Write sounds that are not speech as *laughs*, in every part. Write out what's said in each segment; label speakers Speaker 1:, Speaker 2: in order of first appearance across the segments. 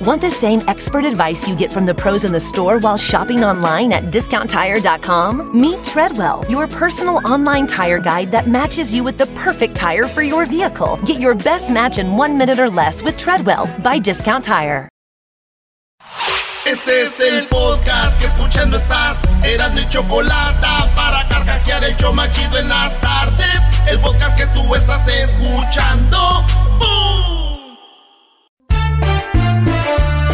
Speaker 1: Want the same expert advice you get from the pros in the store while shopping online at discounttire.com? Meet Treadwell, your personal online tire guide that matches you with the perfect tire for your vehicle. Get your best match in one minute or less with Treadwell by Discount Tire.
Speaker 2: Este es el podcast que escuchando estás. Eran mi chocolate para carcajear el show machido en las tardes. El podcast que tú estás escuchando. ¡Bum!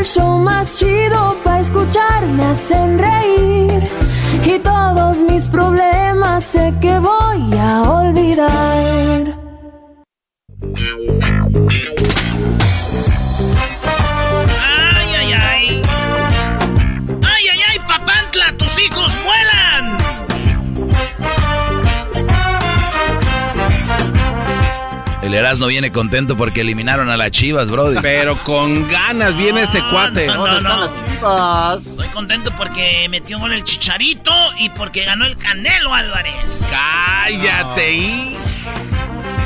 Speaker 3: El show más chido para escuchar, me hacen reír. Y todos mis problemas sé que voy a olvidar.
Speaker 4: El Erasmo viene contento porque eliminaron a las chivas, Brody.
Speaker 5: Pero con ganas viene este cuate.
Speaker 6: No, no, no.
Speaker 7: chivas?
Speaker 6: Estoy contento porque metió gol el Chicharito y porque ganó el Canelo Álvarez.
Speaker 5: Cállate y.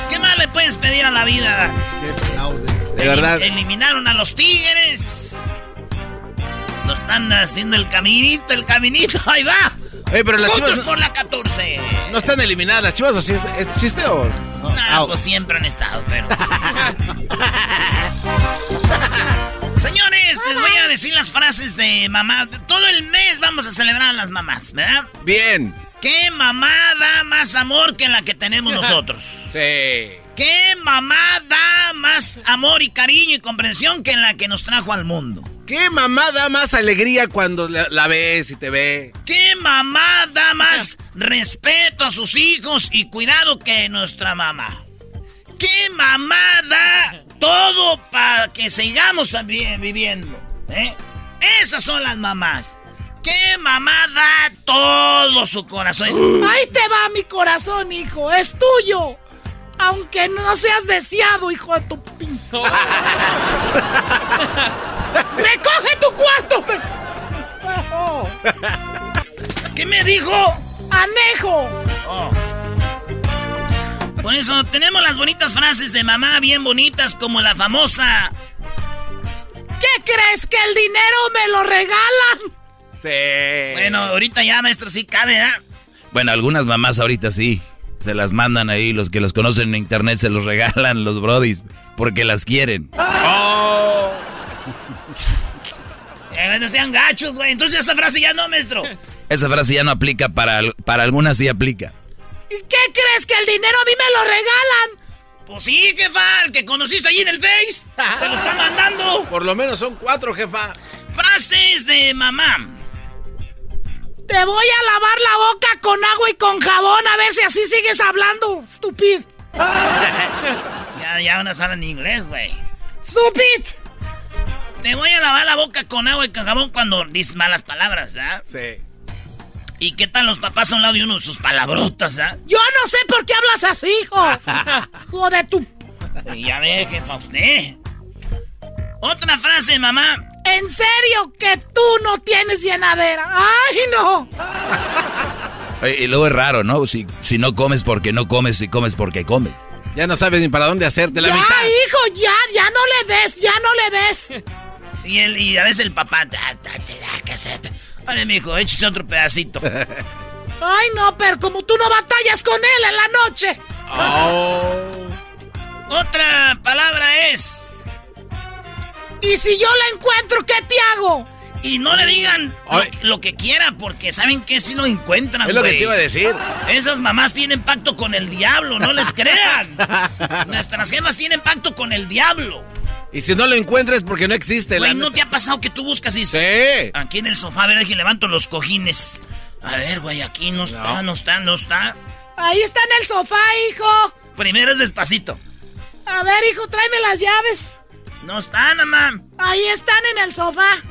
Speaker 6: ¿Qué más le puedes pedir a la vida?
Speaker 7: Qué fraude.
Speaker 5: De verdad.
Speaker 6: Eliminaron a los Tigres. Nos están haciendo el caminito, el caminito. *laughs* Ahí va.
Speaker 5: Oye, pero las chivas no,
Speaker 6: por la 14.
Speaker 5: no están eliminadas. ¿Las chivas o sí es, es chiste o.?
Speaker 7: Out.
Speaker 6: pues siempre han estado, pero. *laughs* Señores, les voy a decir las frases de mamá. Todo el mes vamos a celebrar a las mamás, ¿verdad?
Speaker 5: Bien.
Speaker 6: ¿Qué mamá da más amor que la que tenemos *laughs* nosotros?
Speaker 5: Sí.
Speaker 6: ¿Qué mamá da más amor y cariño y comprensión que la que nos trajo al mundo?
Speaker 5: ¿Qué mamá da más alegría cuando la, la ves y te ve?
Speaker 6: ¿Qué mamá da más respeto a sus hijos y cuidado que nuestra mamá? ¿Qué mamá da todo para que sigamos también viviendo? ¿eh? Esas son las mamás. ¿Qué mamá da todo su corazón? Ahí te va mi corazón, hijo, es tuyo. Aunque no seas deseado, hijo de tu pin- *laughs* ¡Recoge tu cuarto! ¿Qué me dijo? ¡Anejo! Por eso tenemos las bonitas frases de mamá bien bonitas como la famosa. ¿Qué crees que el dinero me lo regalan?
Speaker 5: Sí.
Speaker 6: Bueno, ahorita ya, maestro, sí cabe, ¿ah?
Speaker 4: Bueno, algunas mamás ahorita sí. Se las mandan ahí, los que los conocen en internet se los *laughs* regalan los brodis porque las quieren.
Speaker 5: Oh.
Speaker 6: Eh, no sean gachos, güey. Entonces esa frase ya no, maestro.
Speaker 4: Esa frase ya no aplica para, para algunas sí aplica.
Speaker 6: ¿Y qué crees que el dinero a mí me lo regalan? Pues sí, jefa, el que conociste allí en el Face. Te lo está mandando.
Speaker 5: Por lo menos son cuatro, jefa.
Speaker 6: Frases de mamá. Te voy a lavar la boca con agua y con jabón a ver si así sigues hablando, stupid. *laughs* ya, ya van a hablar en inglés, güey. Stupid. Te voy a lavar la boca con agua y con jabón cuando dices malas palabras, ¿verdad?
Speaker 5: Sí.
Speaker 6: ¿Y qué tal los papás a un lado de uno de sus palabrotas, ¿verdad? Yo no sé por qué hablas así, hijo. *laughs* de tu... Ya ve, jefa, usted. Otra frase, mamá. ¿En serio que tú no tienes llenadera? ¡Ay, no! *laughs*
Speaker 4: Y luego es raro, ¿no? Si, si no comes porque no comes, si comes porque comes.
Speaker 5: Ya no sabes ni para dónde hacerte la
Speaker 6: ya,
Speaker 5: mitad.
Speaker 6: hijo, ya, ya no le des, ya no le des. *laughs* y, el, y a veces el papá... "Ta, ta, te da que hacer". Vale, mijo, échese otro pedacito. *laughs* Ay, no, pero como tú no batallas con él en la noche.
Speaker 5: Oh.
Speaker 6: Otra palabra es... ¿Y si yo la encuentro, qué te hago? Y no le digan lo, que quiera, porque saben que si lo encuentran,
Speaker 5: Es lo que te iba a decir.
Speaker 6: Esas mamás tienen pacto con el diablo, no les crean. *laughs* Nuestras jefas tienen pacto con el diablo.
Speaker 5: Y si no lo encuentras es porque no existe.
Speaker 6: Güey,
Speaker 5: la
Speaker 6: ¿no te ha pasado que tú buscas y
Speaker 5: Sí.
Speaker 6: Aquí en el sofá, a ver, que levanto los cojines. A ver, güey, aquí no está, no está, no está.
Speaker 8: Ahí está en el sofá, hijo.
Speaker 6: Primero es despacito.
Speaker 8: A ver, hijo, tráeme las llaves.
Speaker 6: No está, mamá.
Speaker 8: Ahí están en el sofá.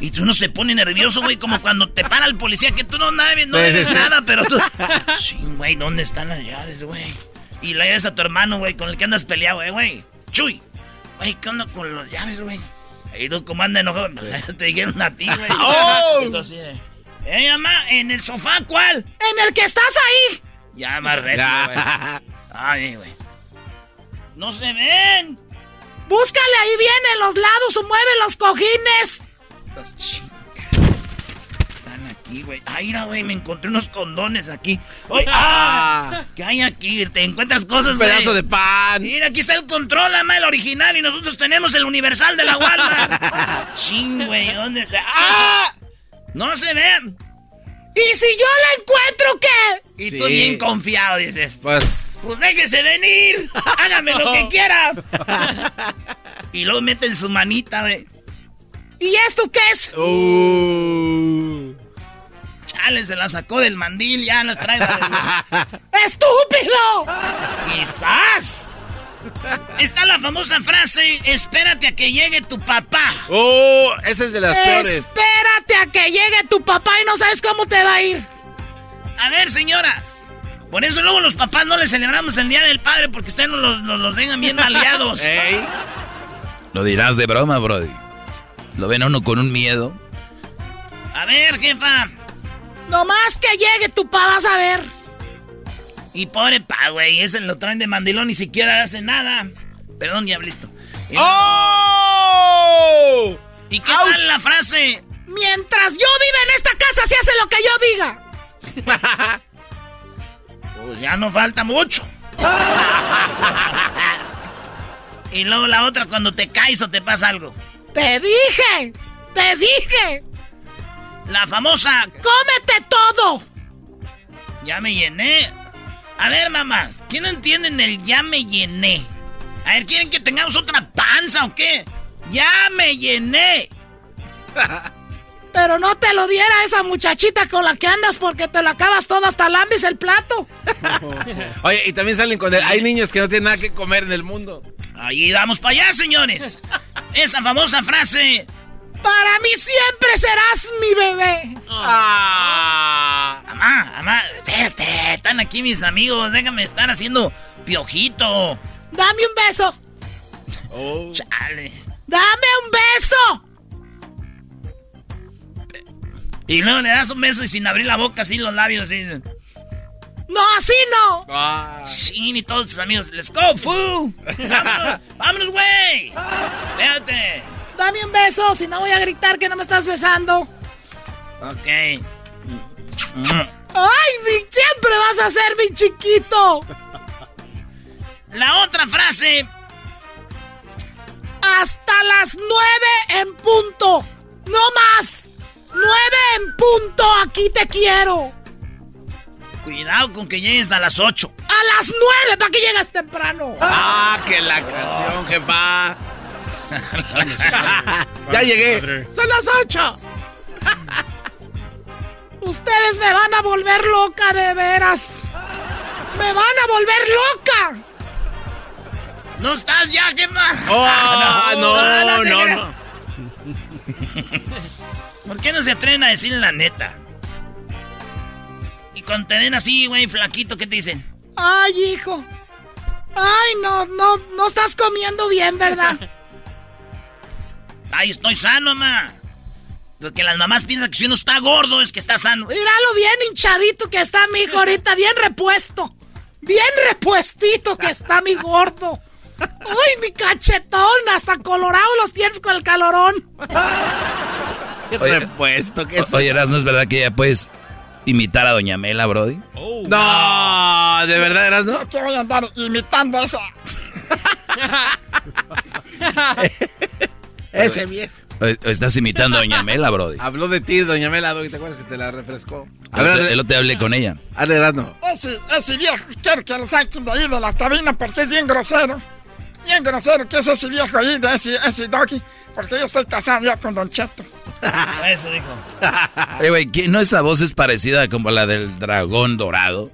Speaker 6: Y tú no se pone nervioso, güey, como cuando te para el policía, que tú no,
Speaker 5: Sí,
Speaker 6: debes nada, pero tú... Sí, güey, ¿dónde están las llaves, güey? Y le eres a tu hermano, güey, con el que andas peleado, eh, güey. Chuy. Güey, ¿qué onda con las llaves, güey? Ahí tú como anda enojado, *laughs* te dijeron a ti, güey. *laughs*
Speaker 5: ¡Oh!
Speaker 6: Entonces, eh, eh, mamá, ¿en el sofá cuál?
Speaker 8: En el que estás ahí.
Speaker 6: Ya más recio, güey. Ay, güey. No se ven.
Speaker 8: Búscale ahí bien en los lados o mueve los cojines.
Speaker 6: Estas chingas. Están aquí, güey. Ay, mira, güey, me encontré unos condones aquí. ¡Ay! *laughs* ¡Ah! ¿Qué hay aquí? Te encuentras cosas,
Speaker 5: Un pedazo de pan.
Speaker 6: Mira, aquí está el control, ama, el original, y nosotros tenemos el universal de la Walmart. *laughs* Ching, güey, ¿dónde está? ¡Ah! No se ven.
Speaker 8: ¿Y si yo la encuentro qué?
Speaker 6: Y
Speaker 5: Sí.
Speaker 6: tú bien confiado dices,
Speaker 5: Pues.
Speaker 6: Pues déjese venir, hágame lo que quiera. *laughs* y luego meten su manita, güey.
Speaker 8: ¿Y esto qué es?
Speaker 5: Uh.
Speaker 6: Chale, se la sacó del mandil, ya las trae. *laughs*
Speaker 8: ¡Estúpido!
Speaker 6: Quizás. Está la famosa frase, espérate a que llegue tu papá.
Speaker 5: Oh, esa es de las peores.
Speaker 8: Espérate a que llegue tu papá y no sabes cómo te va a ir.
Speaker 6: A ver, señoras. Por eso luego los papás no les celebramos el Día del Padre porque ustedes nos los, nos los dejan bien aliados. *laughs*
Speaker 5: Ey.
Speaker 4: Lo dirás de broma, Brody. Lo ven a uno con un miedo.
Speaker 6: A ver, jefa.
Speaker 8: Nomás que llegue tu papá, vas a ver.
Speaker 6: Y pobre pa, güey, ese lo traen de mandilón, ni siquiera hace nada. Perdón, diablito. Y,
Speaker 5: ¡Oh!
Speaker 6: ¿y qué tal la frase?
Speaker 8: Mientras yo viva en esta casa, se hace lo que yo diga. *laughs*
Speaker 6: Pues ya no falta mucho. y luego la otra cuando te caes o te pasa algo.
Speaker 8: Te dije, te dije.
Speaker 6: La famosa,
Speaker 8: Cómete todo.
Speaker 6: ya me llené. A ver, mamás, ¿quién no entienden el ya me llené? A ver, ¿quieren que tengamos otra panza o qué? Ya me llené. *laughs*
Speaker 8: Pero no te lo diera esa muchachita con la que andas porque te lo acabas todo hasta lambis el plato. *laughs*
Speaker 5: Oye, y también salen con el. Hay niños que no tienen nada que comer en el mundo.
Speaker 6: Ahí vamos para allá, señores. *laughs* Esa famosa frase,
Speaker 8: Para mí siempre serás mi bebé.
Speaker 5: Ah.
Speaker 6: Mamá, mamá, espérate, están aquí mis amigos, déjame estar haciendo piojito.
Speaker 8: Dame un beso.
Speaker 5: Oh.
Speaker 6: Chale.
Speaker 8: Dame un beso.
Speaker 6: Y luego le das un beso y sin abrir la boca, así los labios, así.
Speaker 8: No, así no.
Speaker 5: Ah.
Speaker 6: Sí, y todos tus amigos, let's go, fu. Vámonos, vámonos, güey. Espérate.
Speaker 8: Dame un beso, si no voy a gritar que no me estás besando.
Speaker 6: Ok.
Speaker 8: Ay, mi, siempre vas a ser mi chiquito.
Speaker 6: La otra frase,
Speaker 8: Hasta las nueve en punto. No más. Nueve en punto, aquí te quiero.
Speaker 6: cuidado con que llegues a las 8.
Speaker 8: A las nueve, ¿para que llegas temprano?
Speaker 5: Ah, que la canción, jefa. *laughs* ya llegué. Son las ocho.
Speaker 8: Ustedes me van a volver loca, de veras. Me van a volver loca.
Speaker 6: ¿No estás ya, jefa?
Speaker 5: Oh, *laughs* no,
Speaker 6: te
Speaker 5: no,
Speaker 6: creo.
Speaker 5: no. *laughs*
Speaker 6: ¿Por qué no se atreven a decir la neta? Y cuando te den así, güey, flaquito, ¿qué te dicen?
Speaker 8: Ay, hijo. Ay, no, no, no estás comiendo bien, ¿verdad? *laughs*
Speaker 6: Ay, estoy sano, mamá. Porque las mamás piensan que si uno está gordo es que está sano.
Speaker 8: Míralo bien hinchadito que está mi hijo ahorita, bien repuesto. Bien repuestito que está mi gordo. Ay, mi cachetón, hasta colorado los tienes con el calorón. *laughs* *laughs*
Speaker 4: Oye,
Speaker 5: Repuesto, que es.
Speaker 4: Oye, Eras, ¿no es verdad que ya puedes imitar a Doña Mela, Brody?
Speaker 5: No, de verdad eras, ¿no?
Speaker 8: Que voy a andar imitando eso. *laughs*
Speaker 5: Ese viejo.
Speaker 4: Estás imitando a Doña Mela, Brody. *laughs*
Speaker 5: Habló de ti, doña Mela, Doggy, ¿te acuerdas que te la refrescó? A ver,
Speaker 4: otro te hablé con ella.
Speaker 5: hazle Erasmo.
Speaker 8: Ese, ese viejo quiero que lo saquen de ahí de la cabina porque es bien grosero. Bien grosero que es ese viejo ahí de ese, ese doggy. Porque yo estoy casado ya con Don Cheto. *laughs*
Speaker 6: Eso dijo. *laughs*
Speaker 4: Oye, güey, ¿qué- ¿no esa voz es parecida como la del dragón dorado?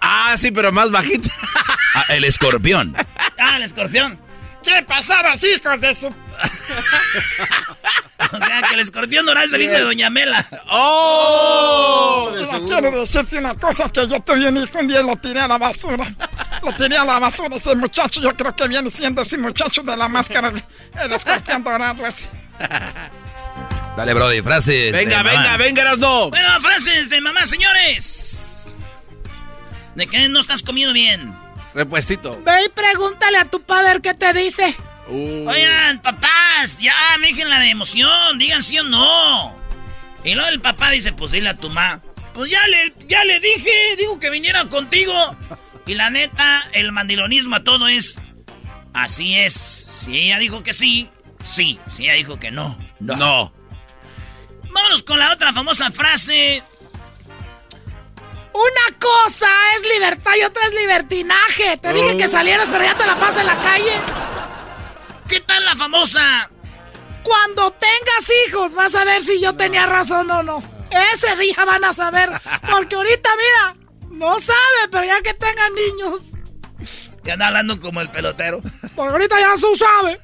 Speaker 5: Ah, sí, pero más bajita. *laughs*
Speaker 4: Ah, el escorpión.
Speaker 6: Ah, el escorpión.
Speaker 8: ¿Qué pasaron, hijos de su...
Speaker 6: O sea, que el escorpión dorado es el hijo de Doña Mela.
Speaker 5: ¡Oh!
Speaker 8: Mira, quiero decirte una cosa, que yo tuve un hijo un día y lo tiré a la basura. Lo tiré a la basura ese muchacho, yo creo que viene siendo ese muchacho de la máscara, el, escorpión dorado ese. *laughs*
Speaker 4: Dale, Brody, frases.
Speaker 5: Venga,
Speaker 4: de mamá.
Speaker 5: venga, venga, Erasmo.
Speaker 6: Bueno, frases de mamá, señores. ¿De qué no estás comiendo bien?
Speaker 5: Repuestito.
Speaker 8: Ve y pregúntale a tu padre qué te dice.
Speaker 5: Uh.
Speaker 6: Oigan, papás, ya, déjenla de emoción, digan sí o no. Y luego el papá dice, pues dile a tu mamá. Pues ya le, ya le dije, digo que viniera contigo. Y la neta, el mandilonismo a todo es, así es. Si ella dijo que sí, sí. Si ella dijo que no, no.
Speaker 5: No.
Speaker 6: Vámonos con la otra famosa frase.
Speaker 8: Una cosa es libertad y otra es libertinaje. Te dije que salieras, pero ya te la pasas en la calle.
Speaker 6: ¿Qué tal la famosa?
Speaker 8: Cuando tengas hijos, vas a ver si yo tenía razón o no. Ese día van a saber. Porque ahorita, mira, no sabe, pero ya que tengan niños,
Speaker 6: Que anda hablando como el pelotero.
Speaker 8: porque ahorita ya tú sabes.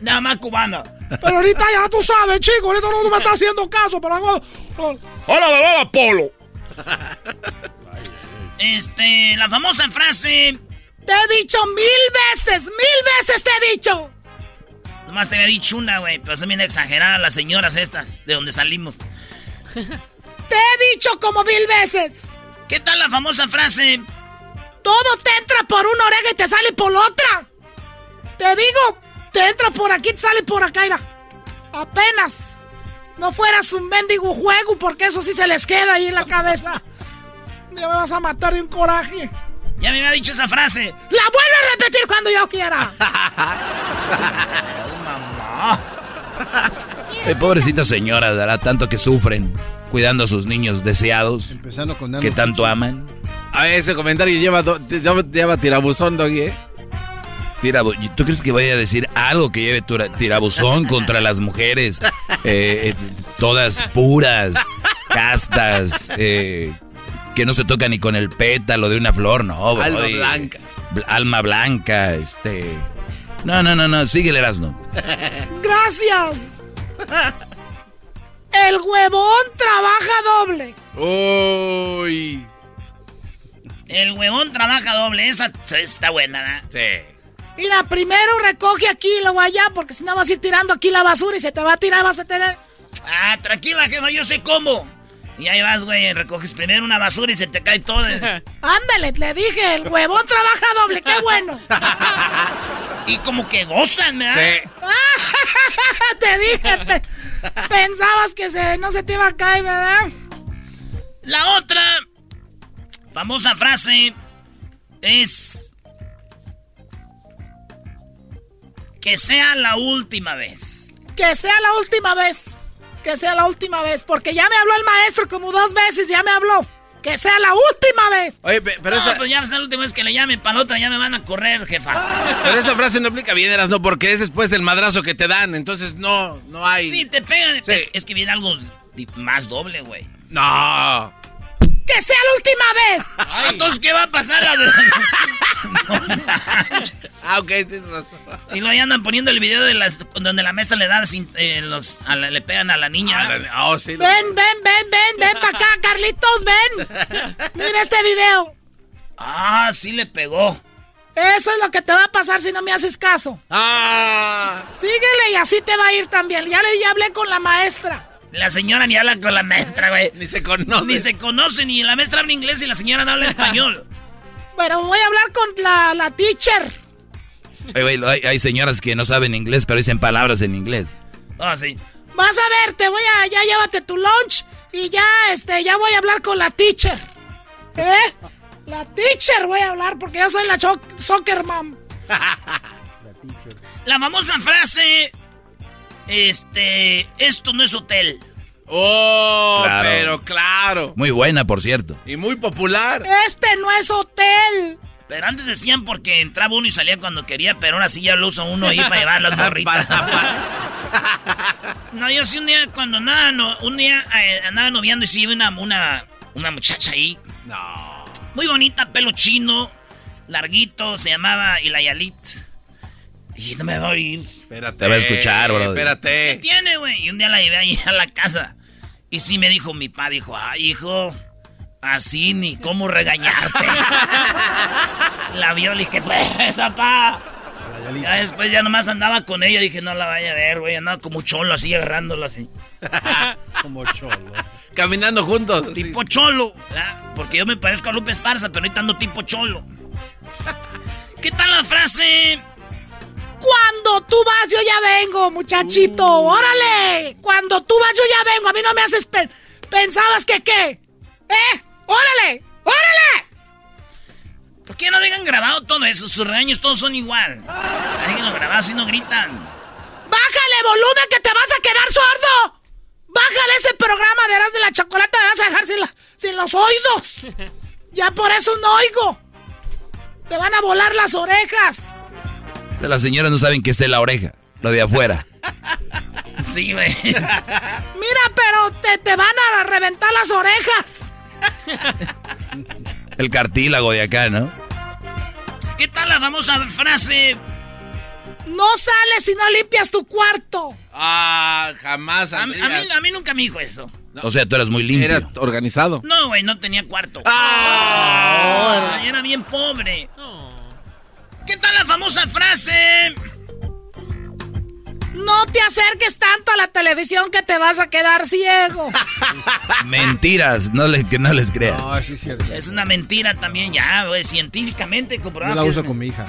Speaker 6: Nada más cubana.
Speaker 8: Pero ahorita ya tú sabes, chico. Ahorita no me está haciendo caso, pero hago. no.
Speaker 6: ¡Hola, bebé, Polo! Este, la famosa frase.
Speaker 8: Te he dicho mil veces, mil veces te he dicho.
Speaker 6: Nomás te había dicho una, güey, pero son bien exageradas las señoras estas, de donde salimos.
Speaker 8: Te he dicho como mil veces.
Speaker 6: ¿Qué tal la famosa frase?
Speaker 8: Todo te entra por una oreja y te sale por la otra. Te digo, te entra por aquí y te sale por acá, mira. Apenas. No fueras un mendigo juego, porque eso sí se les queda ahí en la cabeza. Ya me vas a matar de un coraje.
Speaker 6: Ya me había dicho esa frase.
Speaker 8: ¡La vuelvo a repetir cuando yo quiera! *laughs*
Speaker 4: Eh, pobrecitas señoras, dará tanto que sufren cuidando a sus niños deseados
Speaker 7: Empezando con
Speaker 4: que tanto aman.
Speaker 5: A ver, ese comentario lleva, do- lleva, tirabuzón, Doggy, ¿eh?
Speaker 4: ¿Tú crees que vaya a decir algo que lleve tirabuzón *laughs* contra las mujeres? Eh, eh, todas puras, castas, eh, que no se toca ni con el pétalo de una flor, no.
Speaker 5: Alma
Speaker 4: brody.
Speaker 5: blanca.
Speaker 4: Bl- Alma blanca, este... No, no, no, no, sigue el Erasmo. *laughs*
Speaker 8: ¡Gracias! El huevón trabaja doble.
Speaker 5: Uy.
Speaker 6: El huevón trabaja doble. Esa está buena, ¿verdad?
Speaker 5: Sí.
Speaker 8: Mira, primero recoge aquí y luego allá, porque si no vas a ir tirando aquí la basura y se te va a tirar, vas a tener...
Speaker 6: Ah, tranquila, jefa, yo sé cómo. Y ahí vas, güey, recoges primero una basura y se te cae todo. *laughs*
Speaker 8: Ándale, le dije, el huevón trabaja doble, qué bueno. *laughs*
Speaker 6: y como que gozan, ¿verdad?
Speaker 5: Sí. *laughs*
Speaker 8: te dije, pe- pensabas que se, no se te iba a caer, ¿verdad?
Speaker 6: La otra famosa frase es que sea la última vez.
Speaker 8: Que sea la última vez. Que sea la última vez, porque ya me habló el maestro como dos veces, ya me habló. Que sea la última vez.
Speaker 5: Oye, pe- pero,
Speaker 6: no,
Speaker 5: esa,
Speaker 6: pues ya va a ser la última vez que le llame para la otra, ya me van a correr, jefa.
Speaker 5: pero esa frase no aplica bien, Erasmo, porque es después del madrazo que te dan, entonces no, no hay...
Speaker 6: Sí, te pegan.
Speaker 5: Sí.
Speaker 6: Es, es que viene algo más doble, güey.
Speaker 5: No.
Speaker 8: Que sea la última vez.
Speaker 6: Ah, Entonces, ¿qué va a pasar? *laughs*
Speaker 5: Ah, ok, tienes razón.
Speaker 6: y luego ya andan poniendo el video de las donde la maestra le da sin- eh, los a la- le pegan a la niña.
Speaker 5: Ah, la- oh, sí, lo-
Speaker 8: Ven, ven, ven, ven, ven para acá, Carlitos, ven. Mira este video.
Speaker 6: Ah, sí le pegó.
Speaker 8: Eso es lo que te va a pasar si no me haces caso.
Speaker 5: Ah.
Speaker 8: Síguele y así te va a ir también. Ya le ya hablé con la maestra.
Speaker 6: La señora ni habla con la maestra, güey.
Speaker 5: Ni se conoce.
Speaker 6: Ni se conocen, ni la maestra habla inglés y la señora no habla español.
Speaker 8: Pero voy a hablar con la, la teacher.
Speaker 4: Oye, güey, hay, hay señoras que no saben inglés, pero dicen palabras en inglés.
Speaker 6: Ah, sí.
Speaker 8: Vas a ver, te voy a, ya llévate tu lunch y ya, este, ya voy a hablar con la teacher. ¿Eh? La teacher voy a hablar porque yo soy la soccer mom. *laughs*
Speaker 6: La famosa frase este, esto no es hotel.
Speaker 5: Oh,
Speaker 4: Claro.
Speaker 5: pero claro.
Speaker 4: Muy buena, por cierto.
Speaker 5: Y muy popular.
Speaker 8: Este no es hotel.
Speaker 6: Pero antes decían porque entraba uno y salía cuando quería, pero ahora sí ya lo usa uno ahí para llevar las *laughs* morritas. *laughs* no, yo sí un día cuando nada, no, un día eh, andaba noviando y sí vi una, una, una muchacha ahí.
Speaker 5: No.
Speaker 6: Muy bonita, pelo chino, larguito, se llamaba Ilayalit. Y no me va a oír.
Speaker 5: Espérate.
Speaker 4: Te va a escuchar, bro.
Speaker 6: ¿Qué
Speaker 5: Espérate.
Speaker 6: tiene, güey? Y un día la llevé ahí a la casa. Y sí me dijo mi pa, dijo, ay, hijo, así ni cómo regañarte. *laughs* la vio, le dije, pues, papá. Ya después ya nomás andaba con ella, dije, no la vaya a ver, güey. Andaba como cholo así, agarrándola así. *laughs*
Speaker 7: Como cholo.
Speaker 5: Caminando juntos.
Speaker 6: Tipo cholo, ¿verdad? Porque yo me parezco a Lupe Esparza, pero ahorita ando tipo cholo. *laughs* ¿Qué tal la frase?
Speaker 8: Cuando tú vas, yo ya vengo, muchachito. ¡Órale! Cuando tú vas, yo ya vengo. A mí no me haces... pe- ¿Pensabas que qué? ¿Eh? ¡Órale! ¡Órale!
Speaker 6: ¿Por qué no dejan grabado todo eso? Sus regaños todos son igual. Déjenlo grabado si no gritan.
Speaker 8: ¡Bájale volumen que te vas a quedar sordo! ¡Bájale ese programa de Eras de la Chocolata! Me vas a dejar sin, la- sin los oídos. *laughs* Ya por eso no oigo. Te van a volar las orejas.
Speaker 4: O sea, las señoras no saben que esté la oreja, lo de afuera. *laughs*
Speaker 6: Sí, güey.
Speaker 8: Mira, pero te, te van a reventar las orejas. *laughs*
Speaker 4: El cartílago de acá, ¿no?
Speaker 6: ¿Qué tal la famosa frase?
Speaker 8: No sales si no limpias tu cuarto.
Speaker 5: Ah, jamás.
Speaker 6: A, mí- a mí, a mí nunca me dijo eso.
Speaker 4: O sea, tú eras muy limpio.
Speaker 5: Era organizado.
Speaker 6: No, güey, no tenía cuarto.
Speaker 5: Ah.
Speaker 6: Era bien pobre. ¿Qué tal la famosa frase?
Speaker 8: No te acerques tanto a la televisión que te vas a quedar ciego. *laughs*
Speaker 4: Mentiras, no, le, que no les crean.
Speaker 7: No, sí es cierto.
Speaker 6: Es una mentira también ya, güey, científicamente comprobado.
Speaker 7: Yo la uso
Speaker 6: es-
Speaker 7: con mi hija.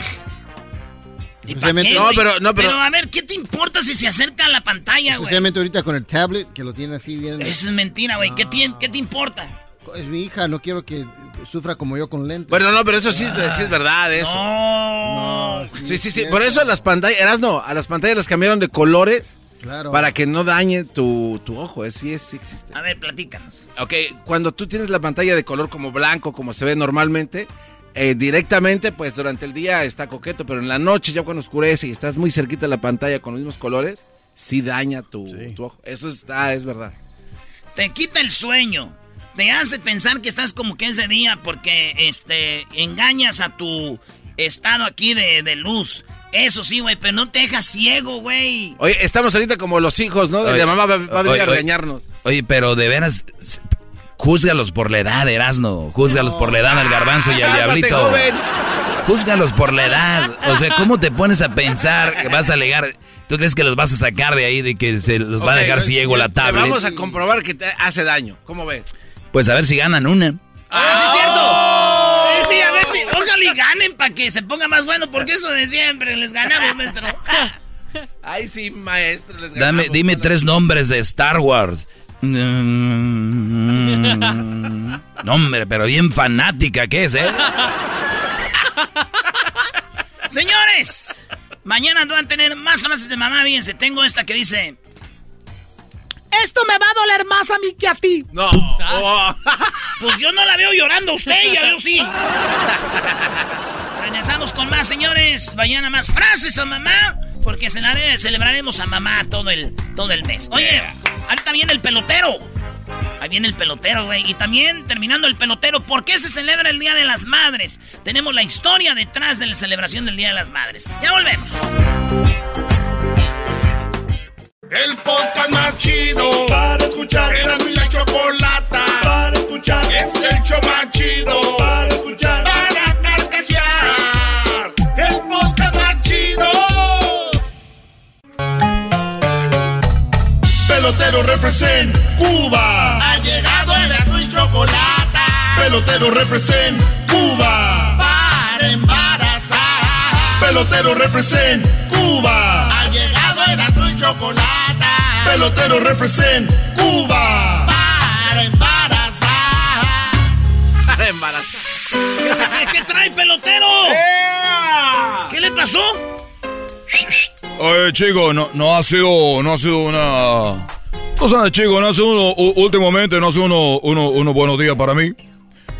Speaker 6: ¿Y pa'
Speaker 7: Especialmente-
Speaker 6: qué,
Speaker 5: No, pero- no, pero-
Speaker 6: a ver, ¿qué te importa si se acerca a la pantalla, güey?
Speaker 7: Especialmente ahorita con el tablet, que lo tiene así bien.
Speaker 6: Eso es mentira, güey. ¿Qué, ti- ¿Qué te importa?
Speaker 7: Es mi hija, no quiero que sufra como yo con lentes.
Speaker 5: Bueno, no, pero eso sí, sí es verdad, eso.
Speaker 6: No.
Speaker 7: No,
Speaker 5: Sí, sí, sí. Por eso a las pantallas, eras no, a las pantallas las cambiaron de colores
Speaker 7: Claro.
Speaker 5: para que no dañe tu, tu ojo. Es, sí, es, sí existe.
Speaker 6: A ver, platícanos.
Speaker 5: Ok, cuando tú tienes la pantalla de color como blanco, como se ve normalmente, eh, directamente, pues durante el día está coqueto, pero en la noche, ya cuando oscurece y estás muy cerquita de la pantalla con los mismos colores, sí daña tu,
Speaker 7: Sí.
Speaker 5: tu ojo. Eso está, es verdad.
Speaker 6: Te quita el sueño. Te hace pensar que estás como que ese día porque este engañas a tu estado aquí de, de luz. Eso sí, güey, pero no te dejas ciego, güey.
Speaker 5: Oye, estamos ahorita como los hijos, ¿no? De
Speaker 4: Oye,
Speaker 5: la mamá va, va a venir
Speaker 4: oye,
Speaker 5: a regañarnos.
Speaker 4: Oye, pero de veras, júzgalos por la edad, Erasno. Júzgalos por la edad al garbanzo y al diablito.
Speaker 5: joven.
Speaker 4: Júzgalos por la edad. O sea, ¿cómo te pones a pensar que vas a alegar? ¿Tú crees que los vas a sacar de ahí, de que se los va a dejar
Speaker 5: no es
Speaker 4: ciego la tablet?
Speaker 5: Vamos a comprobar que te hace daño. ¿Cómo ves?
Speaker 4: Pues a ver si ganan una.
Speaker 6: Ah, sí, es cierto. Sí, sí, a ver si. Ojalá y ganen para que se ponga más bueno, porque eso de siempre les ganamos, maestro. *laughs*
Speaker 5: Ay, sí, maestro. les
Speaker 4: Dame,
Speaker 5: ganamos.
Speaker 4: dime tres nombres de Star Wars. No, hombre, pero bien fanática que es, ¿eh?
Speaker 6: Señores, mañana van a tener más frases de mamá. Fíjense, tengo esta que dice:
Speaker 8: Esto me va a doler más a mí que a ti.
Speaker 5: No. Oh. *laughs*
Speaker 6: Pues yo no la veo llorando a usted, ya yo sí. Regresamos con más, señores. Mañana más frases a mamá, porque celebraremos a mamá todo el, todo el mes. Oye, ahorita viene el pelotero. Ahí viene el pelotero, güey. Y también, terminando el pelotero, ¿por qué se celebra el Día de las Madres? Tenemos la historia detrás de la celebración del Día de las Madres. Ya volvemos.
Speaker 2: El podcast más chido para escuchar. Era mi la chocolata para escuchar. Es el show más chido para escuchar. Para carcajear. El podcast más chido. Pelotero represent Cuba. Ha llegado el azul y chocolate. Pelotero represent Cuba. Para embarazar. Pelotero represent Cuba. Ha llegado el azul y chocolate. Pelotero represent Cuba. Para embarazar.
Speaker 5: Para embarazar. *laughs*
Speaker 6: ¿Qué trae pelotero? ¿Qué le pasó?
Speaker 9: Oye, chico, no, no ha sido, no ha sido una... Tú sabes, chico, no ha sido uno, u- últimamente, no ha sido uno, uno- unos buenos días para mí.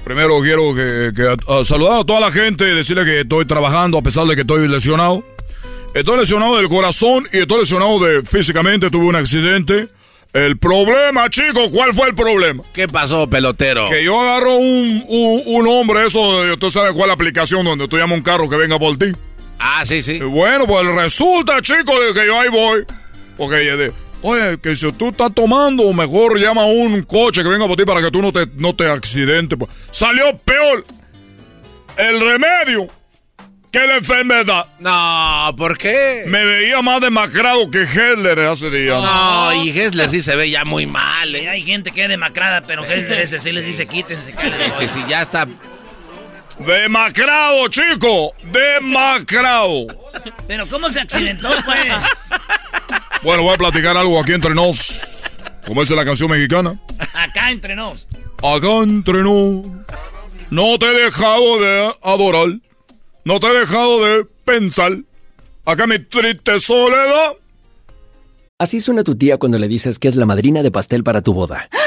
Speaker 9: Primero quiero que, que, ah, saludar a toda la gente y decirle que estoy trabajando a pesar de que estoy lesionado. Estoy lesionado del corazón y estoy lesionado de físicamente, tuve un accidente. El problema, chico, ¿cuál fue el problema?
Speaker 5: ¿Qué pasó, pelotero?
Speaker 9: Que yo agarro un, un, un hombre, eso, de- usted sabe cuál aplicación donde tú llamas un carro que venga por ti.
Speaker 5: Ah, sí, sí.
Speaker 9: Y bueno, pues resulta, chico, de que yo ahí voy. Porque, eh, oye, que si tú estás tomando, mejor llama a un coche que venga por ti para que tú no te, no te accidentes. pues. Salió peor el remedio que la enfermedad.
Speaker 5: No, ¿por qué?
Speaker 9: Me veía más demacrado que Hitler hace días.
Speaker 5: No, y Hessler sí se ve ya muy mal, ¿eh?
Speaker 6: Hay gente que es demacrada, pero Hessler ese sí les dice quítense.
Speaker 5: Sí, sí, ya está.
Speaker 9: Demacrado, chico. Demacrado.
Speaker 6: Pero ¿cómo se accidentó, pues? *laughs*
Speaker 9: Bueno, voy a platicar algo aquí entre nos. Como dice la canción mexicana.
Speaker 6: Acá entre nos.
Speaker 9: Acá entre nos. No te he dejado de adorar. No te he dejado de pensar. Acá mi triste soledad.
Speaker 10: Así suena tu tía cuando le dices que es la madrina de pastel para tu boda. *laughs*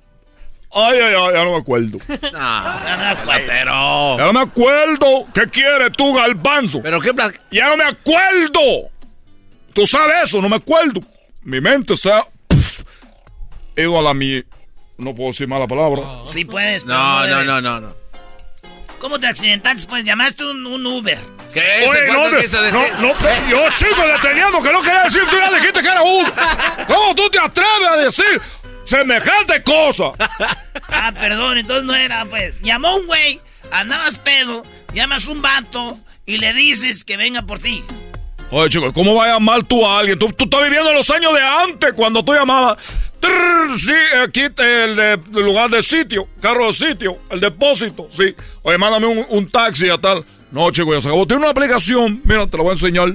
Speaker 9: Ay, ay, ay, ya no me acuerdo. *laughs*
Speaker 5: pelotero.
Speaker 9: Ya no me acuerdo. ¿Qué quieres tú, Galbanzo?
Speaker 5: ¿Pero qué pla-
Speaker 9: Ya no me acuerdo. Tú sabes eso, no me acuerdo. Mi mente se ha. pf, ido a la mi. No puedo decir mala palabra.
Speaker 6: Sí puedes, pero
Speaker 5: No, no, no, no, no.
Speaker 6: ¿Cómo te accidentaste? Pues llamaste un, un Uber.
Speaker 5: ¿Qué?
Speaker 9: Oye,
Speaker 5: ¿Este
Speaker 9: no,
Speaker 5: empieza a decir?
Speaker 9: no, no, te- yo, chico, deteniendo que no quería decir, tú ya dijiste que era uno. ¿Cómo tú te atreves a decir semejante cosa? *laughs*
Speaker 6: Ah, perdón, entonces no era, pues. Llamó un güey, andabas pedo, llamas un vato y le dices que venga por ti.
Speaker 9: Oye, chico, ¿cómo va a llamar tú a alguien? Tú, tú estás viviendo los años de antes, cuando tú llamabas. Trrr, sí, aquí el, de, el lugar de sitio, carro de sitio, el depósito, sí. Oye, mándame un, un taxi y tal. No, chico, ya se acabó. Tiene una aplicación, mira, te la voy a enseñar.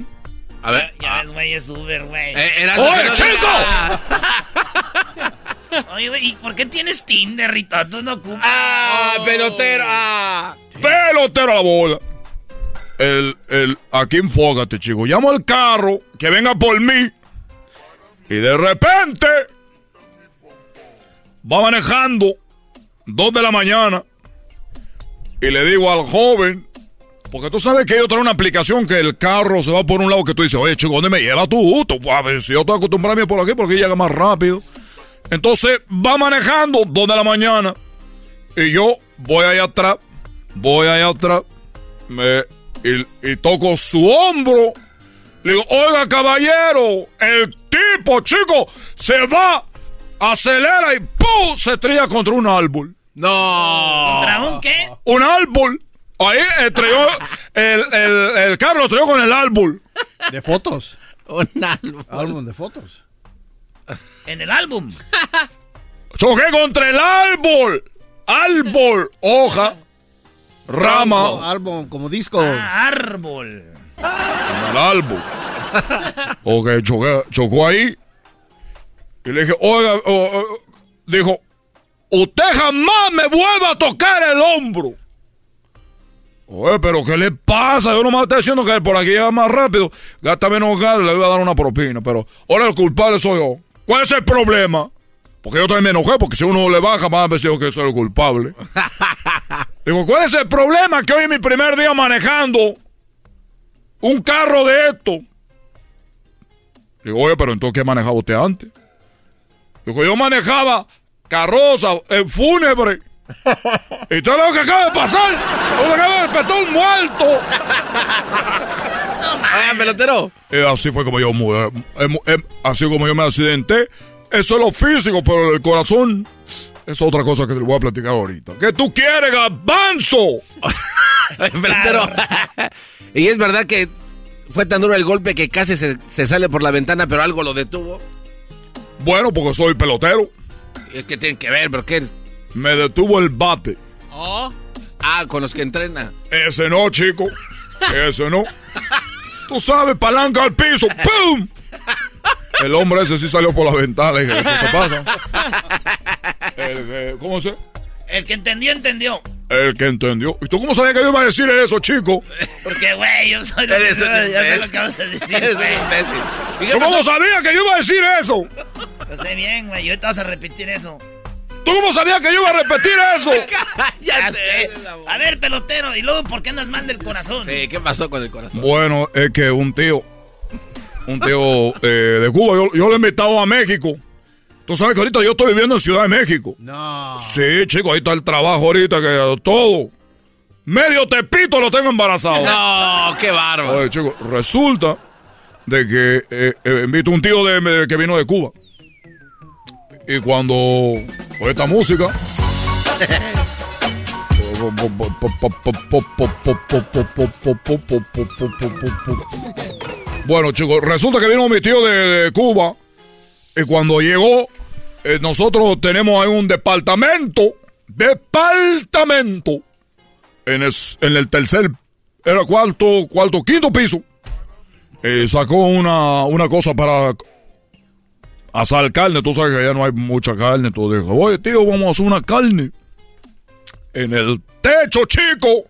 Speaker 5: A ver.
Speaker 6: Ya ves, güey, es Uber, güey.
Speaker 5: Eh,
Speaker 9: ¡Oye, chico! *laughs*
Speaker 6: Oye, güey, ¿y por qué tienes Tinder, Rito? Tú no ocupas.
Speaker 5: ¡Ah, pelotero! ¡Ah!
Speaker 9: Pelotero a la bola. El, el, aquí enfócate, chico. Llamo al carro, que venga por mí. Y de repente, va manejando, dos de la mañana. Y le digo al joven, porque tú sabes que ellos traen una aplicación que el carro se va por un lado que tú dices, oye, chico, ¿dónde me lleva tú? Tú, A ver, si yo estoy acostumbrado a irme por aquí, porque llega más rápido. Entonces, va manejando, dos de la mañana. Y yo voy allá atrás, voy allá atrás, me, y, y toco su hombro. Le digo, oiga, caballero, el tipo, chico, se va, acelera y ¡pum! se estrella contra un árbol.
Speaker 5: ¡No!
Speaker 6: ¿Contra un qué?
Speaker 9: Un árbol. Ahí estrelló, el, el, el carro estrelló con el árbol.
Speaker 7: De fotos.
Speaker 5: Un álbum.
Speaker 7: Álbum de fotos.
Speaker 6: En el álbum. *laughs*
Speaker 9: Choqué contra el árbol. Árbol, hoja, rama.
Speaker 7: Álbum como disco.
Speaker 6: Ah, árbol.
Speaker 9: en el árbol. *laughs* Ok, choqué- chocó ahí. Y le dije, oiga, oh, oh", dijo, usted jamás me vuelva a tocar el hombro. Oye, pero ¿qué le pasa? Yo nomás estoy diciendo que por aquí llega más rápido. Gasta menos gas, le voy a dar una propina. Pero ahora el culpable soy yo. ¿Cuál es el problema? Porque yo también me enojé, porque si uno le baja, más veces digo que soy el culpable. *laughs* Digo, ¿cuál es el problema? Que hoy es mi primer día manejando un carro de esto. Digo, oye, pero entonces, ¿qué manejaba usted antes? Dijo, yo manejaba carroza en fúnebre. *laughs* Y todo lo que acaba de pasar, lo que acaba de despertar un muerto. *laughs*
Speaker 5: Ah, pelotero.
Speaker 9: Eh, así fue como yo, eh, eh, eh, así como yo me accidenté. Eso es lo físico, pero el corazón es otra cosa que te voy a platicar ahorita. ¿Qué tú quieres, garbanzo? *laughs*
Speaker 5: Pelotero. *laughs* y es verdad que fue tan duro el golpe que casi se, se sale por la ventana, pero algo lo detuvo.
Speaker 9: Bueno, porque soy pelotero.
Speaker 5: Y es que tienen que ver, pero ¿qué?
Speaker 9: Me detuvo el bate.
Speaker 5: Ah, con los que entrena.
Speaker 9: Ese no, chico. *laughs* Ese no. Tú sabes, palanca al piso. ¡Pum! El hombre ese sí salió por la ventana. Le dije, ¿qué te pasa? El, eh, ¿Cómo se?
Speaker 6: El que entendió, entendió.
Speaker 9: El que entendió. ¿Y tú cómo sabías que yo iba a decir eso, chico?
Speaker 6: Porque, güey, yo soy lo que, ya sé
Speaker 5: imbécil.
Speaker 6: lo que vas a decir,
Speaker 5: Eres un imbécil. ¿Y qué
Speaker 9: ¿Tú cómo sabías que yo iba a decir eso?
Speaker 6: Lo sé bien, güey. Y ahorita vas a repetir eso.
Speaker 9: ¿Tú cómo sabías que yo iba a repetir eso? *laughs*
Speaker 6: Ya sé. A ver, pelotero. ¿Y luego por qué andas mal del corazón?
Speaker 5: Sí, ¿qué pasó con el corazón?
Speaker 9: Bueno, es que un tío, un tío *laughs* eh, de Cuba, yo, yo lo he invitado a México. Tú sabes que ahorita yo estoy viviendo en Ciudad de México.
Speaker 7: No.
Speaker 9: Sí, chico, ahí está el trabajo ahorita, que todo. Medio tepito lo tengo embarazado.
Speaker 5: No, qué bárbaro.
Speaker 9: Oye, chico, resulta de que eh, eh, invito a un tío de, de- que vino de Cuba. Y cuando esta música. Bueno, chicos, resulta que vino mi tío de, Cuba. Y cuando llegó, eh, nosotros tenemos ahí un departamento. Departamento. En el, en el tercer, era cuarto, cuarto, quinto piso. Eh, sacó una, una cosa para asar carne. Tú sabes que allá no hay mucha carne. Tú dijo, oye, tío, vamos a hacer una carne. En el techo, chico.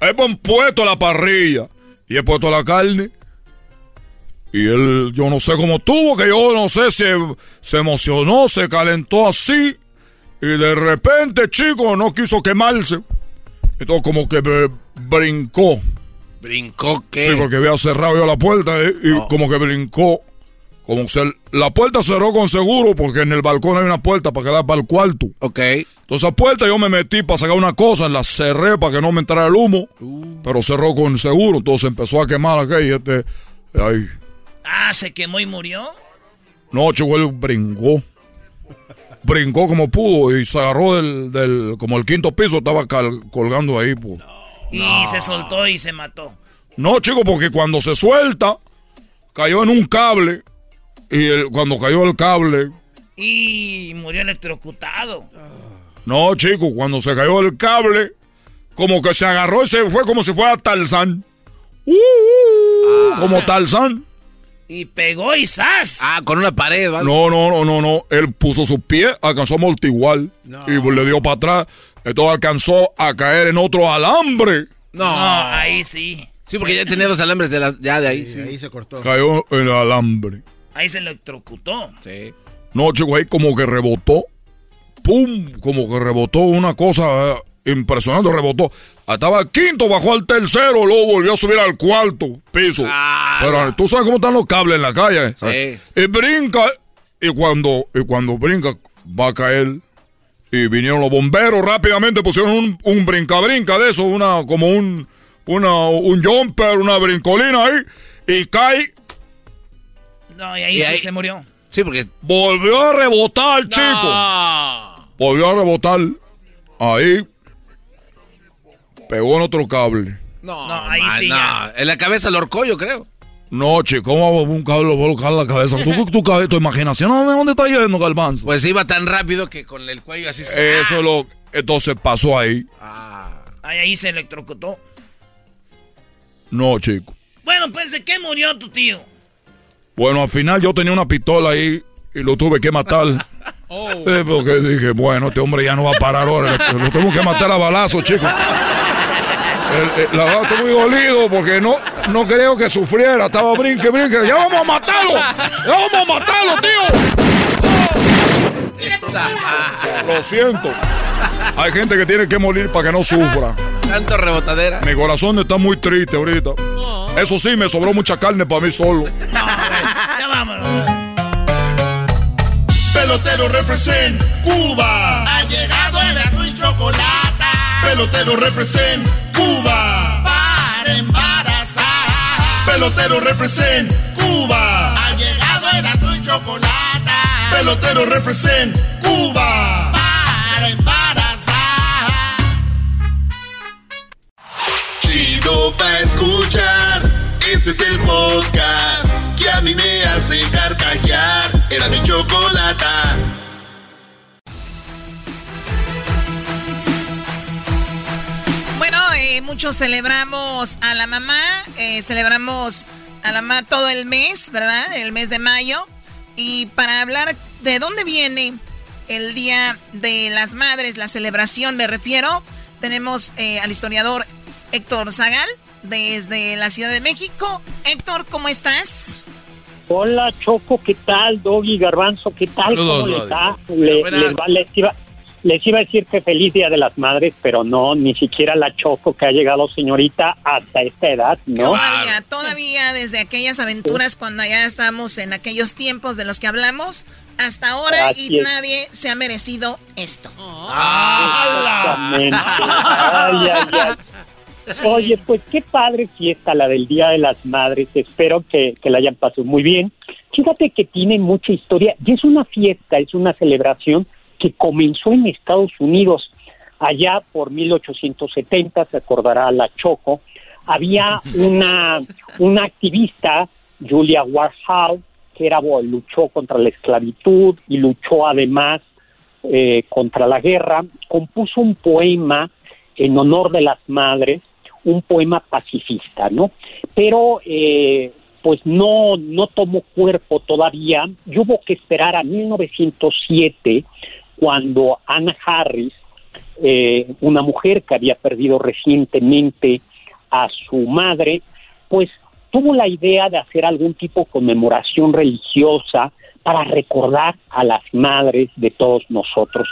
Speaker 9: Hemos puesto la parrilla. Y he puesto la carne. Y él, yo no sé cómo tuvo, que yo no sé si se emocionó, se calentó así. Y de repente, chico, no quiso quemarse. Entonces como que br- brincó.
Speaker 5: ¿Brincó qué?
Speaker 9: Sí, porque había cerrado yo la puerta eh, y como que brincó. Como se, la puerta cerró con seguro porque en el balcón hay una puerta para quedar para el cuarto.
Speaker 5: Ok.
Speaker 9: Entonces esa puerta yo me metí para sacar una cosa, la cerré para que no me entrara el humo, pero cerró con seguro, entonces empezó a quemar aquello. Este, ay,
Speaker 6: Ah, se quemó y murió.
Speaker 9: no, chico, él brincó. Brincó como pudo y se agarró del, del como el quinto piso, estaba cal- colgando ahí. pues.
Speaker 6: Y se soltó y se mató.
Speaker 9: No, chico, porque cuando se suelta, cayó en un cable. Y el- cuando cayó el cable,
Speaker 6: Y murió electrocutado.
Speaker 9: no, chico, cuando se cayó el cable, como que se agarró y se fue como si fuera Tarzán. Uh, uh, Como Tarzán.
Speaker 6: Y pegó y ¡zas!
Speaker 5: Ah, con una pared, ¿vale?
Speaker 9: No, no, no, no, no. Él puso sus pies, alcanzó a amortiguar. Y le dio para atrás. Entonces alcanzó a caer en otro alambre.
Speaker 5: No.
Speaker 6: No, ahí sí.
Speaker 5: Sí, porque ya tenía los alambres de la, ya de ahí, sí.
Speaker 7: Ahí se cortó.
Speaker 9: Cayó en el alambre.
Speaker 6: Ahí se electrocutó.
Speaker 5: Sí.
Speaker 9: No, chico, ahí como que rebotó. ¡Pum! Como que rebotó una cosa eh, impresionante, rebotó. Estaba quinto, bajó al tercero, luego volvió a subir al cuarto piso. Pero tú sabes cómo están los cables en la calle.
Speaker 5: Sí.
Speaker 9: Y brinca, y cuando, y cuando brinca, va a caer. Y vinieron los bomberos rápidamente, pusieron un, un brinca-brinca de eso, una, como un, una, un jumper, una brincolina ahí, y cae,
Speaker 6: No, y ahí
Speaker 5: Y
Speaker 6: sí
Speaker 5: ahí-
Speaker 6: se murió.
Speaker 5: Sí, porque...
Speaker 9: volvió a rebotar, chico.
Speaker 5: No.
Speaker 9: Volvió a rebotar. Ahí. Pegó en otro cable.
Speaker 5: No,
Speaker 6: No, ahí
Speaker 5: man,
Speaker 6: sí
Speaker 5: no.
Speaker 6: ya.
Speaker 5: En la cabeza lo horcó, yo creo.
Speaker 9: No, chico, ¿cómo va un cable va a colocar la cabeza? ¿Tú, *laughs* tu, cabe- tu imaginación, ¿dónde, dónde está yendo, Galvanzo?
Speaker 5: Pues iba tan rápido que con el cuello así... se-
Speaker 9: Eso es lo. Entonces pasó ahí.
Speaker 5: Ah.
Speaker 6: Ahí, ahí se electrocutó.
Speaker 9: No, chico.
Speaker 6: Bueno, pues, ¿de qué murió tu tío?
Speaker 9: Bueno, al final yo tenía una pistola ahí y lo tuve que matar. *laughs* Eh, porque dije, bueno, este hombre ya no va a parar ahora. Lo, tengo que matar a balazo, chico. El- el- la verdad estoy muy dolido porque no, no creo que sufriera. Estaba brinque, brinque. ¡Ya vamos a matarlo! ¡Ya vamos a matarlo, tío! Lo siento. Hay gente que tiene que morir para que no sufra.
Speaker 5: Tanto rebotadera.
Speaker 9: Mi corazón está muy triste ahorita. Eso sí, me sobró mucha carne para mí solo. *laughs*
Speaker 6: Ya vámonos.
Speaker 2: Pelotero represent Cuba.
Speaker 6: Ha llegado el azul y chocolate.
Speaker 2: Pelotero represent Cuba.
Speaker 6: Para embarazar.
Speaker 2: Pelotero represent Cuba.
Speaker 6: Ha llegado el azul y chocolate.
Speaker 2: Pelotero represent Cuba.
Speaker 6: Para embarazar.
Speaker 2: Chido pa escuchar. Este es el podcast que a mí me hace carcajear. Era mi chocolata.
Speaker 11: Bueno, eh, muchos celebramos a la mamá, eh, celebramos a la mamá todo el mes, ¿verdad? El mes de mayo. Y para hablar de dónde viene el Día de las Madres, la celebración me refiero, tenemos eh, al historiador Héctor Zagal desde la Ciudad de México. Héctor, ¿cómo estás?
Speaker 12: Hola Choco, ¿qué tal? Doggy Garbanzo, ¿qué tal?
Speaker 4: Saludos,
Speaker 12: ¿Cómo les va? Le- les, va- les iba, les iba a decir que feliz Día de las Madres, pero no, ni siquiera la Choco que ha llegado señorita hasta esta edad, ¿no?
Speaker 11: Todavía, todavía desde aquellas aventuras cuando ya estamos en aquellos tiempos de los que hablamos, hasta ahora
Speaker 12: Así
Speaker 11: y
Speaker 12: es.
Speaker 11: nadie se ha merecido esto.
Speaker 12: Exactamente. Ay, ay, ay. Oye, pues qué padre fiesta la del Día de las Madres. Espero que, que la hayan pasado muy bien. Fíjate que tiene mucha historia y es una fiesta, es una celebración que comenzó en Estados Unidos. Allá por 1870, se acordará la Choco, había una, una activista, Julia Warhol, que era, luchó contra la esclavitud y luchó además eh, contra la guerra, compuso un poema en honor de las madres, un poema pacifista, ¿no? Pero eh, pues no, no tomó cuerpo todavía y hubo que esperar a 1907 cuando Anna Harris, eh, una mujer que había perdido recientemente a su madre, pues tuvo la idea de hacer algún tipo de conmemoración religiosa para recordar a las madres de todos nosotros.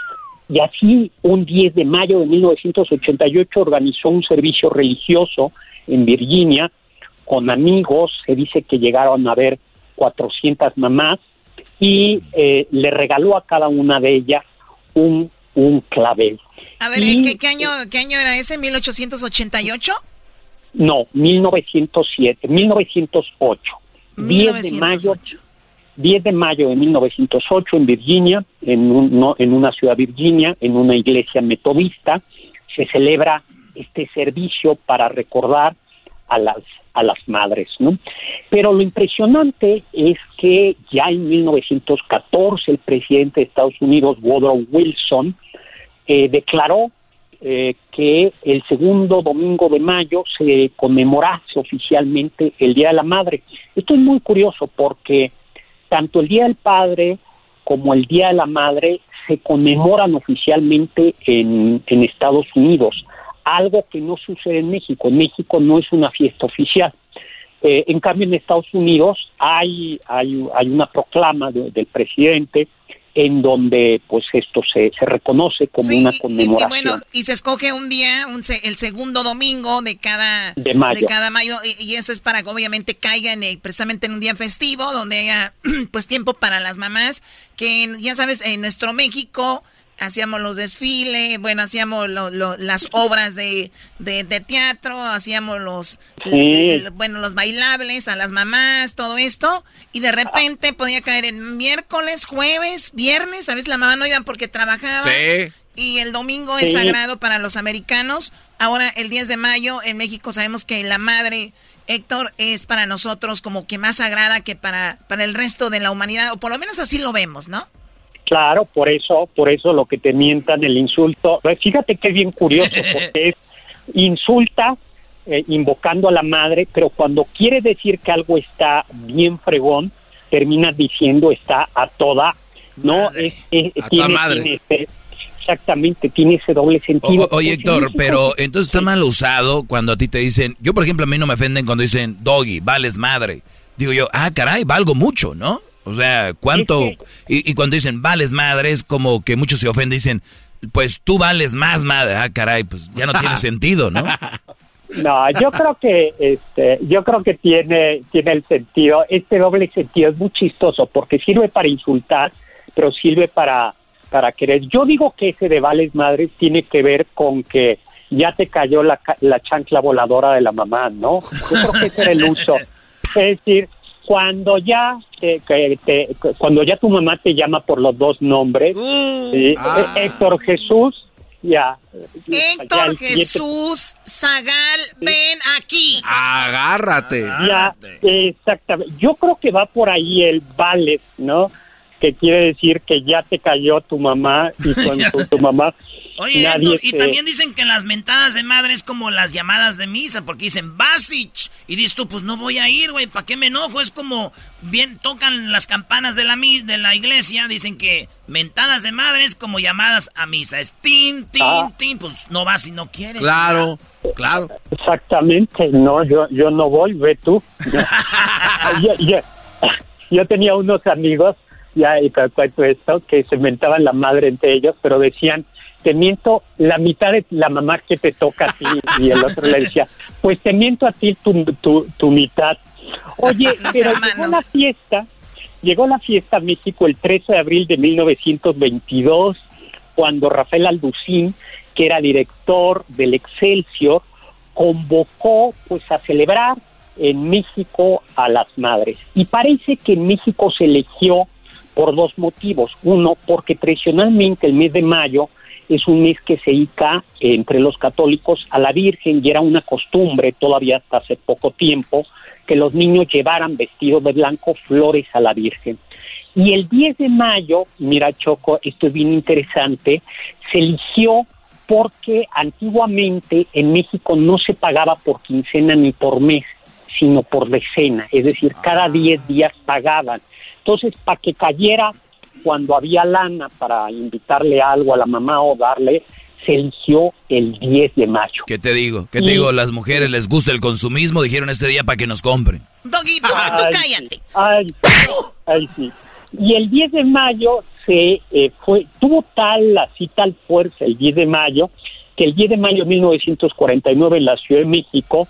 Speaker 12: Y así, un 10 de mayo de 1988 organizó un servicio religioso en Virginia con amigos, se dice que llegaron a ver 400 mamás y eh, le regaló a cada una de ellas un, un clavel.
Speaker 11: A ver,
Speaker 12: Y-
Speaker 11: ¿qué, qué año, ¿qué año era ese? ¿1888?
Speaker 12: No, 1907, 1908. 10 de mayo 10 de mayo de 1908 en Virginia, en, un- no, en una ciudad Virginia, en una iglesia metodista, se celebra este servicio para recordar a las, a las madres, ¿no? Pero lo impresionante es que ya en 1914 el presidente de Estados Unidos, Woodrow Wilson, eh, declaró eh, que el segundo domingo de mayo se conmemorase oficialmente el Día de la Madre. Esto es muy curioso porque tanto el Día del Padre como el Día de la Madre se conmemoran oficialmente en, en Estados Unidos, algo que no sucede en México. En México no es una fiesta oficial. Eh, en cambio, en Estados Unidos hay, hay, hay una proclama de- del presidente en donde pues esto se, se reconoce como una
Speaker 11: Y, y
Speaker 12: conmemoración.
Speaker 11: bueno, y se escoge un día, un se- el segundo domingo de cada,
Speaker 12: De mayo.
Speaker 11: cada mayo, y, y eso es para que obviamente caiga en, el- precisamente en un día festivo, donde haya *clears throat* pues tiempo para las mamás, que ya sabes, en nuestro México hacíamos los desfiles, bueno, hacíamos lo- lo- las *laughs* obras de, de, de teatro, hacíamos los,
Speaker 12: Sí.
Speaker 11: el- bueno, los bailables a las mamás, todo esto, y de repente podía caer en miércoles, jueves, viernes, a veces la mamá no iba porque trabajaba.
Speaker 5: Sí.
Speaker 11: Y el domingo es sagrado para los americanos. Ahora, el 10 de mayo, en México sabemos que la madre, Héctor, es para nosotros como que más sagrada que para, para el resto de la humanidad, o por lo menos así lo vemos, ¿no?
Speaker 12: Claro, por eso, por eso lo que te mientan el insulto. Pues Fíjate que es bien curioso *laughs* porque es insulta eh, invocando a la madre, pero cuando quiere decir que algo está bien fregón, termina diciendo está a toda, ¿no? Es, es-
Speaker 4: A toda
Speaker 12: tiene,
Speaker 4: madre.
Speaker 12: tiene exactamente, tiene ese doble sentido.
Speaker 4: o- oye, Héctor, pero entonces está mal usado cuando a ti te dicen, yo por ejemplo a mí no me ofenden cuando dicen doggy, vales madre. Digo yo, ah, caray, valgo mucho, ¿no? O sea, ¿cuánto? Y, y cuando dicen vales madre es como que muchos se ofenden dicen, pues tú vales más madre. Ah, caray, pues ya no tiene *laughs* sentido, ¿no?
Speaker 12: No, yo creo que este, yo creo que tiene tiene el sentido, este doble sentido es muy chistoso porque sirve para insultar, pero sirve para, para querer. Yo digo que ese de vales madres tiene que ver con que ya te cayó la, la chancla voladora de la mamá, ¿no? Yo creo que ese era el uso. *laughs* Es decir, cuando ya te- que te- cuando ya tu mamá te llama por los dos nombres, ¿sí?
Speaker 6: Ah.
Speaker 12: Eh, Héctor Jesús, ya.
Speaker 11: Héctor Jesús Zagal, ven aquí.
Speaker 5: Agárrate.
Speaker 12: Ya, exactamente. Yo creo que va por ahí el vales, ¿no? Que quiere decir que ya te cayó tu mamá y *laughs* con tu, tu mamá
Speaker 6: Oye,
Speaker 12: nadie
Speaker 6: Héctor, y
Speaker 12: te-
Speaker 6: también dicen que las mentadas de madre es como las llamadas de misa, porque dicen Basich. Y dices tú, pues no voy a ir, güey, ¿para qué me enojo? Es como, bien, tocan las campanas de la, de la iglesia, dicen que mentadas de madre es como llamadas a misa. Es tin, tin,
Speaker 12: Ah.
Speaker 6: tin, pues no vas si no quieres.
Speaker 5: Claro, claro.
Speaker 12: Exactamente, no, yo, yo no voy, ve tú. *laughs* yo, yo- yo tenía unos amigos, ya y esto, que se mentaban la madre entre ellos, pero decían, te miento la mitad de la mamá que te toca a ti, y el otro le decía, pues te miento a ti tu, tu, tu mitad. Oye, *laughs*
Speaker 11: Los
Speaker 12: pero
Speaker 11: hermanos.
Speaker 12: llegó la fiesta, llegó la fiesta a México el 13 de abril de 1922, cuando Rafael Alducín, que era director del Excelsior, convocó pues a celebrar en México a las madres. Y parece que en México se eligió por dos motivos. Uno, porque tradicionalmente el mes de mayo es un mes que se dedica entre los católicos a la Virgen y era una costumbre todavía hasta hace poco tiempo que los niños llevaran vestidos de blanco flores a la Virgen. Y el 10 de mayo, mira Choco, esto es bien interesante, se eligió porque antiguamente en México no se pagaba por quincena ni por mes, sino por decena, es decir, cada 10 días pagaban. Entonces, para que cayera cuando había lana para invitarle algo a la mamá o darle, se eligió el 10 de mayo.
Speaker 4: ¿Qué te digo? ¿Qué te digo? Las mujeres les gusta el consumismo, dijeron este día para que nos compren.
Speaker 6: Doggy, tú, tú
Speaker 12: Ay,
Speaker 6: cállate.
Speaker 12: Ay, ay, sí. Y el 10 de mayo se eh, fue, tuvo tal, así tal fuerza el 10 de mayo, que el 10 de mayo de 1949 en la Ciudad de México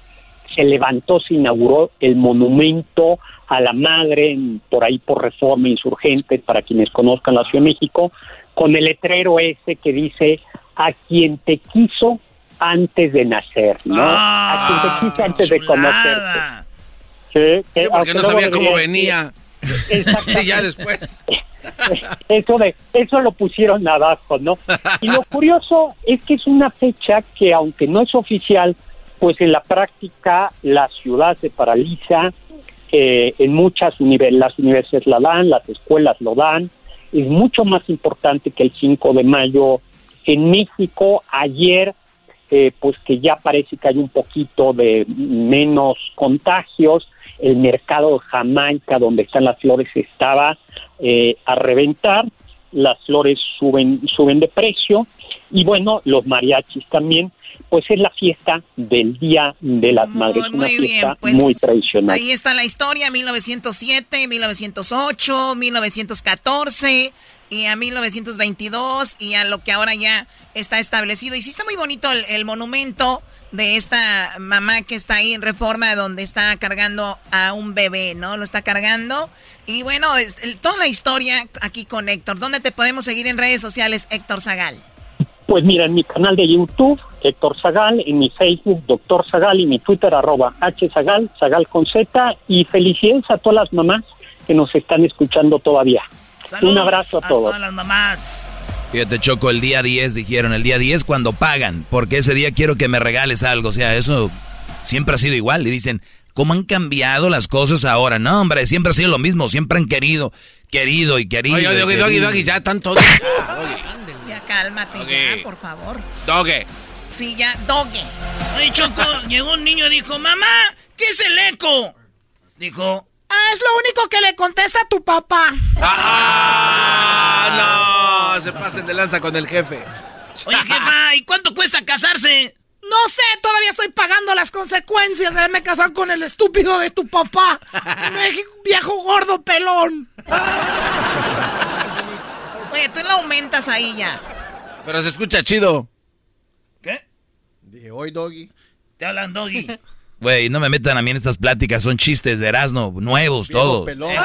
Speaker 12: se levantó, se inauguró el monumento a la madre, por ahí por reforma insurgente, para quienes conozcan la Ciudad de México, con el letrero ese que dice, a quien te quiso antes de nacer, ¿no? a quien te quiso antes de conocerte. Sí,
Speaker 5: Sí, porque no sabía cómo venía. *laughs* Y ya después. *laughs*
Speaker 12: eso de eso lo pusieron abajo, ¿no? Y lo curioso es que es una fecha que aunque no es oficial, pues en la práctica la ciudad se paraliza, eh, en muchas univer- las universidades la dan, las escuelas lo dan, es mucho más importante que el 5 de mayo en México. Ayer, eh, pues que ya parece que hay un poquito de menos contagios, el mercado de Jamaica, donde están las flores, estaba eh, a reventar, las flores suben, suben de precio, y bueno, los mariachis también, pues es la fiesta del Día de las Madres, una
Speaker 11: Muy
Speaker 12: fiesta
Speaker 11: pues
Speaker 12: muy tradicional.
Speaker 11: ahí está la historia, 1907, 1908, 1914 y a 1922 y a lo que ahora ya está establecido. Y sí está muy bonito el, el monumento de esta mamá que está ahí en Reforma donde está cargando a un bebé, ¿no? Lo está cargando. Y bueno, es- el- toda la historia aquí con Héctor. ¿Dónde te podemos seguir en redes sociales, Héctor Zagal?
Speaker 12: Pues mira, en mi canal de YouTube, Héctor Zagal, en mi Facebook, Doctor Zagal, y mi Twitter, arroba hzagal, Zagal con Z, y felicidades a todas las mamás que nos están escuchando todavía.
Speaker 6: Saludos
Speaker 12: Un abrazo a todos.
Speaker 6: todas las mamás.
Speaker 4: Fíjate, Choco, el día 10 dijeron, el día 10 cuando pagan, porque ese día quiero que me regales algo. O sea, eso siempre ha sido igual. Y dicen, ¿cómo han cambiado las cosas ahora? No, hombre, siempre ha sido lo mismo. Siempre han querido, querido y querido.
Speaker 5: Oye,
Speaker 4: y
Speaker 5: Doggy, Doggy, ya tanto. *laughs*
Speaker 11: Ya cálmate, ya, por favor.
Speaker 5: Doggy.
Speaker 11: Sí, ya, doge.
Speaker 6: Oye, Choco, llegó un niño y dijo, mamá, ¿qué es el eco? Dijo,
Speaker 8: Ah, es lo único que le contesta a tu papá.
Speaker 5: Ah, no, se pasen de lanza con el jefe.
Speaker 6: oye, jefa, ¿y cuánto cuesta casarse?
Speaker 8: No sé, todavía estoy pagando las consecuencias de haberme casado con el estúpido de tu papá. *laughs* México, viejo gordo pelón.
Speaker 11: Oye, tú lo aumentas ahí ya.
Speaker 5: Pero se escucha chido.
Speaker 6: ¿Qué?
Speaker 7: Dije, hoy, Doggy.
Speaker 6: Te hablan, Doggy. *laughs*
Speaker 4: Güey, no me metan a mí en estas pláticas, son chistes de Erasmo, nuevos
Speaker 7: Viejo
Speaker 4: todos.
Speaker 7: pelón.
Speaker 6: Eh,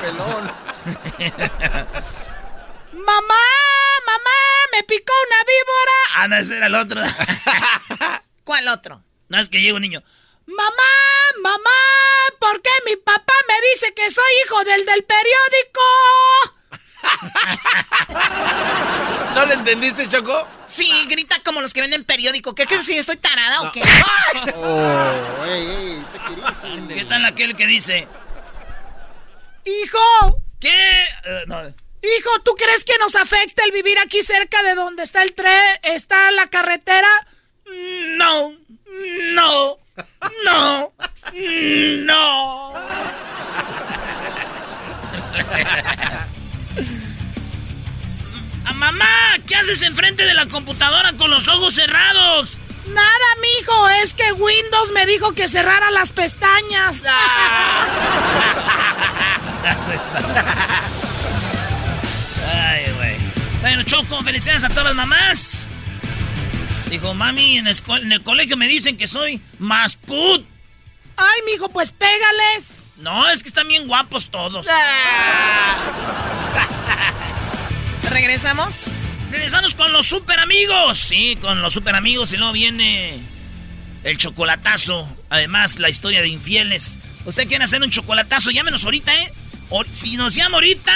Speaker 7: pelón.
Speaker 8: Mamá, mamá, me picó una víbora.
Speaker 6: Ah, no, ese era el otro. *laughs*
Speaker 11: ¿Cuál otro?
Speaker 6: No, es que llega un niño.
Speaker 8: Mamá, mamá, ¿por qué mi papá me dice que soy hijo del del periódico?
Speaker 5: ¿No le entendiste, Choco?
Speaker 11: Sí, grita como los que venden periódico. ¿Qué crees si estoy tarada o qué? *laughs*
Speaker 7: Oh, ey, ey, te
Speaker 6: ¿Qué tal aquel que dice?
Speaker 8: Hijo,
Speaker 6: ¿Qué? Eh, no.
Speaker 8: hijo, ¿tú crees que nos afecta el vivir aquí cerca de donde está el tren, está la carretera?
Speaker 6: No, no, no, no. *laughs* ¡A mamá! ¿Qué haces enfrente de la computadora con los ojos cerrados?
Speaker 8: Nada, mijo, es que Windows me dijo que cerrara las pestañas.
Speaker 6: Ay, güey. Bueno, Choco, felicidades a todas las mamás. Dijo, mami, en el colegio me dicen que soy más put.
Speaker 8: Ay, mijo, pues pégales.
Speaker 6: No, es que están bien guapos todos. *laughs*
Speaker 11: ¿Regresamos?
Speaker 6: Regresamos con los super amigos. Sí, con los super amigos y luego viene el chocolatazo. Además, la historia de infieles. ¿Usted quiere hacer un chocolatazo? Llámenos ahorita, ¿eh? O- si nos llama ahorita,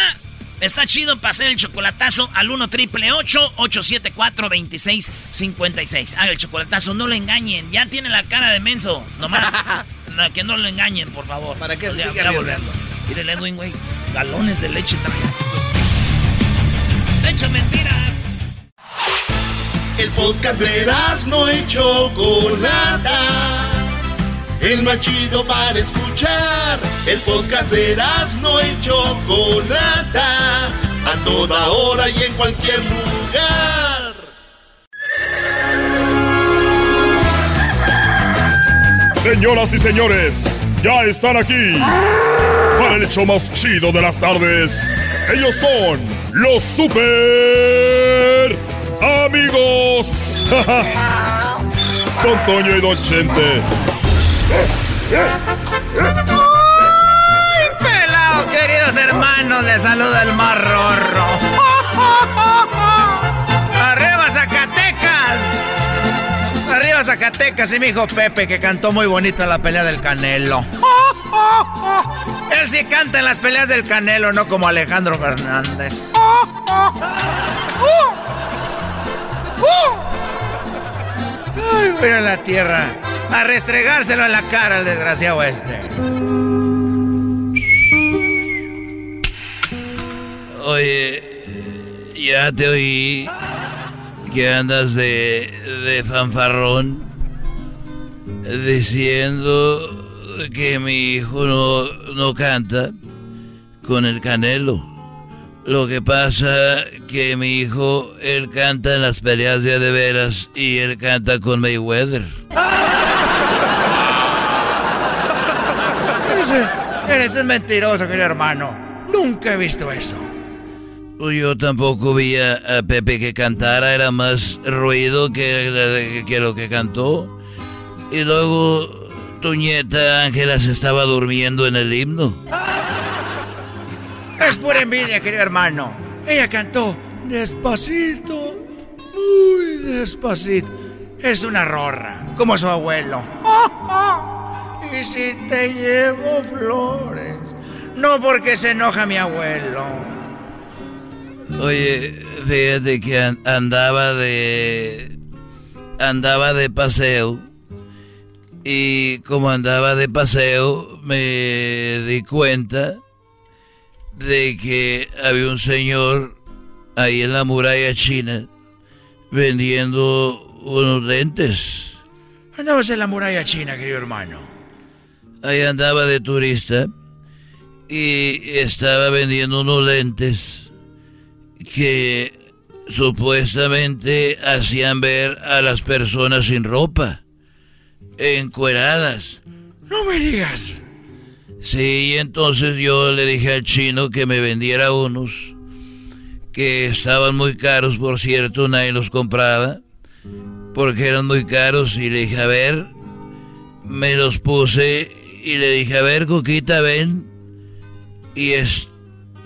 Speaker 6: está chido para hacer el chocolatazo al 1 triple 874 2656 Haga el chocolatazo, no lo engañen. Ya tiene la cara de menso. Nomás *laughs* no, que no lo engañen, por favor.
Speaker 5: ¿Para qué se
Speaker 6: Ya,
Speaker 5: sigue
Speaker 6: volvemos. Mire, el Edwin, güey. Galones de leche trae. Hecho mentira.
Speaker 2: El podcast de no y Chocolata. El más chido para escuchar. El podcast de no y Chocolata. A toda hora y en cualquier lugar.
Speaker 9: Señoras y señores, ya están aquí para el hecho más chido de las tardes. Ellos son los super amigos. *laughs* Don Toño y Don Chente.
Speaker 6: ¡Ay, pelado, queridos hermanos! Les saluda el más rorro. *laughs* ¡Arriba, Zacatecas! Arriba, Zacatecas y mi hijo Pepe, que cantó muy bonito la pelea del Canelo. Él sí canta en las peleas del Canelo, no como Alejandro Fernández. ¡Ay, voy a la tierra! A restregárselo en la cara al desgraciado este. Oye, ya te oí que andas de, de fanfarrón diciendo que mi hijo no, no canta con el canelo. Lo que pasa que mi hijo, él canta en las peleas de veras y él canta con Mayweather. Eres, eres un mentiroso, querido hermano. Nunca he visto eso. Yo tampoco vi a, Pepe que cantara, era más ruido que, que lo que cantó. Y luego tu nieta Ángela se estaba durmiendo en el himno. Es pura envidia, querido hermano. Ella cantó despacito, muy despacito. Es una rorra, como su abuelo. *laughs* Y si te llevo flores, no porque se enoja mi abuelo. Oye, fíjate que an- andaba de. andaba de paseo. Y como andaba de paseo, me di cuenta de que había un señor ahí en la muralla china vendiendo unos lentes. Andabas en la muralla china, querido hermano. Ahí andaba de turista y estaba vendiendo unos lentes que supuestamente hacían ver a las personas sin ropa, encueradas. No me digas. Sí, y entonces yo le dije al chino que me vendiera unos que estaban muy caros, por cierto, nadie los compraba, porque eran muy caros, y le dije, a ver, me los puse y le dije, a ver, Coquita, ven, y es,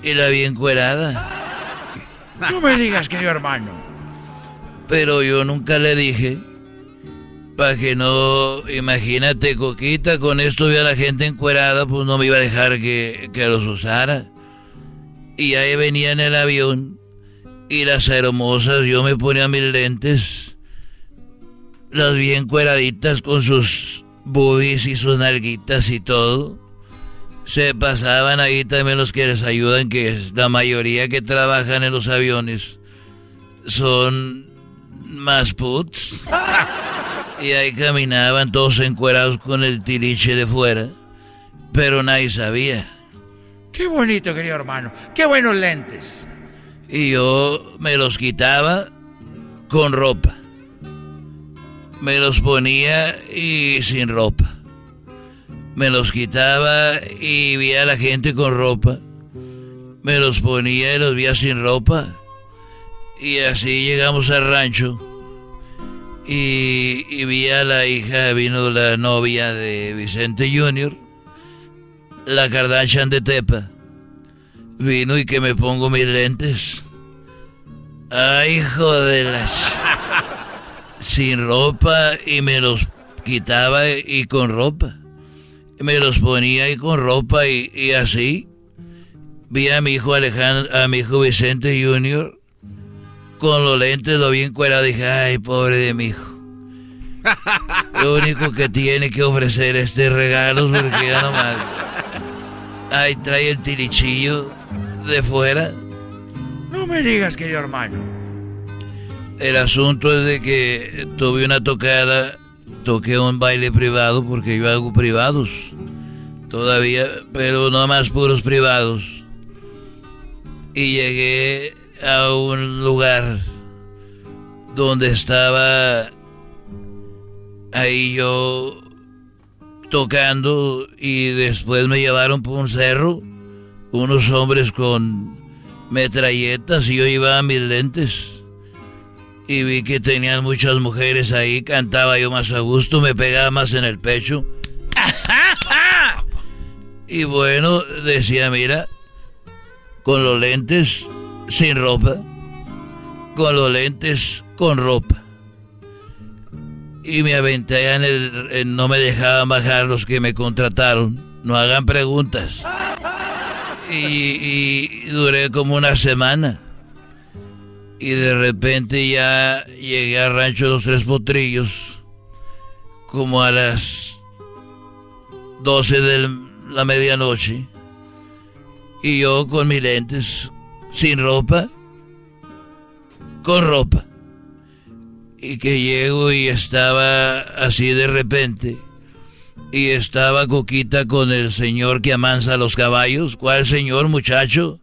Speaker 4: y la vi encuerada.
Speaker 13: No me digas, querido hermano.
Speaker 4: Pero yo nunca le dije. Para que no, imagínate, Coquita, con esto vi la gente encuerada, pues no me iba a dejar que, que los usara. Y ahí venía en el avión y las hermosas, yo me ponía mis lentes, las bien cueraditas con sus boobies y sus nalguitas y todo. Se pasaban ahí también los que les ayudan, que es la mayoría que trabajan en los aviones son más puts. Y ahí caminaban todos encuerados con el tiliche de fuera, pero nadie sabía.
Speaker 13: Qué bonito, querido hermano. Qué buenos lentes.
Speaker 4: Y yo me los quitaba con ropa. Me los ponía y sin ropa. Me los quitaba y vi a la gente con ropa. Me los ponía y los vi sin ropa. Y así llegamos al rancho. Y, y vi a la hija, vino la novia de Vicente Jr., la Kardashian de Tepa. Vino y que me pongo mis lentes. Ay, hijo de las... *laughs* Sin ropa y me los quitaba y con ropa. Me los ponía y con ropa y, así. Vi a mi hijo Alejandro, a mi hijo Vicente Jr. con los lentes lo bien cuerado. Dije, ay, pobre de mi hijo. *laughs* Lo único que tiene que ofrecer este regalo porque ya nomás. Ay, trae el tirichillo de fuera.
Speaker 13: No me digas, querido hermano.
Speaker 4: El asunto es de que tuve una tocada, toqué un baile privado porque yo hago privados. Todavía, pero no más puros privados. Y llegué a un lugar donde estaba ahí yo tocando y después me llevaron por un cerro unos hombres con metralletas y yo iba a mis lentes. Y vi que tenían muchas mujeres ahí, cantaba yo más a gusto, me pegaba más en el pecho. Y bueno, decía, mira, con los lentes sin ropa, con los lentes con ropa. Y me aventé en el... no me dejaban bajar los que me contrataron. No hagan preguntas y, duré como una semana. Y de repente ya llegué al rancho de los tres potrillos, como a las 12 de la medianoche. Y yo con mis lentes, sin ropa, con ropa. Y que llego y estaba así de repente y estaba Coquita con el señor que amansa los caballos. ¿Cuál señor, muchacho?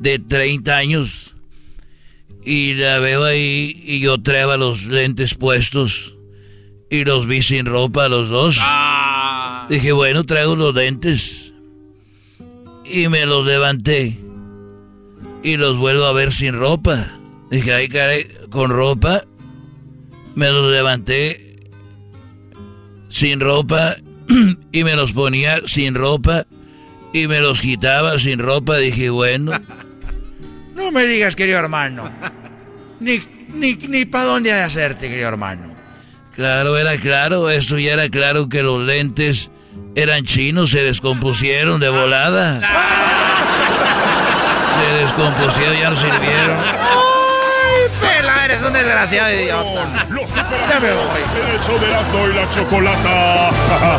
Speaker 4: De 30 años. Y la veo ahí y yo traía los lentes puestos. Y los vi sin ropa los dos. Ah. Dije, bueno, traigo los lentes. Y me los levanté. Y los vuelvo a ver sin ropa. Dije, ay, caray, con ropa. Me los levanté sin ropa *clears throat* y me los ponía sin ropa y me los quitaba sin ropa. Dije, bueno.
Speaker 13: No me digas, querido hermano. Ni, ni, ni para dónde ha de hacerte, querido hermano.
Speaker 4: Claro, era claro, eso ya era claro que los lentes eran chinos, se descompusieron de volada. Se descompusieron, ya no sirvieron.
Speaker 13: ¡Ay, pela! Eres un desgraciado idiota. Los ya me voy.
Speaker 2: El hecho de las y la chocolata.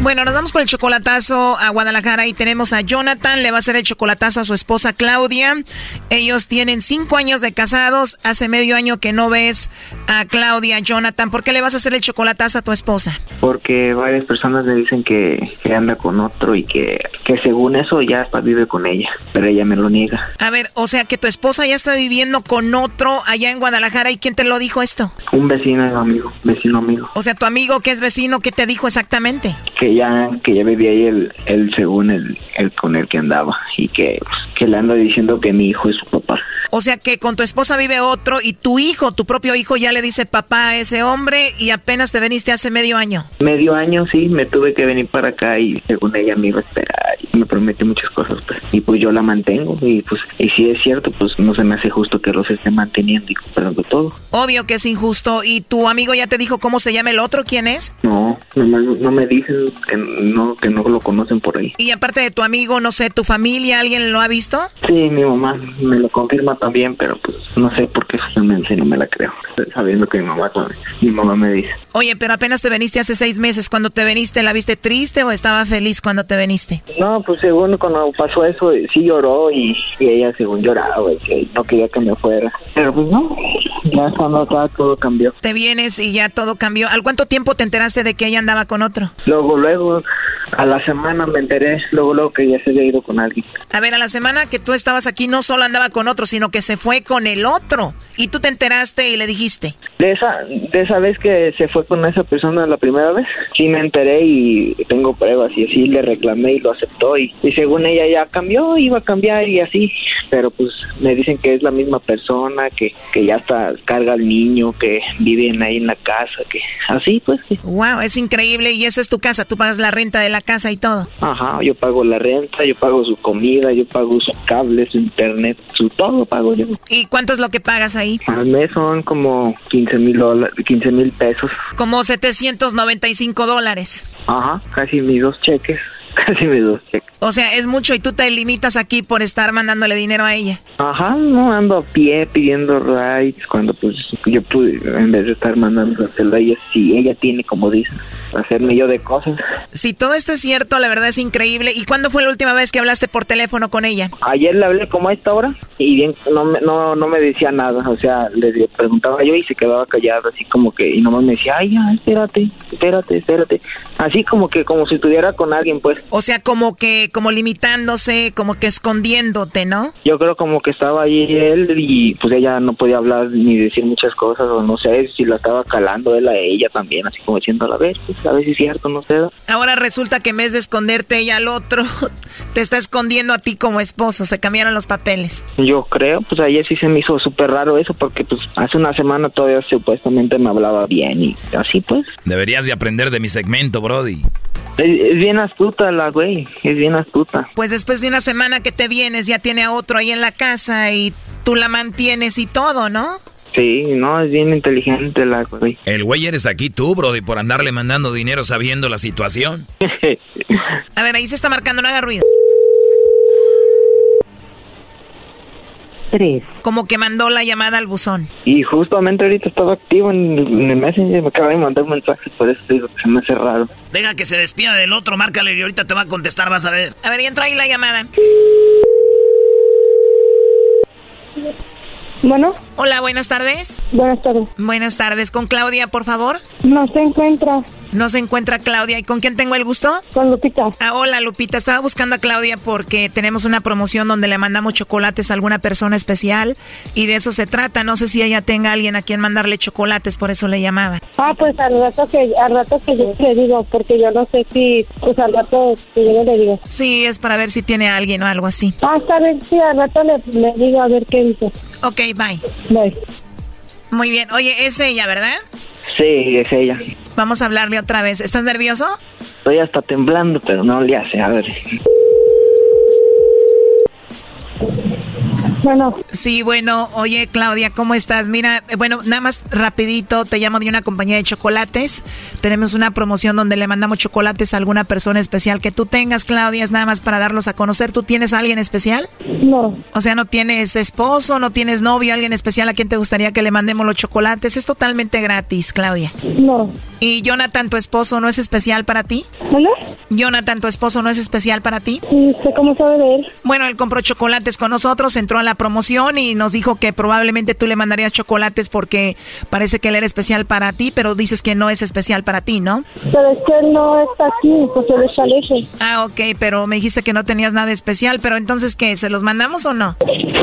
Speaker 11: Bueno, nos vamos con el chocolatazo a Guadalajara y tenemos a Jonathan, le va a hacer el chocolatazo a su esposa Claudia. Ellos tienen cinco años de casados, hace medio año que no ves a Claudia, Jonathan. ¿Por qué le vas a hacer el chocolatazo a tu esposa?
Speaker 14: Porque varias personas me dicen que, que anda con otro y que, que según eso ya está vive con ella, pero ella me lo niega.
Speaker 11: A ver, o sea que tu esposa ya está viviendo con otro allá en Guadalajara y ¿quién te lo dijo esto?
Speaker 14: Un vecino amigo, vecino amigo.
Speaker 11: O sea, tu amigo que es vecino, ¿qué te dijo exactamente?
Speaker 14: Que ya, que ya vivía ahí el, el según el, el con el que andaba y que, que le anda diciendo que mi hijo es su papá.
Speaker 11: O sea que con tu esposa vive otro y tu hijo, tu propio hijo, ya le dice papá a ese hombre y apenas te veniste hace medio año.
Speaker 14: Medio año, sí, me tuve que venir para acá y según ella me iba a esperar y me prometió muchas cosas, pues. Y pues yo la mantengo y pues, y si es cierto, pues no se me hace justo que los esté manteniendo y comprando todo.
Speaker 11: Obvio que es injusto. ¿Y tu amigo ya te dijo cómo se llama el otro? ¿Quién es?
Speaker 14: No, no, me- no me dicen que no, que no lo conocen por ahí.
Speaker 11: Y aparte de tu amigo, no sé, tu familia, ¿alguien lo ha visto?
Speaker 14: Sí, mi mamá me lo confirma también, pero pues no sé por qué realmente no me la creo, *laughs* sabiendo que mi mamá, mi mamá me dice.
Speaker 11: Oye, pero apenas te veniste hace seis meses. Cuando te veniste, ¿la viste triste o estaba feliz cuando te veniste?
Speaker 14: No, pues según cuando pasó eso, eh, sí lloró y, y ella según lloraba, y que no quería que me fuera. Pero pues no, ya cuando acá todo cambió.
Speaker 11: Te vienes y ya todo cambió. ¿Al cuánto tiempo te enteraste de que ella andaba con otro?
Speaker 14: Luego, luego, a la semana me enteré, luego, luego que ya se había ido con alguien.
Speaker 11: A ver, a la semana que tú estabas aquí no solo andaba con otro, sino que se fue con el otro. Y tú te enteraste y le dijiste.
Speaker 14: De esa, de esa vez que se fue con esa persona la primera vez, sí me enteré y tengo pruebas y así le reclamé y lo aceptó y, y según ella ya cambió, iba a cambiar y así, pero pues me dicen que es la misma persona, que, que ya está, carga al niño, que viven ahí en la casa, que así pues. sí.
Speaker 11: Wow, es increíble. Y esa es tu casa. Tú pagas la renta de la casa y todo.
Speaker 14: Ajá, yo pago la renta, yo pago su comida, yo pago su cable, su internet, su todo pago yo.
Speaker 11: ¿Y cuánto es lo que pagas ahí?
Speaker 14: Al mes son como 15 mil dólares, 15 mil pesos.
Speaker 11: Como 795 dólares.
Speaker 14: Ajá, casi mis dos cheques, *laughs* casi mis dos cheques.
Speaker 11: O sea, es mucho y tú te limitas aquí por estar mandándole dinero a ella.
Speaker 14: Ajá, no ando a pie pidiendo rides cuando pues yo pude, en vez de estar mandando a ella, si ella tiene, como dice, hacerme yo de cosas.
Speaker 11: Si todo esto es cierto, la verdad es increíble. ¿Y cuándo fue la última vez que hablaste por teléfono con ella?
Speaker 14: Ayer le hablé como a esta hora y bien no me, no, no me decía nada, o sea, le preguntaba yo y se quedaba callado, así como que, y nomás me decía, ay, ya, espérate, espérate, espérate. Así como que, como si estuviera con alguien, pues.
Speaker 11: O sea, como que, como limitándose, como que escondiéndote, ¿no?
Speaker 14: Yo creo como que estaba ahí él y pues ella no podía hablar ni decir muchas cosas, o no sé si la estaba calando él a ella también, así como diciendo, a ver, pues, a ver si es cierto, no sé.
Speaker 11: Ahora resulta que en vez de esconderte ella al otro, *laughs* te está escondiendo a ti como esposo, se cambiaron los papeles.
Speaker 14: Yo creo, pues ayer sí se me hizo súper raro eso, porque pues hace una semana todavía supuestamente me hablaba bien y así pues.
Speaker 4: Deberías de aprender de mi segmento, Brody.
Speaker 14: Es, es bien astuta la güey, es bien astuta.
Speaker 11: Pues después de una semana que te vienes ya tiene a otro ahí en la casa y tú la mantienes y todo, ¿no?
Speaker 14: Sí, no, es bien inteligente la güey.
Speaker 4: El güey eres aquí tú, Brody, por andarle mandando dinero sabiendo la situación. *laughs*
Speaker 11: A ver, ahí se está marcando, no haga ruido.
Speaker 15: Tres.
Speaker 11: Como que mandó la llamada al buzón.
Speaker 14: Y justamente ahorita estaba activo en, en el Messenger, me acaba de mandar un mensaje, por eso te digo que se me hace raro.
Speaker 6: Deja que se despida del otro, márcale y ahorita te va a contestar, vas a ver.
Speaker 11: A ver, y entró ahí la llamada.
Speaker 15: Bueno.
Speaker 11: Hola, buenas tardes.
Speaker 15: Buenas tardes.
Speaker 11: Buenas tardes. ¿Con Claudia, por favor?
Speaker 15: No se encuentra.
Speaker 11: No se encuentra Claudia. ¿Y con quién tengo el gusto?
Speaker 15: Con Lupita.
Speaker 11: Ah, hola, Lupita. Estaba buscando a Claudia porque tenemos una promoción donde le mandamos chocolates a alguna persona especial y de eso se trata. No sé si ella tenga a alguien a quien mandarle chocolates, por eso le llamaba.
Speaker 15: Ah, pues al rato que al rato que yo le digo, porque yo no sé si, pues al rato que yo le digo.
Speaker 11: Sí, es para ver si tiene a alguien o algo así.
Speaker 15: Ah, está bien, sí, al rato le, le digo a ver qué dice.
Speaker 11: Ok, bye.
Speaker 15: Bye.
Speaker 11: Muy bien. Oye, es ella, ¿verdad?
Speaker 14: Sí, es ella.
Speaker 11: Vamos a hablarle otra vez. ¿Estás nervioso?
Speaker 14: Estoy hasta temblando, pero no le hace, a ver.
Speaker 15: Bueno.
Speaker 11: Sí, bueno, oye Claudia, ¿cómo estás? Mira, eh, bueno, nada más rapidito, te llamo de una compañía de chocolates. Tenemos una promoción donde le mandamos chocolates a alguna persona especial que tú tengas, Claudia, es nada más para darlos a conocer. ¿Tú tienes a alguien especial?
Speaker 15: No.
Speaker 11: O sea, no tienes esposo, no tienes novio, alguien especial a quien te gustaría que le mandemos los chocolates. Es totalmente gratis, Claudia.
Speaker 15: No.
Speaker 11: ¿Y Jonathan, tu esposo, no es especial para ti?
Speaker 15: ¿Hola?
Speaker 11: Jonathan, tu esposo, no es especial para ti?
Speaker 15: ¿Y usted cómo sabe de él?
Speaker 11: Bueno, él compró chocolates con nosotros, entró a la promoción y nos dijo que probablemente tú le mandarías chocolates porque parece que él era especial para ti, pero dices que no es especial para ti, ¿no?
Speaker 15: Pero es que él no está aquí, pues él está lejos.
Speaker 11: Ah, ok, pero me dijiste que no tenías nada especial, pero entonces, ¿qué? ¿Se los mandamos o no?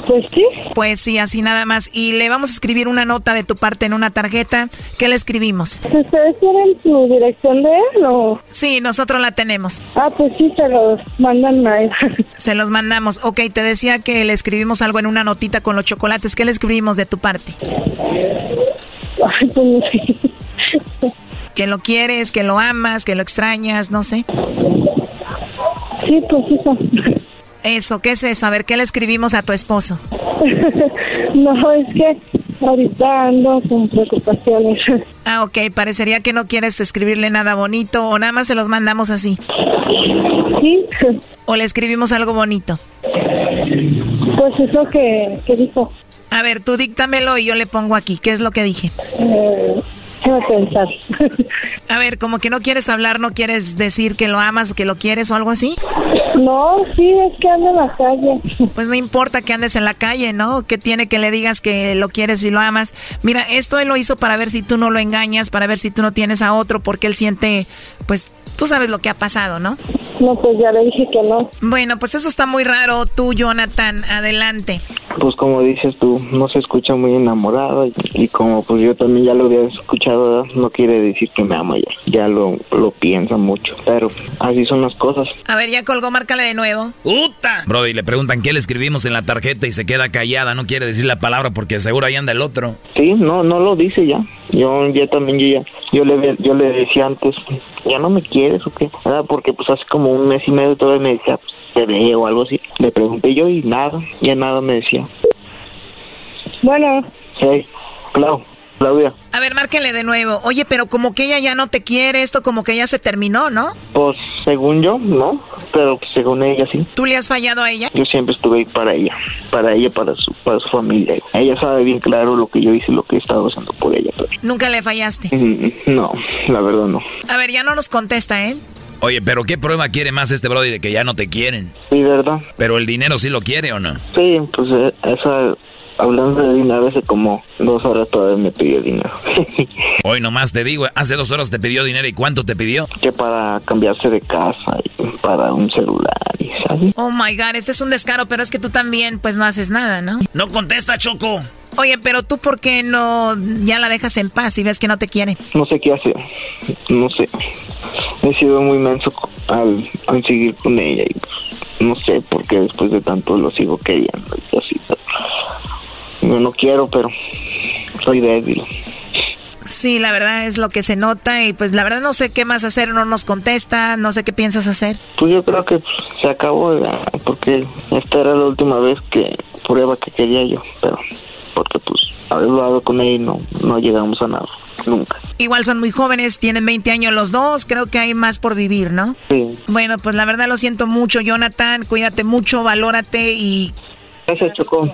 Speaker 15: Pues sí.
Speaker 11: Pues sí, así nada más. Y le vamos a escribir una nota de tu parte en una tarjeta. ¿Qué le escribimos?
Speaker 15: ¿Ustedes tienen su dirección de él o...?
Speaker 11: Sí, nosotros la tenemos.
Speaker 15: Ah, pues sí, se los mandan a él. *laughs*
Speaker 11: Se los mandamos. Ok, te decía que le escribimos algo en una notita con los chocolates. ¿Qué le escribimos de tu parte?
Speaker 15: Ay, pues no sé.
Speaker 11: Que lo quieres, que lo amas, que lo extrañas, no sé.
Speaker 15: Sí, pues eso.
Speaker 11: Eso, ¿qué es eso? A ver, ¿qué le escribimos a tu esposo? *laughs*
Speaker 15: no, es que ahorita ando con preocupaciones. *laughs*
Speaker 11: Ah, ok, parecería que no quieres escribirle nada bonito o nada más se los mandamos así.
Speaker 15: Sí.
Speaker 11: O le escribimos algo bonito.
Speaker 15: Pues eso que, que dijo.
Speaker 11: A ver, tú díctamelo y yo le pongo aquí. ¿Qué es lo que dije?
Speaker 15: Eh, déjame pensar. *laughs*
Speaker 11: A ver, como que no quieres hablar, no quieres decir que lo amas, que lo quieres o algo así.
Speaker 15: No, sí, es que ando en la calle.
Speaker 11: Pues no importa que andes en la calle, ¿no? Que tiene que le digas que lo quieres y lo amas. Mira, esto él lo hizo para ver si tú no lo engañas, para ver si tú no tienes a otro, porque él siente, pues, tú sabes lo que ha pasado, ¿no?
Speaker 15: No, pues ya le dije que no.
Speaker 11: Bueno, pues eso está muy raro. Tú, Jonathan, adelante.
Speaker 14: Pues como dices tú, no se escucha muy enamorado y, y como pues yo también ya lo había escuchado, ¿verdad? no quiere decir que me ama ya, ya lo, lo piensa mucho, pero así son las cosas.
Speaker 11: A ver, ya colgó, márcale de nuevo.
Speaker 6: ¡Uta!
Speaker 4: Brody, le preguntan qué le escribimos en la tarjeta y se queda callada, no quiere decir la palabra porque seguro ahí anda el otro.
Speaker 14: Sí, no, no lo dice ya. Yo ya también yo ya, yo le yo le decía antes, ya no me quieres o qué, ¿verdad? Porque pues hace como un mes y medio todavía me decía, pues, te veo o algo así. Le pregunté yo y nada, ya nada me decía.
Speaker 15: Bueno,
Speaker 14: Hey, Clau, Claudia,
Speaker 11: A ver, márquele de nuevo. Oye, pero como que ella ya no te quiere, esto como que ya se terminó, ¿no?
Speaker 14: pues según yo, no, pero según ella sí.
Speaker 11: ¿Tú le has fallado a ella?
Speaker 14: Yo siempre estuve ahí para ella, para ella, para su, para su familia. Ella sabe bien claro lo que yo hice, lo que he estado haciendo por ella. pero-
Speaker 11: Nunca le fallaste.
Speaker 14: Mm, No, la verdad no.
Speaker 11: A ver, ya no nos contesta, ¿eh?
Speaker 4: Oye, pero ¿qué prueba quiere más este Brody de que ya no te quieren?
Speaker 14: Sí, ¿verdad?
Speaker 4: Pero el dinero sí lo quiere o no?
Speaker 14: Sí, pues eh, esa, hablando de dinero, hace como dos horas todavía me pidió dinero. *laughs*
Speaker 4: Hoy nomás te digo, hace dos horas te pidió dinero y ¿cuánto te pidió?
Speaker 14: que para cambiarse de casa y para un celular y ¿sabes?
Speaker 11: Oh my god, este es un descaro, pero es que tú también, pues no haces nada, ¿no?
Speaker 6: No contesta, Choco.
Speaker 11: Oye, pero tú, ¿por qué no ya la dejas en paz y ves que no te quiere?
Speaker 14: No sé qué hacer, no sé. He sido muy menso al, al seguir con ella y pues, no sé por qué después de tanto lo sigo queriendo y así. Yo no quiero, pero soy débil.
Speaker 11: Sí, la verdad es lo que se nota y pues la verdad no sé qué más hacer, no nos contesta, no sé qué piensas hacer.
Speaker 14: Pues yo creo que pues, se acabó porque esta era la última vez que prueba que quería yo, pero porque pues haber hablado con ella y no, no llegamos a nada, nunca.
Speaker 11: Igual son muy jóvenes, tienen 20 años los dos, creo que hay más por vivir, ¿no?
Speaker 14: Sí.
Speaker 11: Bueno, pues la verdad lo siento mucho, Jonathan, cuídate mucho, valórate y...
Speaker 14: Gracias, Chocó.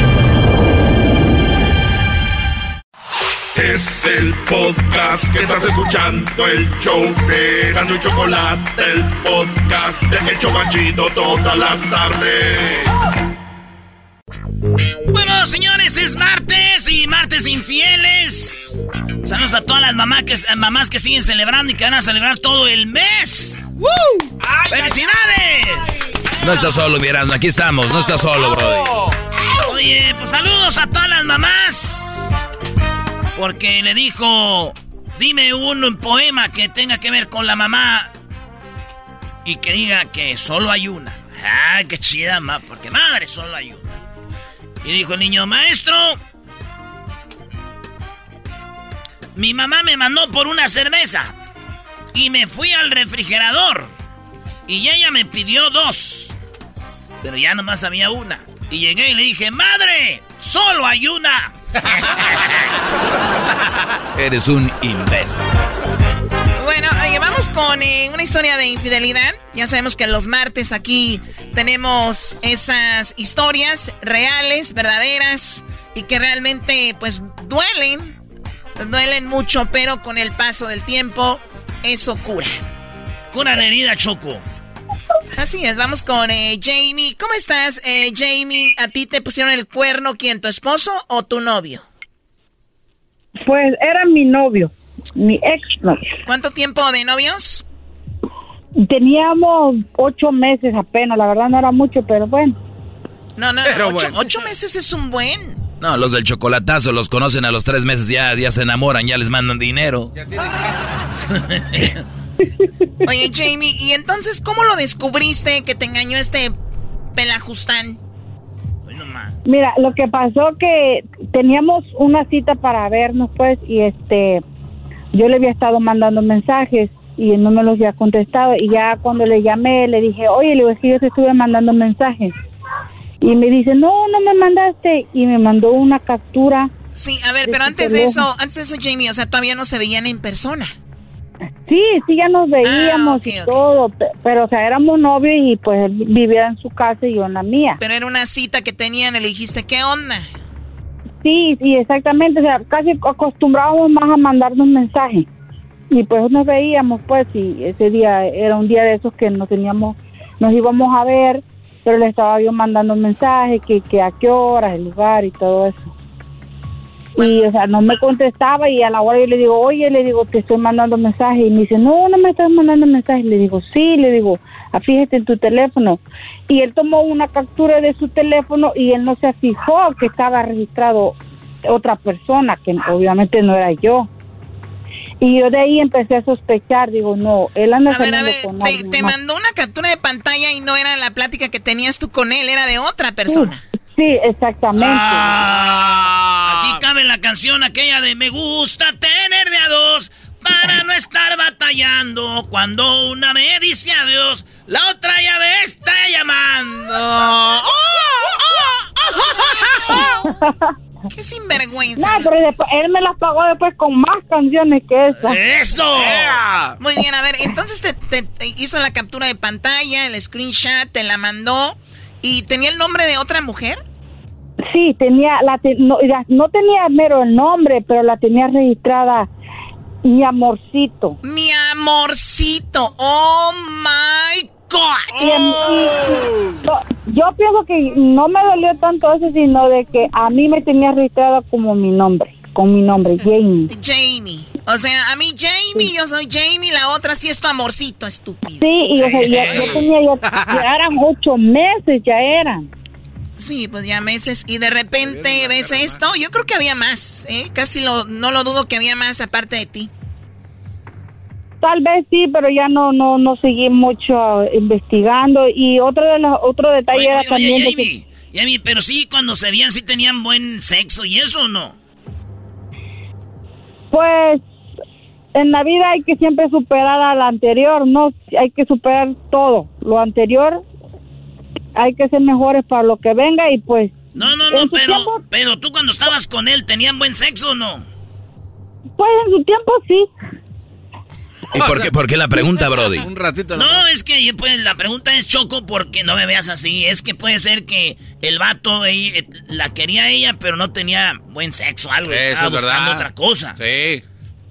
Speaker 2: Es el podcast que estás escuchando, el show de Gano y Chocolate, el podcast de El Chobachito todas las tardes.
Speaker 6: Bueno, señores, es martes y martes infieles. Saludos a todas las mamás que, mamás que siguen celebrando y que van a celebrar todo el mes. ¡Woo! ¡Felicidades!
Speaker 4: No estás solo, Miranda, aquí estamos, no estás solo, Brody.
Speaker 6: Oye, pues saludos a todas las mamás. Porque le dijo Dime un poema que tenga que ver con la mamá y que diga que solo hay una. Ah, qué chida, ma, porque madre solo hay una. Y dijo el niño, maestro, mi mamá me mandó por una cerveza y me fui al refrigerador y ella me pidió dos, pero ya nomás había una. Y llegué y le dije, madre, solo hay una. *laughs*
Speaker 4: Eres un imbécil.
Speaker 11: Bueno, vamos con eh, una historia de infidelidad. Ya sabemos que los martes aquí tenemos esas historias reales, verdaderas y que realmente pues duelen, duelen mucho, pero con el paso del tiempo eso cura.
Speaker 6: Cura la herida, Choco.
Speaker 11: Así es, vamos con eh, Jamie. ¿Cómo estás, eh, Jamie? ¿A ti te pusieron el cuerno quién, tu esposo o tu novio?
Speaker 15: Pues era mi novio, mi ex novio.
Speaker 11: ¿Cuánto tiempo de novios?
Speaker 15: Teníamos ocho meses apenas, la verdad no era mucho, pero bueno.
Speaker 11: No, no, ocho, ocho meses es un buen.
Speaker 4: No, los del chocolatazo los conocen a los tres meses, ya, ya se enamoran, ya les mandan dinero. Ya tienen casa. *laughs*
Speaker 11: Oye, Jamie, ¿y entonces cómo lo descubriste que te engañó este pelajustán?
Speaker 15: Mira, lo que pasó que teníamos una cita para vernos, pues, y este, yo le había estado mandando mensajes y no me los había contestado. Y ya cuando le llamé, le dije, oye, le dije, yo te estuve mandando mensajes. Y me dice, no, no me mandaste. Y me mandó una captura.
Speaker 11: Sí, a ver, pero antes de eso, antes de eso, Jamie, o sea, todavía no se veían en persona.
Speaker 15: Sí, sí, ya nos veíamos ah, y todo, pero o sea, éramos novios y pues él vivía en su casa y yo en la mía.
Speaker 11: Pero era una cita que tenían, le dijiste, ¿qué onda?
Speaker 15: Sí, sí, exactamente, o sea, casi acostumbrábamos más a mandarnos mensajes y pues nos veíamos pues y ese día era un día de esos que nos teníamos, nos íbamos a ver, pero le estaba yo mandando mensajes, que, que a qué horas, el lugar y todo eso. Y, o sea, no me contestaba y a la hora yo le digo, oye, le digo, te estoy mandando mensajes. Y me dice, no, no me estás mandando mensajes. Le digo, sí, le digo, ah, fíjate en tu teléfono. Y él tomó una captura de su teléfono y él no se fijó que estaba registrado otra persona, que obviamente no era yo. Y yo de ahí empecé a sospechar, digo, no, él anda
Speaker 11: a ver, a ver, te, te mandó una captura de pantalla y no era la plática que tenías tú con él, era de otra persona.
Speaker 15: Sí, exactamente.
Speaker 6: Ah, aquí cabe la canción aquella de Me gusta tener de a dos para no estar batallando. Cuando una me dice adiós, la otra ya me está llamando. ¡Oh, *laughs*
Speaker 11: oh, ¡Qué sinvergüenza!
Speaker 15: No, pero después, él me las pagó después con más canciones que esa.
Speaker 6: ¡Eso!
Speaker 11: Muy bien, a ver, entonces te, te, hizo la captura de pantalla, el screenshot, te la mandó. ¿Y tenía el nombre de otra mujer?
Speaker 15: Sí, tenía, la no, no, tenía mero el nombre, pero la tenía registrada mi amorcito.
Speaker 11: Mi amorcito, oh my God.
Speaker 15: yo pienso que no me dolió tanto eso, sino de que a mí me tenía registrada como mi nombre, con mi nombre, Jamie.
Speaker 11: Jamie. O sea, a mí Jamie, yo soy Jamie, la otra sí es tu amorcito, estúpido.
Speaker 15: Sí, y o sea, yo *laughs* tenía, ya eran ocho meses, ya eran.
Speaker 11: Sí, pues ya meses. Y de repente ves esto. Yo creo que había más, ¿eh? Casi lo, no lo dudo que había más aparte de ti.
Speaker 15: Tal vez sí, pero ya no no no seguí mucho investigando. Y otro de los otro detalle era también
Speaker 6: Jamie, pero sí, cuando se veían, sí tenían buen sexo y eso o no.
Speaker 15: Pues en la vida hay que siempre superar a la anterior, ¿no? Hay que superar todo. Lo anterior hay que ser mejores para lo que venga y pues...
Speaker 6: No, no, no, pero, pero tú cuando estabas con él, ¿tenían buen sexo o no?
Speaker 15: Pues en su tiempo sí.
Speaker 4: ¿Y por qué, por qué la pregunta, Brody?
Speaker 6: Un ratito. No, es que pues, la pregunta es Choco porque no me veas así. Es que puede ser que el vato eh, la quería ella, pero no tenía buen sexo, algo. Eso es verdad. otra cosa.
Speaker 4: Sí.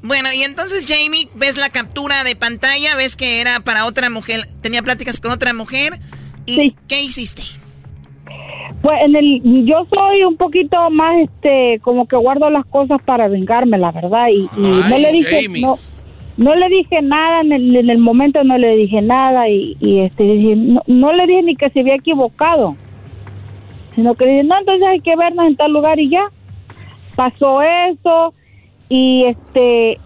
Speaker 11: Bueno, y entonces Jamie, ves la captura de pantalla, ves que era para otra mujer, tenía pláticas con otra mujer. ¿Y qué hiciste?
Speaker 15: Pues en el, yo soy un poquito más, este, como que guardo las cosas para vengarme, la verdad, y, no le dije, no, no le dije nada en el, en el, momento, no le dije nada y, este, no, no, le dije ni que se había equivocado, sino que dije, no, entonces hay que vernos en tal lugar y ya. Pasó eso y este,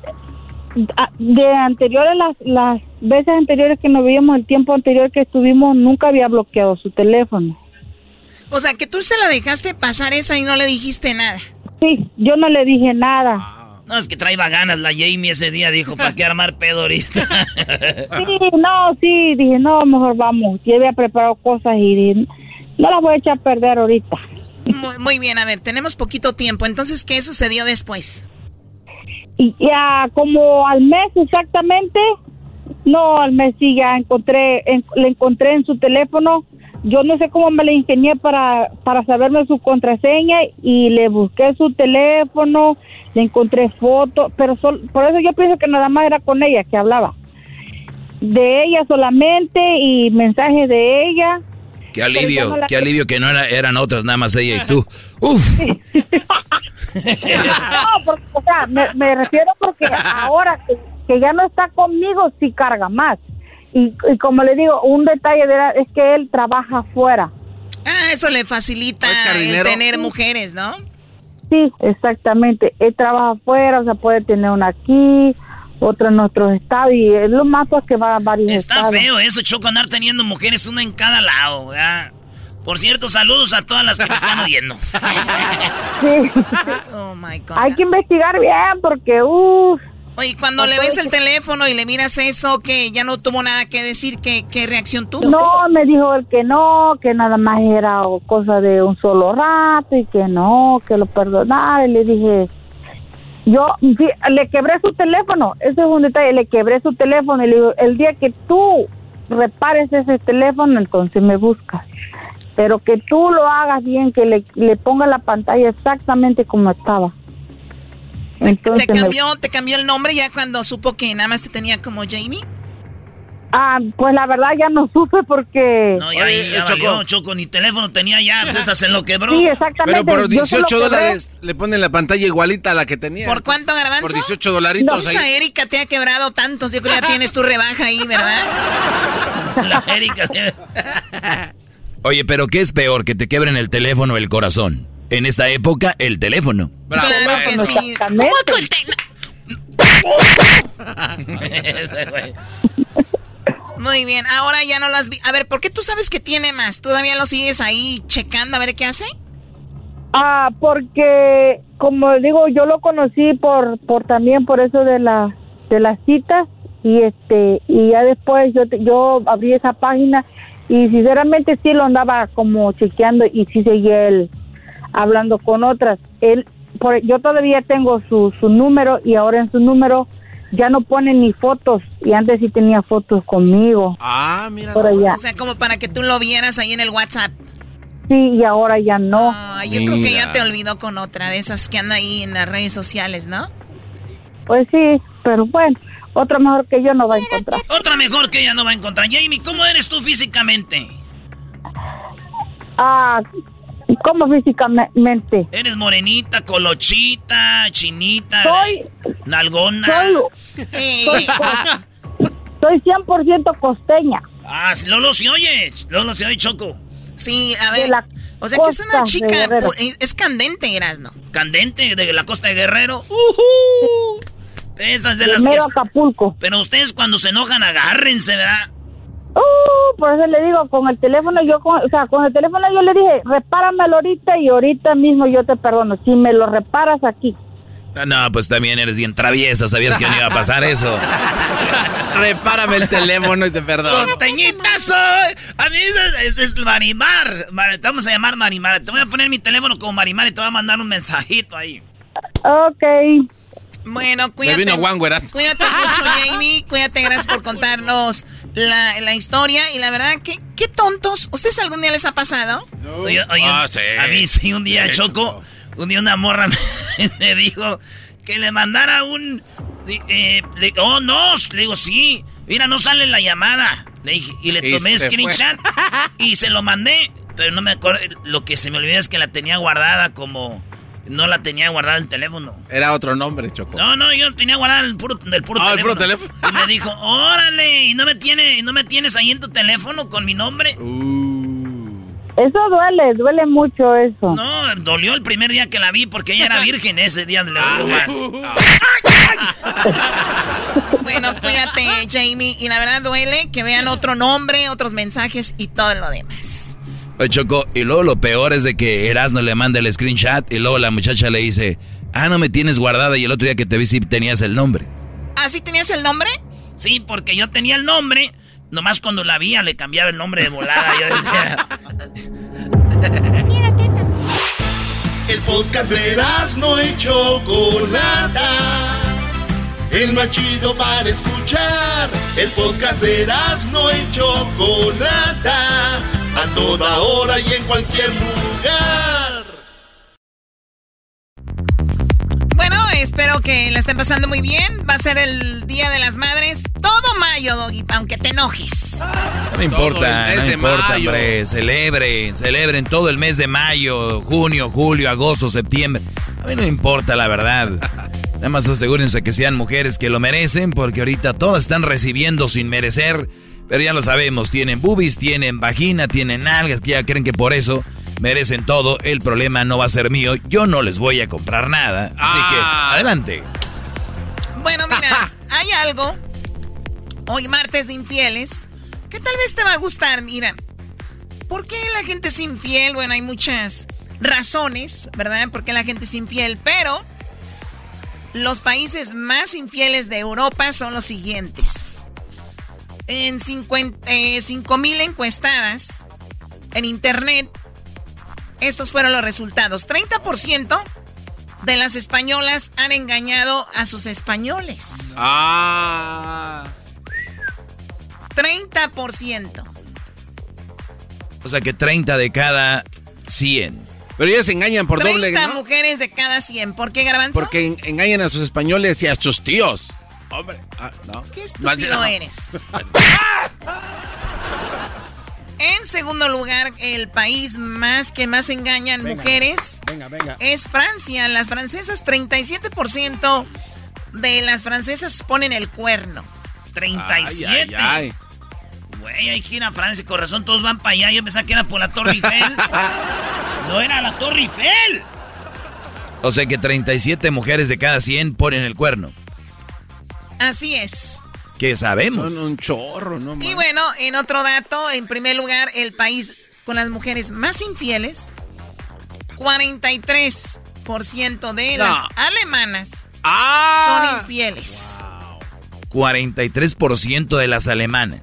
Speaker 15: de anteriores, las, las veces anteriores que nos veíamos, el tiempo anterior que estuvimos, nunca había bloqueado su teléfono.
Speaker 11: O sea, que tú se la dejaste pasar esa y no le dijiste nada.
Speaker 15: Sí, yo no le dije nada.
Speaker 6: No, es que traía ganas la Jamie ese día, dijo, ¿para qué armar pedo ahorita? *laughs*
Speaker 15: Sí, no, sí, dije, no, mejor vamos. Ya había preparado cosas y dije, no las voy a echar a perder ahorita.
Speaker 11: Muy, muy bien, a ver, tenemos poquito tiempo. Entonces, ¿qué sucedió después?
Speaker 15: Y ya como al mes exactamente, no, al mes sí ya encontré, en- le encontré en su teléfono. Yo no sé cómo me la ingenié para, para saberme su contraseña y le busqué su teléfono, le encontré fotos, pero sol- por eso yo pienso que nada más era con ella que hablaba. De ella solamente y mensajes de ella.
Speaker 4: Qué alivio, qué alivio que no era- eran otras, nada más ella y tú. Uf. *laughs*
Speaker 15: No, porque, o sea, me, me refiero porque ahora que, que ya no está conmigo, sí carga más. Y, y como le digo, un detalle de la- es que él trabaja afuera.
Speaker 11: Ah, eso le facilita el tener mujeres, ¿no?
Speaker 15: Sí, exactamente. Él trabaja afuera, o sea, puede tener una aquí, otra en otros estados, y es lo más pues que va a varios
Speaker 6: Está
Speaker 15: estados.
Speaker 6: feo eso, Choco, andar teniendo mujeres una en cada lado, ¿verdad? Por cierto, saludos a todas las que me están oyendo. *laughs*
Speaker 15: Sí. *laughs*
Speaker 11: Oh my God.
Speaker 15: Hay que investigar bien porque, uff.
Speaker 11: Oye, cuando le ves el teléfono y le miras eso, que ya no tuvo nada que decir, ¿qué, qué reacción tuvo?
Speaker 15: No, me dijo él que no, que nada más era cosa de un solo rato y que no, que lo perdonara. Y le dije, yo le quebré su teléfono, ese es un detalle, le quebré su teléfono y le digo, el día que tú repares ese teléfono, entonces me buscas. Pero que tú lo hagas bien, que le, le ponga la pantalla exactamente como estaba. Entonces
Speaker 11: ¿Te
Speaker 15: me-
Speaker 11: cambió, ¿Te cambió el nombre ya cuando supo que nada más te tenía como Jamie?
Speaker 15: Ah, pues la verdad ya no supe porque...
Speaker 6: No, ya, ahí ya valió, Choco, ni teléfono tenía ya, pues esa se lo quebró.
Speaker 15: Sí, exactamente.
Speaker 5: Pero por
Speaker 15: Yo se lo
Speaker 5: 18
Speaker 15: quebré.
Speaker 5: dólares le ponen la pantalla igualita a la que tenía.
Speaker 11: ¿Por cuánto, Garbanzo?
Speaker 5: Por 18 dolaritos
Speaker 11: No, esa Erika te ha quebrado tantos, yo creo que ya tienes tu rebaja ahí, ¿verdad? *laughs*
Speaker 6: La Erika.
Speaker 4: Oye, pero ¿qué es peor, que te quebren el teléfono o el corazón? En esta época, el teléfono.
Speaker 11: Claro que sí. ¿Cómo que el
Speaker 6: Ese güey.
Speaker 11: Muy bien, ahora ya no las vi. A ver, ¿por qué tú sabes que tiene más? ¿Todavía lo sigues ahí checando a ver qué hace?
Speaker 15: Ah, porque como digo, yo lo conocí por por también por eso de la de las citas y este y ya después yo te- yo abrí esa página y sinceramente sí lo andaba como chequeando y sí seguía él hablando con otras. Él por, yo todavía tengo su su número y ahora en su número ya no pone ni fotos y antes sí tenía fotos conmigo.
Speaker 5: Ah, mira.
Speaker 15: Por allá.
Speaker 11: O sea, como para que tú lo vieras ahí en el WhatsApp.
Speaker 15: Sí, y ahora ya no.
Speaker 11: Ay, yo creo que ya te olvidó con otra de esas que andan ahí en las redes sociales, ¿no?
Speaker 15: Pues sí, pero bueno, otro mejor que yo no va a encontrar.
Speaker 6: Otra mejor que ella no va a encontrar. Jamie, ¿cómo eres tú físicamente?
Speaker 15: Ah, ¿cómo físicamente?
Speaker 6: Eres morenita, colochita, chinita,
Speaker 15: Soy-
Speaker 6: nalgona.
Speaker 15: Soy, *laughs* soy, soy 100% costeña.
Speaker 6: Ah, sí, Lolo se oye. Lolo se oye, Choco.
Speaker 11: Sí, a ver.
Speaker 15: la
Speaker 11: O sea que es una chica, es- candente, Erasno.
Speaker 6: Candente de la costa de Guerrero. ¡Ujú! Esas de las que...
Speaker 15: Primero Acapulco.
Speaker 6: Pero ustedes cuando se enojan, agárrense, ¿verdad?
Speaker 15: Uh, por eso le digo, con el teléfono yo, con, o sea, con el teléfono yo le dije, repáramelo ahorita y ahorita mismo yo te perdono. Si me lo reparas aquí.
Speaker 4: Ah, No, pues también eres bien traviesa, sabías que no iba a pasar eso. *laughs*
Speaker 5: Repárame el teléfono y te perdono.
Speaker 6: ¡Costeñita soy! A mí es, es- es Marimar. Mar- Te vamos a llamar Marimar. Te voy a poner mi teléfono como Marimar y te voy a mandar un mensajito ahí.
Speaker 15: Ok.
Speaker 11: Bueno, cuídate.
Speaker 5: vino Juan.
Speaker 11: Cuídate mucho, *laughs* Jamie. Cuídate, gracias por contarnos la, la historia. Y la verdad, ¿qué, qué tontos. ¿Ustedes algún día les ha pasado?
Speaker 6: Oye, oye,
Speaker 5: Ah, sí.
Speaker 6: a mí sí, un día
Speaker 5: Sí,
Speaker 6: Choco, un día una morra *laughs* me, me dijo que le mandara un... eh, le- oh, no, le digo, sí, mira, no sale la llamada. Le dije, y le tomé screenshot y se lo mandé, pero no me acuerdo, lo que se me olvidó es que la tenía guardada como... No la tenía guardada el teléfono.
Speaker 5: Era otro nombre, Choco.
Speaker 6: No, no, yo tenía guardada el puro, el puro
Speaker 5: Ah, el
Speaker 6: teléfono.
Speaker 5: puro teléfono.
Speaker 6: Y me dijo, órale, ¿y no me, tiene, no me tienes ahí en tu teléfono con mi nombre?
Speaker 5: Uh.
Speaker 15: Eso duele, duele mucho eso.
Speaker 6: No, dolió el primer día que la vi porque ella era virgen. Ese día le dolió más.
Speaker 11: Bueno, cuídate, Jamie. Y la verdad duele que vean otro nombre, otros mensajes y todo lo demás.
Speaker 4: Oye, Choco, y luego lo peor es de que Erasmo le manda el screenshot y luego la muchacha le dice, ah, no me tienes guardada y el otro día que te vi sí tenías el nombre.
Speaker 11: ¿Ah, sí tenías el nombre?
Speaker 6: Sí, porque yo tenía el nombre, nomás cuando la vía le cambiaba el nombre de volada. Yo decía... *laughs*
Speaker 2: El podcast de no y Chocolata. El más chido para escuchar. El podcast de no y Chocolata. A toda hora y en cualquier lugar.
Speaker 11: Bueno, espero que la estén pasando muy bien. Va a ser el Día de las Madres. Todo mayo, Doggy, aunque te enojes.
Speaker 4: No importa, no importa, hombre. Celebren, celebren todo el mes de mayo, junio, julio, agosto, septiembre. A mí no importa, la verdad. *laughs* Nada más asegúrense que sean mujeres que lo merecen, porque ahorita todas están recibiendo sin merecer. Pero ya lo sabemos, tienen boobies, tienen vagina, tienen algas, que ya creen que por eso merecen todo. El problema no va a ser mío. Yo no les voy a comprar nada. Así que,
Speaker 11: Ah.
Speaker 4: adelante.
Speaker 11: Bueno, mira, *laughs* hay algo. Hoy martes de infieles. Que tal vez te va a gustar, mira. ¿Por qué la gente es infiel? Bueno, hay muchas razones, ¿verdad? Por qué la gente es infiel, pero los países más infieles de Europa son los siguientes. En 50 eh, 5.000 encuestadas en internet, estos fueron los resultados. 30% de las españolas han engañado a sus españoles.
Speaker 5: Ah.
Speaker 11: 30%.
Speaker 4: O sea que 30 de cada 100.
Speaker 5: Pero ellas se engañan por
Speaker 11: 30
Speaker 5: doble, ¿no?
Speaker 11: mujeres de cada 100. ¿Por qué, Garbanzo?
Speaker 5: Porque en- engañan a sus españoles y a sus tíos. Hombre, ah, no.
Speaker 11: Qué estúpido eres. *laughs* En segundo lugar, el país más que más engañan
Speaker 7: Venga,
Speaker 11: mujeres
Speaker 7: Venga, venga.
Speaker 11: es Francia. Las francesas, 37% de las francesas ponen el cuerno.
Speaker 6: 37.
Speaker 5: Ay, ay, ay.
Speaker 6: Güey, hay que ir a Francia, con razón todos van para allá. Yo pensaba que era por la Torre Eiffel. *laughs* no era la Torre Eiffel.
Speaker 4: O sea que 37 mujeres de cada 100 ponen el cuerno.
Speaker 11: Así es.
Speaker 4: Que sabemos.
Speaker 5: Son un chorro, ¿no?
Speaker 11: Y bueno, en otro dato, en primer lugar, el país con las mujeres más infieles, 43% de
Speaker 4: No.
Speaker 11: las alemanas
Speaker 5: Ah.
Speaker 11: son infieles.
Speaker 4: 43% de las alemanas.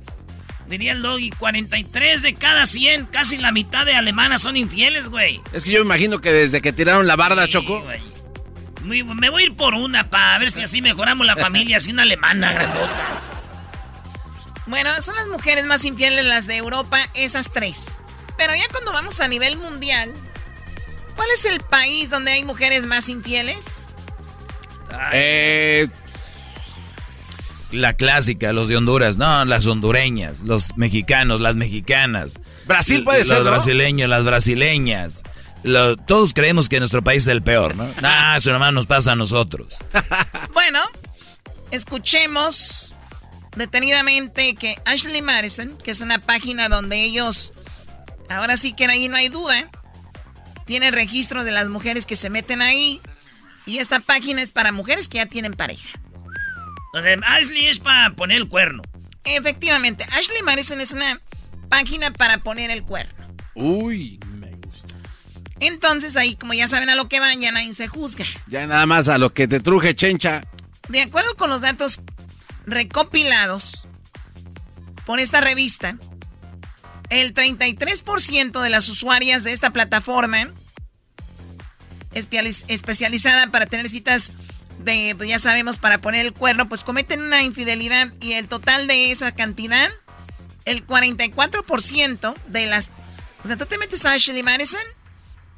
Speaker 6: Diría el doggy, 43 de cada 100, casi la mitad de alemanas son infieles, güey.
Speaker 5: Es que yo me imagino que desde que tiraron la barda, Choco.
Speaker 6: Muy- Me voy a ir por una para ver si así mejoramos la familia, así una alemana grandota.
Speaker 11: Bueno, son las mujeres más infieles las de Europa, esas tres. Pero ya cuando vamos a nivel mundial, ¿cuál es el país donde hay mujeres más infieles?
Speaker 5: Eh,
Speaker 4: La clásica, los de Honduras, no, las hondureñas, los mexicanos, las mexicanas.
Speaker 5: Brasil puede
Speaker 4: los
Speaker 5: ser, ¿no?
Speaker 4: brasileños, las brasileñas. Lo- todos creemos que nuestro país es el peor, ¿no? *laughs* Nah, eso nomás nos pasa a nosotros. *laughs*
Speaker 11: Bueno, escuchemos detenidamente que Ashley Madison, que es una página donde ellos, ahora sí que ahí no hay duda, tiene registro de las mujeres que se meten ahí. Y esta página es para mujeres que ya tienen pareja.
Speaker 6: Sea, Ashley es para poner el cuerno.
Speaker 11: Efectivamente, Ashley Madison es una página para poner el cuerno.
Speaker 5: Uy.
Speaker 11: Entonces ahí, como ya saben a lo que van, ya nadie se juzga.
Speaker 5: Ya nada más a lo que te truje, chencha.
Speaker 11: De acuerdo con los datos recopilados por esta revista, el 33% de las usuarias de esta plataforma especializada para tener citas de, pues ya sabemos, para poner el cuerno, pues cometen una infidelidad y el total de esa cantidad, el 44% de las... O sea, tú te metes a Ashley Madison,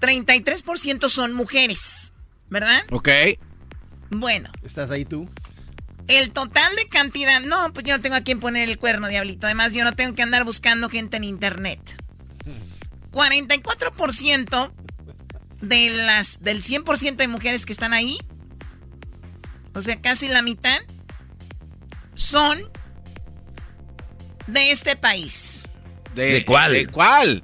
Speaker 11: 33% son mujeres, ¿verdad?
Speaker 5: Ok.
Speaker 11: Bueno.
Speaker 7: ¿Estás ahí tú?
Speaker 11: El total de cantidad. No, pues yo no tengo a quién poner el cuerno, diablito. Además, yo no tengo que andar buscando gente en internet. 44% de las, del 100% de mujeres que están ahí, o sea, casi la mitad, son de este país.
Speaker 5: ¿De,
Speaker 4: cuál?
Speaker 5: ¿De cuál?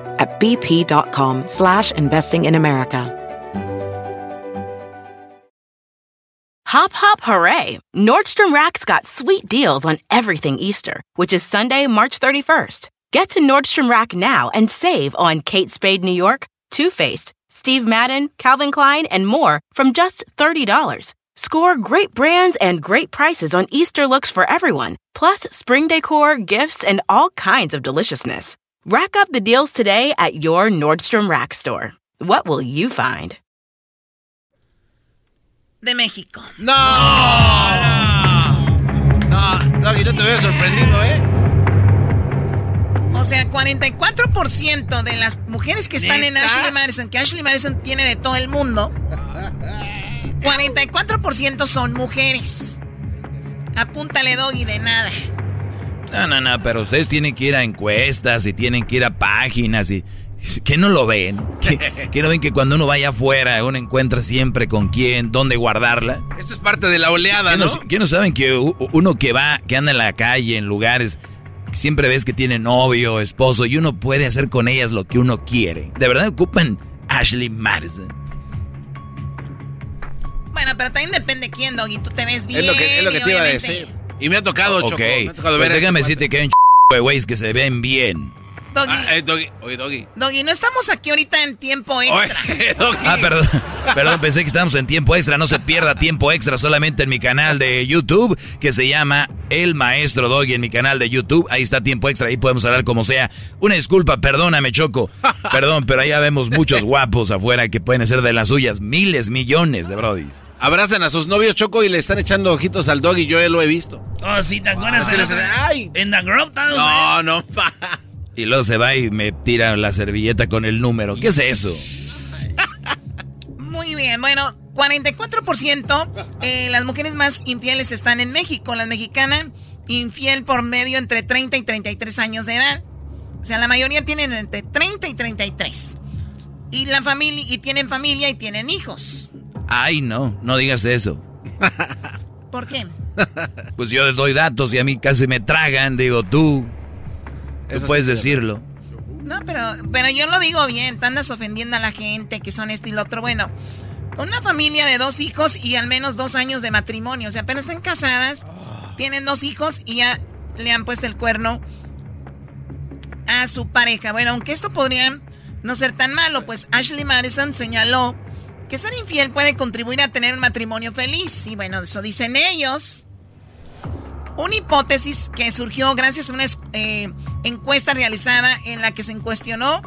Speaker 16: at bp.com slash investing in America.
Speaker 17: Hop, hop, hooray! Nordstrom Rack's got sweet deals on everything Easter, which is Sunday, March 31st. Get to Nordstrom Rack now and save on Kate Spade New York, Too Faced, Steve Madden, Calvin Klein, and more from just $30. Score great brands and great prices on Easter looks for everyone, plus spring decor, gifts, and all kinds of deliciousness. Rack up the deals today at your Nordstrom Rack store. What will you find?
Speaker 11: De México.
Speaker 5: ¡No! No, Doggy, no te veo sorprendido, ¿eh?
Speaker 11: O sea, 44% de las mujeres que están en. Ashley Madison, que Ashley Madison tiene de todo el mundo, 44% son mujeres. Apúntale, Doggy, de nada.
Speaker 4: No, no, no, pero ustedes tienen que ir a encuestas y tienen que ir a páginas y... ¿Qué no lo ven? *laughs* ¿Qué, qué no ven que cuando uno vaya afuera uno encuentra siempre con quién, dónde guardarla?
Speaker 5: Esto es parte de la oleada,
Speaker 4: ¿Qué
Speaker 5: ¿no?
Speaker 4: qué no saben que u- uno que va, que anda en la calle, en lugares, siempre ves que tiene novio, esposo, y uno puede hacer con ellas lo que uno quiere? ¿De verdad ocupan Ashley Madison?
Speaker 11: Bueno, pero también depende quién, Doggy. Tú te ves bien.
Speaker 5: Es lo que, es lo que
Speaker 11: y
Speaker 5: te iba a decir. Y me ha tocado, Choco. Me ha tocado
Speaker 4: pues
Speaker 5: ver
Speaker 4: déjame decirte que hay un ch de güeyes que se ven bien.
Speaker 11: Doggy,
Speaker 5: Ah, eh, Doggy. Oye, Doggy.
Speaker 11: Doggy, no estamos aquí ahorita en tiempo extra.
Speaker 5: Oye, *laughs* Doggy.
Speaker 4: Ah, perdón, *laughs* perdón, pensé que estábamos en tiempo extra. No se pierda tiempo extra solamente en mi canal de YouTube, que se llama El Maestro Doggy en mi canal de YouTube. Ahí está tiempo extra, ahí podemos hablar como sea. Una disculpa, perdóname, Choco. *laughs* Perdón, pero allá vemos muchos guapos afuera que pueden ser de las suyas. Miles, millones de brodis.
Speaker 5: Abrazan a sus novios, Choco, y le están echando ojitos al Doggy. Yo ya lo he visto.
Speaker 6: Oh, sí, ¿te acuerdas?
Speaker 5: Así les-
Speaker 6: en, en The Grove Town,
Speaker 5: No, no, pa.
Speaker 4: Y luego se va y me tira la servilleta con el número. ¿Qué es eso?
Speaker 11: Muy bien, bueno, 44% eh, las mujeres más infieles están en México. La mexicana infiel por medio entre 30 y 33 años de edad. O sea, la mayoría tienen entre 30 y 33. Y la familia y tienen familia y tienen hijos.
Speaker 4: Ay, no, no digas eso.
Speaker 11: ¿Por qué?
Speaker 4: Pues yo doy datos y a mí casi me tragan. Digo, tú. Tú
Speaker 5: Eso
Speaker 4: puedes
Speaker 5: sí,
Speaker 4: decirlo.
Speaker 11: No, pero, pero yo lo digo bien, te andas ofendiendo a la gente que son esto y lo otro. Bueno, con una familia de dos hijos y al menos dos años de matrimonio. O sea, apenas están casadas, tienen dos hijos y ya le han puesto el cuerno a su pareja. Bueno, aunque esto podría no ser tan malo, pues Ashley Madison señaló que ser infiel puede contribuir a tener un matrimonio feliz. Y bueno, eso dicen ellos. Una hipótesis que surgió gracias a una eh, encuesta realizada en la que se cuestionó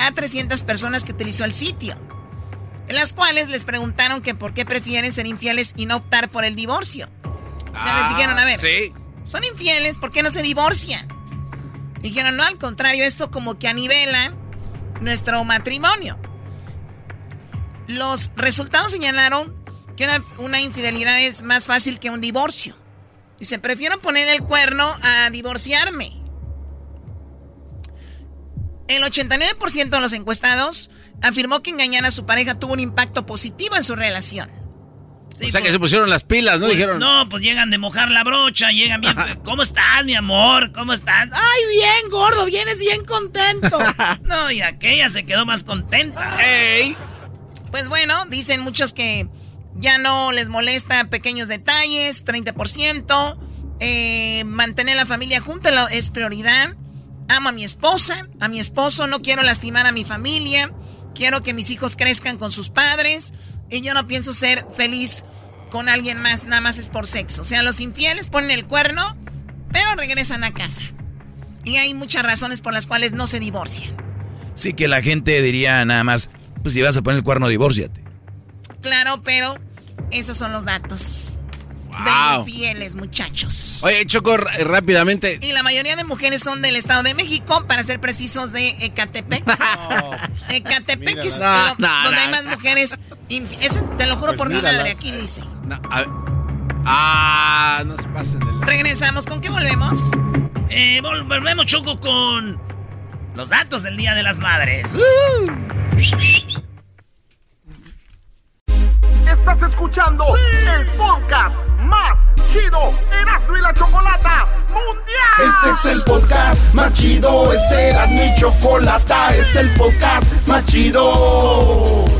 Speaker 11: a 300 personas que utilizó el sitio, en las cuales les preguntaron que por qué prefieren ser infieles y no optar por el divorcio. O sea, les dijeron, a ver,
Speaker 5: Sí.
Speaker 11: son infieles, ¿por qué no se divorcian? Dijeron, no, al contrario, esto como que anivela nuestro matrimonio. Los resultados señalaron que una, una infidelidad es más fácil que un divorcio. Dice, prefiero poner el cuerno a divorciarme. El 89% de los encuestados afirmó que engañar a su pareja tuvo un impacto positivo en su relación.
Speaker 5: o sea que se pusieron las pilas, ¿no?
Speaker 6: Pues,
Speaker 5: Dijeron.
Speaker 6: No, pues llegan de mojar la brocha, llegan bien. ¿Cómo estás, mi amor? ¿Cómo estás?
Speaker 8: Ay, bien, gordo, vienes bien contento. *laughs*
Speaker 6: No, y aquella se quedó más contenta.
Speaker 5: ¡Ey!
Speaker 11: Pues bueno, dicen muchos que ya no les molesta pequeños detalles, 30%. eh, mantener la familia junta es prioridad. Amo a mi esposa, a mi esposo, no quiero lastimar a mi familia. Quiero que mis hijos crezcan con sus padres. Y yo no pienso ser feliz con alguien más, nada más es por sexo. O sea, los infieles ponen el cuerno, pero regresan a casa. Y hay muchas razones por las cuales no se divorcian.
Speaker 4: Sí que la gente diría nada más, pues si vas a poner el cuerno, divórciate.
Speaker 11: Claro, pero esos son los datos.
Speaker 5: Wow.
Speaker 11: De infieles, muchachos.
Speaker 5: Oye, Choco, rápidamente.
Speaker 11: Y la mayoría de mujeres son del Estado de México, para ser precisos, de Ecatepec. *laughs* *laughs* Ecatepec es
Speaker 5: No,
Speaker 11: lo-
Speaker 5: no,
Speaker 11: donde
Speaker 5: no.
Speaker 11: hay más mujeres. Ese te lo juro
Speaker 5: Pues
Speaker 11: por mi
Speaker 5: míralas.
Speaker 11: madre, aquí dice.
Speaker 5: No, a ver, Ah, no se pasen de la...
Speaker 11: Regresamos. ¿Con qué volvemos?
Speaker 6: Eh, vol- volvemos, Choco, con los datos del Día de las Madres.
Speaker 2: Estás escuchando el podcast más chido Erasmo y la Chocolata Mundial.
Speaker 18: Este es el podcast más chido, este era mi chocolata, este es el podcast más chido.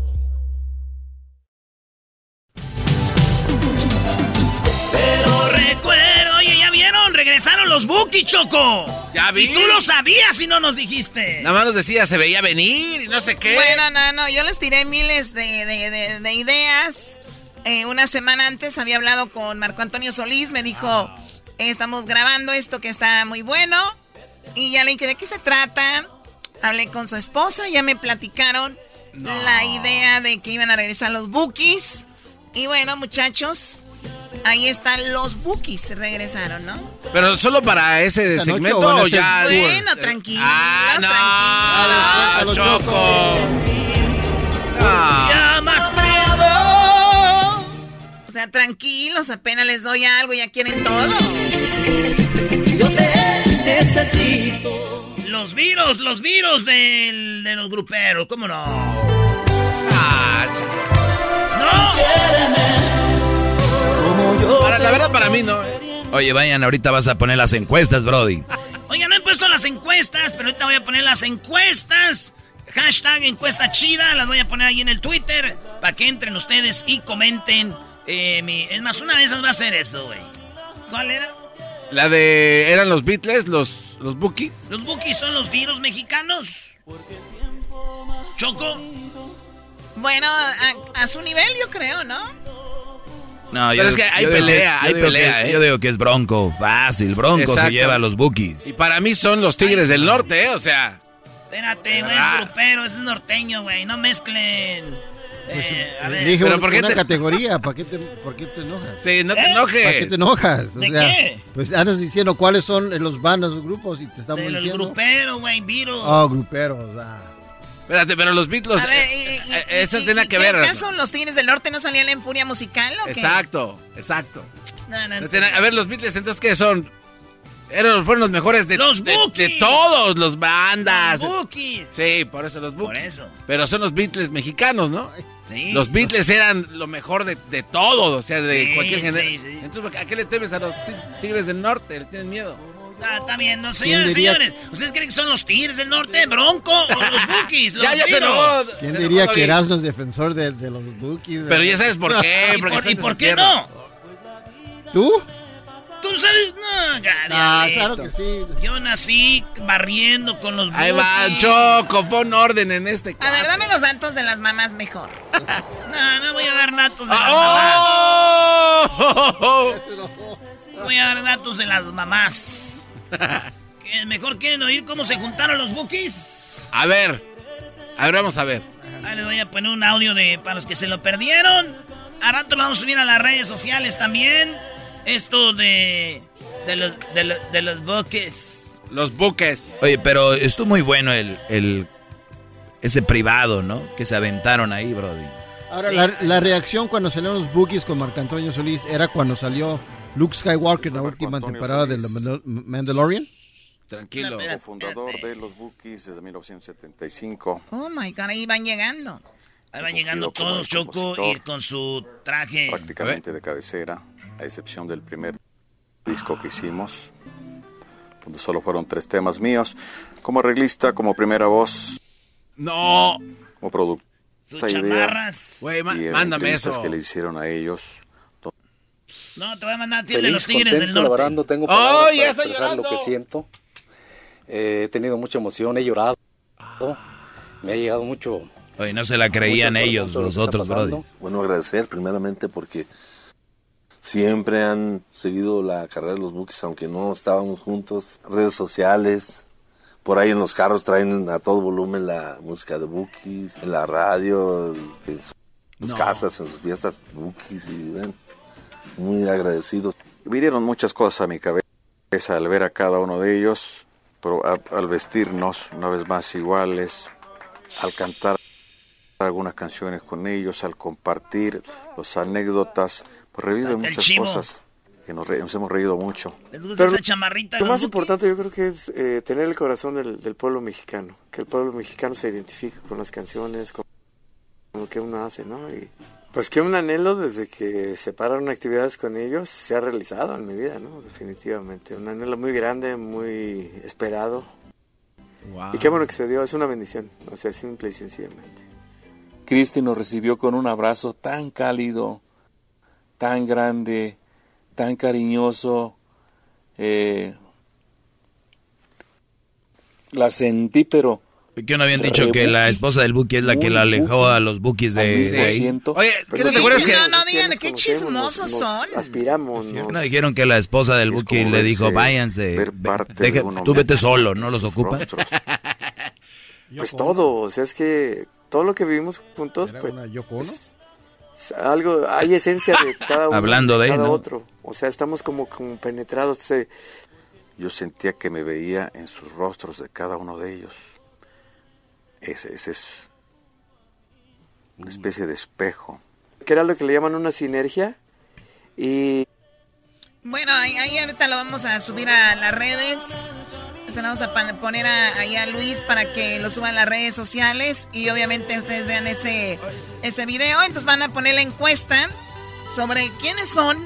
Speaker 6: Regresaron los Buki, Choco.
Speaker 5: Ya vi.
Speaker 6: Y tú lo sabías y no nos dijiste.
Speaker 5: Nada más nos decía, se veía venir y no sé qué.
Speaker 11: Bueno, no, no, yo les tiré miles de, de- de- de ideas. Eh, una semana antes había hablado con Marco Antonio Solís, me dijo, eh, estamos grabando esto que está muy bueno. Y ya le dije, ¿de qué se trata? Hablé con su esposa, ya me platicaron la idea de que iban a regresar los Bookies. Y bueno, muchachos, ahí están los Bookies, regresaron, ¿no?
Speaker 5: Pero solo para ese
Speaker 7: ¿Esta noche
Speaker 5: segmento
Speaker 7: o
Speaker 5: ya.
Speaker 11: Bueno, tranquilos,
Speaker 5: Ah, no,
Speaker 11: tranquilos.
Speaker 5: Choco.
Speaker 6: Ya más
Speaker 11: O sea, tranquilos, apenas les doy algo, ya quieren todo.
Speaker 6: Yo te necesito. Los virus, los virus del, de los gruperos, ¿cómo no?
Speaker 5: Ah,
Speaker 6: ¡No!
Speaker 5: Para, la verdad, para mí no.
Speaker 4: Oye, vayan, ahorita vas a poner las encuestas, Brody.
Speaker 6: Oiga, no he puesto las encuestas, pero ahorita voy a poner las encuestas. Hashtag encuesta chida, las voy a poner ahí en el Twitter para que entren ustedes y comenten. eh, mi- es más, una de esas va a ser esto, güey. ¿Cuál era?
Speaker 5: La de. ¿Eran los Beatles, los, los Bookies?
Speaker 6: ¿Los Bookies son los virus mexicanos? ¿Choco?
Speaker 11: Bueno, a, a su nivel yo creo, ¿no?
Speaker 4: No,
Speaker 5: Pero es que hay pelea, hay pelea,
Speaker 4: que-
Speaker 5: ¿eh?
Speaker 4: Yo digo que es Bronco, fácil. Bronco
Speaker 5: Exacto.
Speaker 4: se lleva a los Bookies.
Speaker 5: Y para mí son los Tigres del Norte, ¿eh? O sea.
Speaker 6: Espérate, güey, es grupero, es norteño, güey. No mezclen. Eh, a ver.
Speaker 7: Dije
Speaker 5: Pero ¿por qué
Speaker 7: una
Speaker 5: te-
Speaker 7: categoría, *laughs* ¿para qué, te, ¿por qué te enojas?
Speaker 5: Sí, no te
Speaker 6: ¿Eh?
Speaker 5: enojes.
Speaker 7: ¿Para qué te enojas? O
Speaker 6: ¿De
Speaker 7: sea,
Speaker 6: qué?
Speaker 7: Pues andas diciendo cuáles son los bandas, los grupos y te estamos
Speaker 6: De los
Speaker 7: diciendo.
Speaker 6: gruperos, güey, virus.
Speaker 7: Oh, gruperos. ah.
Speaker 5: Espérate, pero los Beatles.
Speaker 11: A ver, y-
Speaker 5: eh,
Speaker 11: y-
Speaker 5: eh, eso
Speaker 11: y-
Speaker 5: tiene que ver.
Speaker 11: ¿Acaso los Tigres del Norte no salían en Furia Musical o qué?
Speaker 5: Exacto, exacto.
Speaker 11: No, no,
Speaker 5: No A ver, los Beatles, entonces, ¿qué son? Eran, fueron los mejores de,
Speaker 6: Los
Speaker 5: de, todos, los bandas.
Speaker 6: Los Bookies.
Speaker 5: Sí, por eso los
Speaker 6: Por
Speaker 5: Bookies.
Speaker 6: eso.
Speaker 5: Pero son los Beatles mexicanos, ¿no?
Speaker 6: Sí.
Speaker 5: Los Beatles eran lo mejor de, de todo, o sea, de
Speaker 6: Sí,
Speaker 5: cualquier género.
Speaker 6: sí, sí.
Speaker 5: Entonces, ¿a qué le temes a los ti- Tigres del Norte? ¿Le tienes miedo?
Speaker 6: Ah, está bien, no, señores,
Speaker 7: diría-
Speaker 6: señores. ¿Ustedes creen que son los Tigres del Norte, Bronco o los *laughs* Bookies? Los
Speaker 5: Ya, ya se enojó.
Speaker 7: ¿Quién
Speaker 5: Se
Speaker 7: diría que. Erasmo es defensor de, de los Bookies?
Speaker 5: Pero ya sabes por *laughs* qué.
Speaker 6: ¿Y
Speaker 5: porque
Speaker 6: por, y por qué
Speaker 5: tierra.
Speaker 6: no?
Speaker 7: ¿Tú?
Speaker 6: ¿Tú sabes? No, ya,
Speaker 7: Ah,
Speaker 6: diablito.
Speaker 7: claro que sí.
Speaker 6: Yo nací barriendo con los
Speaker 5: Ahí va. Choco, pon orden en este.
Speaker 11: A ver, dame los datos de las mamás mejor. *laughs*
Speaker 6: No, no voy a dar datos de las
Speaker 5: ¡Ah,
Speaker 6: mamás.
Speaker 5: ¡Oh!
Speaker 6: Voy a dar datos de las mamás. *laughs* ¿Qué, ¿Mejor quieren oír cómo se juntaron los Bookies?
Speaker 5: A ver, a ver, vamos a ver.
Speaker 6: Ahí les voy a poner un audio de para los que se lo perdieron. A rato lo vamos a subir a las redes sociales también. Esto de. de los, de los, de los
Speaker 5: buques.
Speaker 4: Oye, pero estuvo muy bueno el, el ese privado, ¿no? Que se aventaron ahí, Brody.
Speaker 7: Ahora,
Speaker 6: Sí.
Speaker 7: la, la reacción cuando salieron los Bookies con Marco Antonio Solís era cuando salió Luke Skywalker en la última temporada de The Mandal- Mandalorian.
Speaker 5: Tranquilo.
Speaker 6: Espérate.
Speaker 19: de los Bookies desde 1975.
Speaker 11: Oh my god, ahí van llegando.
Speaker 6: Ahí van llegando todos, Choco, y con su traje.
Speaker 19: prácticamente de cabecera, a excepción del primer disco que hicimos, donde solo fueron tres temas míos. Como arreglista, como primera voz,
Speaker 5: No.
Speaker 19: como productor.
Speaker 6: Sus chamarras.
Speaker 5: Güey, mándame eso.
Speaker 19: que le hicieron a ellos.
Speaker 6: No, te voy a mandar a ti de
Speaker 19: Feliz,
Speaker 6: los Tigres del
Speaker 19: contento,
Speaker 6: Norte.
Speaker 19: no tengo
Speaker 5: ¡Ay,
Speaker 19: palabras
Speaker 5: ya
Speaker 19: para
Speaker 5: está
Speaker 19: expresar lo
Speaker 5: llorando!
Speaker 19: que siento. Eh, he tenido mucha emoción, he llorado. Me ha llegado mucho.
Speaker 4: Oye, no se la creían ellos, los otros, Brody.
Speaker 19: Bueno, agradecer primeramente porque
Speaker 20: siempre han seguido la carrera de los Bookies, aunque no estábamos juntos. Redes sociales, por ahí en los carros traen a todo volumen la música de Bookies, en la radio, en sus
Speaker 19: No.
Speaker 20: casas, en sus fiestas Bookies, y ven, muy agradecidos.
Speaker 19: Vinieron muchas cosas a mi cabeza al ver a cada uno de ellos, pero a- al vestirnos una vez más iguales, al cantar algunas canciones con ellos, al compartir las anécdotas, pues reviven
Speaker 6: El
Speaker 19: muchas cosas que nos, re- nos hemos reído mucho.
Speaker 6: ¿Les gusta esa chamarrita?
Speaker 21: Lo más
Speaker 6: Bukis?
Speaker 21: importante yo creo que es eh, tener el corazón del, del pueblo mexicano, que el pueblo mexicano se identifique con las canciones, con, con lo que uno hace, ¿no? Y pues que un anhelo desde que se pararon actividades con ellos se ha realizado en mi vida, ¿no? Definitivamente, un anhelo muy grande, muy esperado. Y qué bueno que se dio, es una bendición, o sea, simple y sencillamente.
Speaker 22: Cristi nos recibió con un abrazo tan cálido, tan grande, tan cariñoso. eh, la sentí, pero...
Speaker 4: ¿Qué no habían dicho que la esposa del Buki es la que la alejó a los Bukis de, de ahí?
Speaker 5: Oye, ¿qué no te acuerdas que.?
Speaker 21: no,
Speaker 11: No digan qué chismosos son.
Speaker 21: Aspiramos,
Speaker 4: ¿Qué
Speaker 21: nos-
Speaker 4: no dijeron que la esposa del Buki le dijo, váyanse, tú vete solo, ¿no los ocupa?
Speaker 19: rostros. *laughs*
Speaker 21: Pues todo, o sea, es que todo lo que vivimos juntos, pues, es- es algo, hay esencia de cada uno,
Speaker 4: Hablando de
Speaker 21: cada
Speaker 4: él, ¿no?
Speaker 21: otro. O sea, estamos como, como penetrados. se-
Speaker 19: Yo sentía que me veía en sus rostros de cada uno de ellos. Ese, ese es una especie de espejo.
Speaker 21: que era lo que le llaman una sinergia. Y
Speaker 11: Bueno, ahí, ahorita lo vamos a subir a las redes. Se vamos a poner a, ahí a Luis para que lo suba a las redes sociales. Y obviamente ustedes vean ese, ese video. Entonces van a poner la encuesta sobre quiénes son.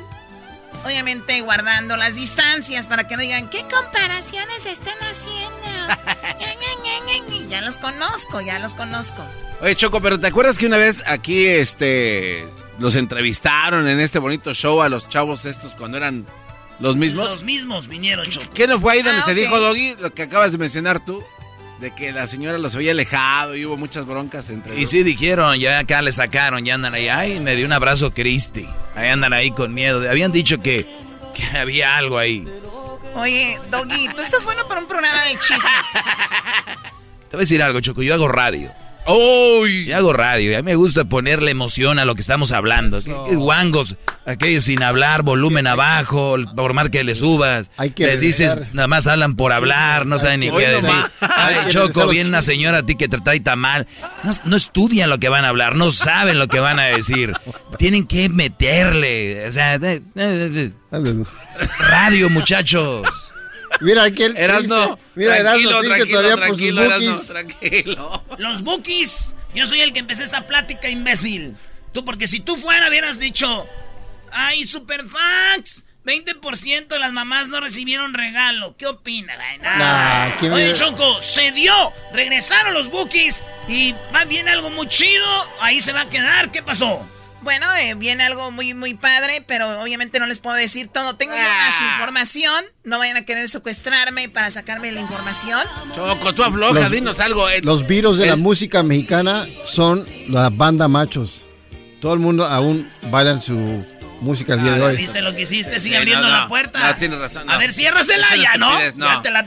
Speaker 11: Obviamente guardando las distancias para que no digan, ¿qué comparaciones están haciendo? *laughs* ya los conozco, ya los conozco.
Speaker 5: Oye, Choco, pero ¿te acuerdas que una vez aquí este los entrevistaron en este bonito show a los chavos estos cuando eran los mismos?
Speaker 6: Los mismos vinieron, Choco.
Speaker 5: ¿Qué no fue ahí donde
Speaker 6: Ah,
Speaker 5: se dijo, Doggy, lo que acabas de mencionar tú? De que la señora los había alejado y hubo muchas broncas entre
Speaker 4: Y sí dijeron, ya acá le sacaron, ya andan ahí. Ay, me dio un abrazo Cristi. Ahí andan ahí con miedo. Habían dicho que, que había algo ahí.
Speaker 11: Oye, Doggy, tú estás bueno para un programa de chismes. *laughs*
Speaker 4: Te voy a decir algo, Choco. Yo hago radio. ¡Uy! Yo hago radio. y A mí me gusta ponerle emoción a lo que estamos hablando. ¿Qué, qué guangos? Aquellos sin hablar, volumen abajo, por más que le subas.
Speaker 7: que
Speaker 4: Les dices, nada más hablan por hablar, no saben ni qué decir.
Speaker 7: Hay
Speaker 4: Ay,
Speaker 7: que
Speaker 4: Choco, viene una señora a ti que te trae tan mal. No, no estudian lo que van a hablar, no saben lo que van a decir. Tienen que meterle. O sea, de- de- de- de- radio, muchachos.
Speaker 7: Mira aquel
Speaker 5: Erasno,
Speaker 7: triste, mira Erasno
Speaker 5: tranquilo,
Speaker 7: todavía por sus
Speaker 5: tranquilo, Erasno,
Speaker 7: bookies.
Speaker 5: tranquilo.
Speaker 6: Los Bukis. Yo soy el que empecé esta plática, imbécil. Tú, porque si tú fuera, hubieras dicho, ay, Superfax, 20% de las mamás no recibieron regalo. ¿Qué opinas? Ay, nah.
Speaker 7: Nah, ¿quién
Speaker 6: Oye,
Speaker 7: me-
Speaker 6: Choco, se dio. Regresaron los Bukis y va bien algo muy chido. Ahí se va a quedar. ¿Qué pasó?
Speaker 11: Bueno, eh, viene algo muy, muy padre, pero obviamente no les puedo decir todo. Tengo yo
Speaker 6: Ah.
Speaker 11: más información. No vayan a querer secuestrarme para sacarme la información.
Speaker 5: Choco, tú afloja,
Speaker 7: Los-
Speaker 5: dinos algo. eh.
Speaker 7: Los virus de la música mexicana son la banda machos. Todo el mundo aún bailan su música el día de hoy.
Speaker 6: ¿Viste lo que hiciste? Sigue
Speaker 5: Sí,
Speaker 6: abriendo
Speaker 5: no, no.
Speaker 6: la puerta.
Speaker 5: No, tienes razón, no.
Speaker 6: A ver, ciérrasela ya, ¿no? Ya te la.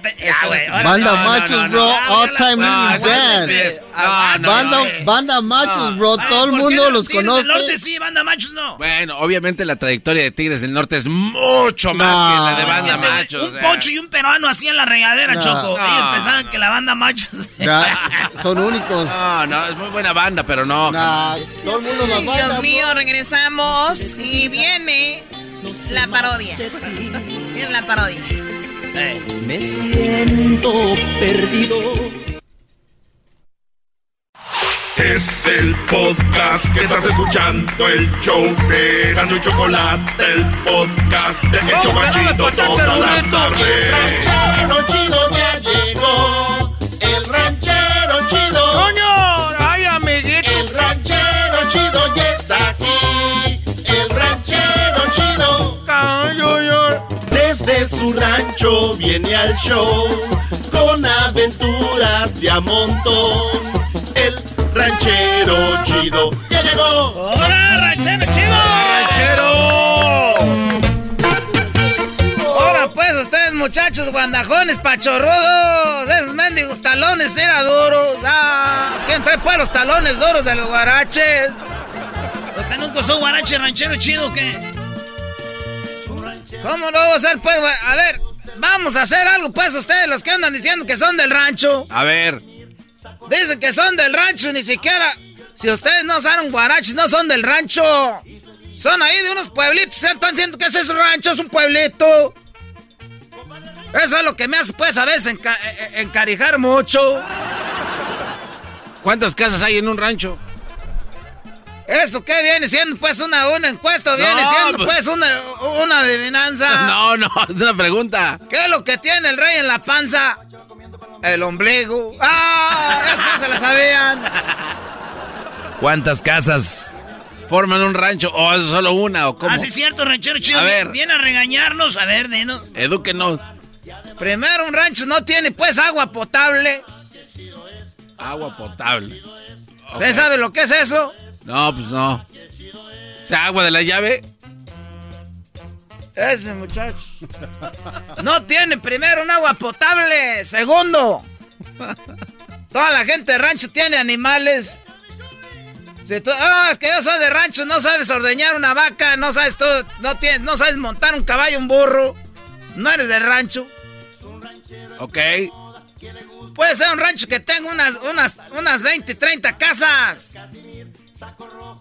Speaker 7: Banda machos,
Speaker 5: no, no,
Speaker 7: bro.
Speaker 5: no.
Speaker 7: All time
Speaker 5: No,
Speaker 7: leading band.
Speaker 5: estupidez. No, no,
Speaker 7: Banda,
Speaker 5: no.
Speaker 7: banda machos, bro. Todo el
Speaker 6: ¿por qué
Speaker 7: mundo
Speaker 6: los
Speaker 7: los
Speaker 6: Tigres del
Speaker 7: conoce.
Speaker 6: norte sí, banda machos no.
Speaker 5: Bueno, obviamente la trayectoria de Tigres del Norte es mucho más
Speaker 7: No.
Speaker 5: que la de Banda
Speaker 6: Este,
Speaker 5: Machos.
Speaker 6: un pocho y un peruano hacían la regadera,
Speaker 7: No.
Speaker 6: Choco.
Speaker 5: No,
Speaker 6: Ellos pensaban que la banda machos. *laughs*
Speaker 7: Son *laughs* únicos.
Speaker 5: No, no, es muy buena banda, pero no.
Speaker 7: Todo el mundo.
Speaker 11: Dios mío, regresamos y viene la parodia. Viene la parodia.
Speaker 23: Me siento perdido.
Speaker 2: Es el podcast que estás escuchando, el show de Gano y Chocolate, el podcast de El Chocachito todas las tardes.
Speaker 18: ranchero chido ya llegó. su rancho viene al show con aventuras de a montón. El ranchero chido ya llegó.
Speaker 6: ¡Hola, ranchero chido!
Speaker 5: Ranchero!
Speaker 6: Ahora pues ustedes muchachos guandajones, pachorrudos, esos mendigos talones era duros. Ah, ¿Quién trae pues los talones duros de los guaraches? Usted nunca usó guarache ranchero chido, ¿qué? ¿Cómo no va a ser pues? A ver, vamos a hacer algo pues ustedes, los que andan diciendo que son del rancho.
Speaker 5: A ver.
Speaker 6: Dicen que son del rancho, ni siquiera. Si ustedes no usaron guaraches, no son del rancho. Son ahí de unos pueblitos. Están diciendo que ese es un rancho, es un pueblito. Eso es lo que me hace, pues, a veces enca eh, eh, encarijar mucho.
Speaker 5: ¿Cuántas casas hay en un rancho?
Speaker 6: ¿Eso qué viene siendo? Pues una, una encuesta, viene
Speaker 5: No,
Speaker 6: siendo
Speaker 5: pues-
Speaker 6: pues una, una adivinanza. *laughs*
Speaker 5: No, no, *laughs* es una pregunta.
Speaker 6: ¿Qué es lo que tiene el rey en la panza? El ombligo. ¡Ah! *laughs* Es que se la sabían.
Speaker 4: ¿Cuántas casas?
Speaker 5: ¿Forman un rancho o es solo una o cómo?
Speaker 6: Ah, sí, cierto, ranchero chido.
Speaker 5: A ver.
Speaker 6: Viene a regañarnos. A ver, dinos.
Speaker 5: Edúquenos.
Speaker 6: Primero, un rancho no tiene, pues, agua potable.
Speaker 5: Agua potable.
Speaker 6: ¿Usted sabe lo que es eso?
Speaker 5: No, pues no. O sea, agua de la llave.
Speaker 6: Ese muchacho. No tiene primero un agua potable. Segundo. Toda la gente de rancho tiene animales. Si tú- ah, es que yo soy de rancho, no sabes ordeñar una vaca, no sabes tú, no tienes, no sabes montar un caballo, un burro. No eres de rancho.
Speaker 5: Ok.
Speaker 6: Puede ser un rancho que tenga unas, unas, unas 20, 30 casas.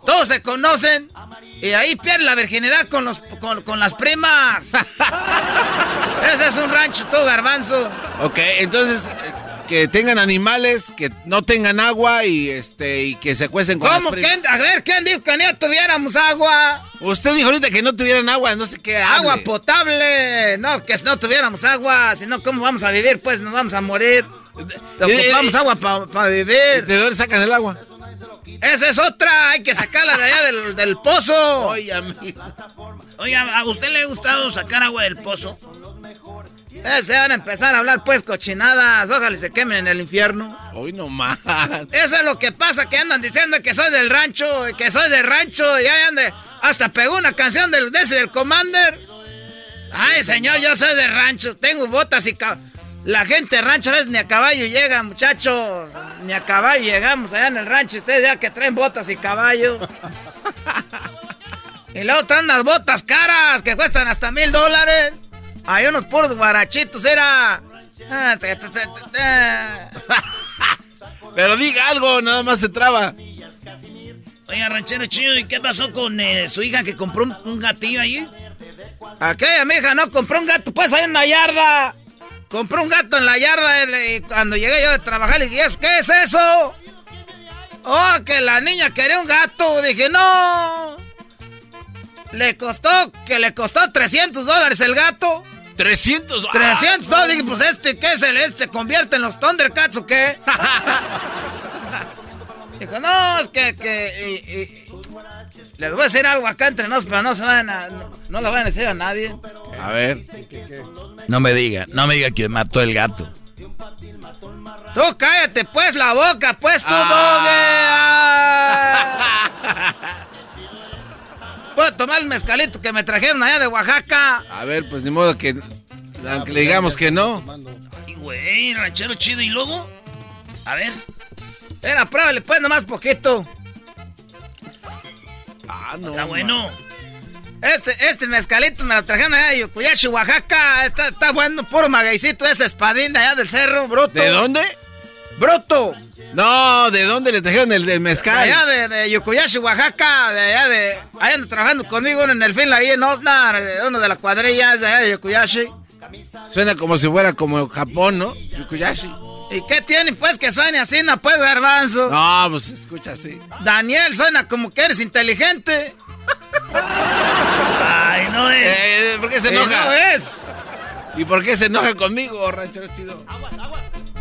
Speaker 6: Todos se conocen y ahí pierde la virginidad con, los, con, con las primas. *laughs* Ese es un rancho, tú, garbanzo.
Speaker 5: Ok, entonces eh, que tengan animales, que no tengan agua y este y que se cuecen con
Speaker 6: ¿Cómo?
Speaker 5: las primas.
Speaker 6: ¿Quién- a ver, ¿quién dijo que no tuviéramos agua?
Speaker 5: Usted dijo ahorita que no tuvieran agua, no sé qué
Speaker 6: Agua
Speaker 5: hable.
Speaker 6: potable. No, que si no tuviéramos agua, si no, ¿cómo vamos a vivir? Pues nos vamos a morir. Ocupamos agua para vivir.
Speaker 5: ¿De dónde sacan el agua?
Speaker 6: Esa es otra, hay que sacarla de allá del, del pozo.
Speaker 5: Oye, amigo.
Speaker 6: Oiga, ¿a usted le ha gustado sacar agua del pozo? Eh, se van a empezar a hablar pues cochinadas, ojalá se quemen en el infierno.
Speaker 5: Hoy no más.
Speaker 6: Eso es lo que pasa, que andan diciendo que soy del rancho, que soy del rancho, y ahí ande, hasta pegó una canción del, de ese del Commander. Ay, señor, yo soy del rancho, tengo botas y... La gente de rancho a veces ni a caballo llega, muchachos. Ni a caballo llegamos allá en el rancho. Ustedes ya que traen botas y caballo. y luego traen unas botas caras que cuestan hasta mil dólares. Hay unos puros guarachitos, era... Ah.
Speaker 5: Pero diga algo, nada más se traba.
Speaker 6: Oiga, ranchero chido, ¿y qué pasó con eh, su hija que compró un, un gatillo ahí? Aquella mi hija no compró un gato, pues ahí en la yarda. Compró un gato en la yarda y cuando llegué yo de trabajar le dije, "¿Eso ¿qué es eso? Oh, que la niña quería un gato. Dije, no. Le costó, que le costó 300 dólares el gato.
Speaker 5: 300.
Speaker 6: 300 dólares. Dije, pues este, ¿qué es el este? ¿Se convierte en los Thundercats o qué? *laughs* Dijo, no, es que, que y- y- les voy a decir algo acá entre nos, pero no se van a, no, no lo van a decir a nadie.
Speaker 5: A ver.
Speaker 4: No me diga, no me diga que mató el gato.
Speaker 6: Tú cállate pues la boca, pues tú, doge. *laughs* Puedo tomar el mezcalito que me trajeron allá de Oaxaca.
Speaker 5: A ver, pues ni modo que aunque le digamos que no.
Speaker 6: Y güey, ranchero chido. ¿Y luego? A ver. Era, pruébale pues nomás poquito.
Speaker 5: Ah, no.
Speaker 6: Está bueno. Este, este mezcalito me lo trajeron allá de Yocuyachi, Oaxaca. Está, está bueno, puro magueycito ese espadín de allá del cerro, bruto.
Speaker 5: ¿De dónde?
Speaker 6: Bruto.
Speaker 5: No, ¿de dónde le trajeron el, el mezcal?
Speaker 6: Allá de, de Oaxaca, de allá de... Anda trabajando conmigo uno en el fin, ahí en Osnar, uno de las cuadrillas de allá de Yocuyachi.
Speaker 5: Suena como si fuera como Japón, ¿no? Yukuyashi.
Speaker 6: ¿Y qué tiene pues que suene así, no pues, garbanzo?
Speaker 5: No, pues escucha así.
Speaker 6: Daniel, suena como que eres inteligente. Ay, no es.
Speaker 5: Eh, ¿Por qué se
Speaker 6: Eh,
Speaker 5: enoja?
Speaker 6: no es.
Speaker 5: ¿Y por qué se enoja conmigo, ranchero chido?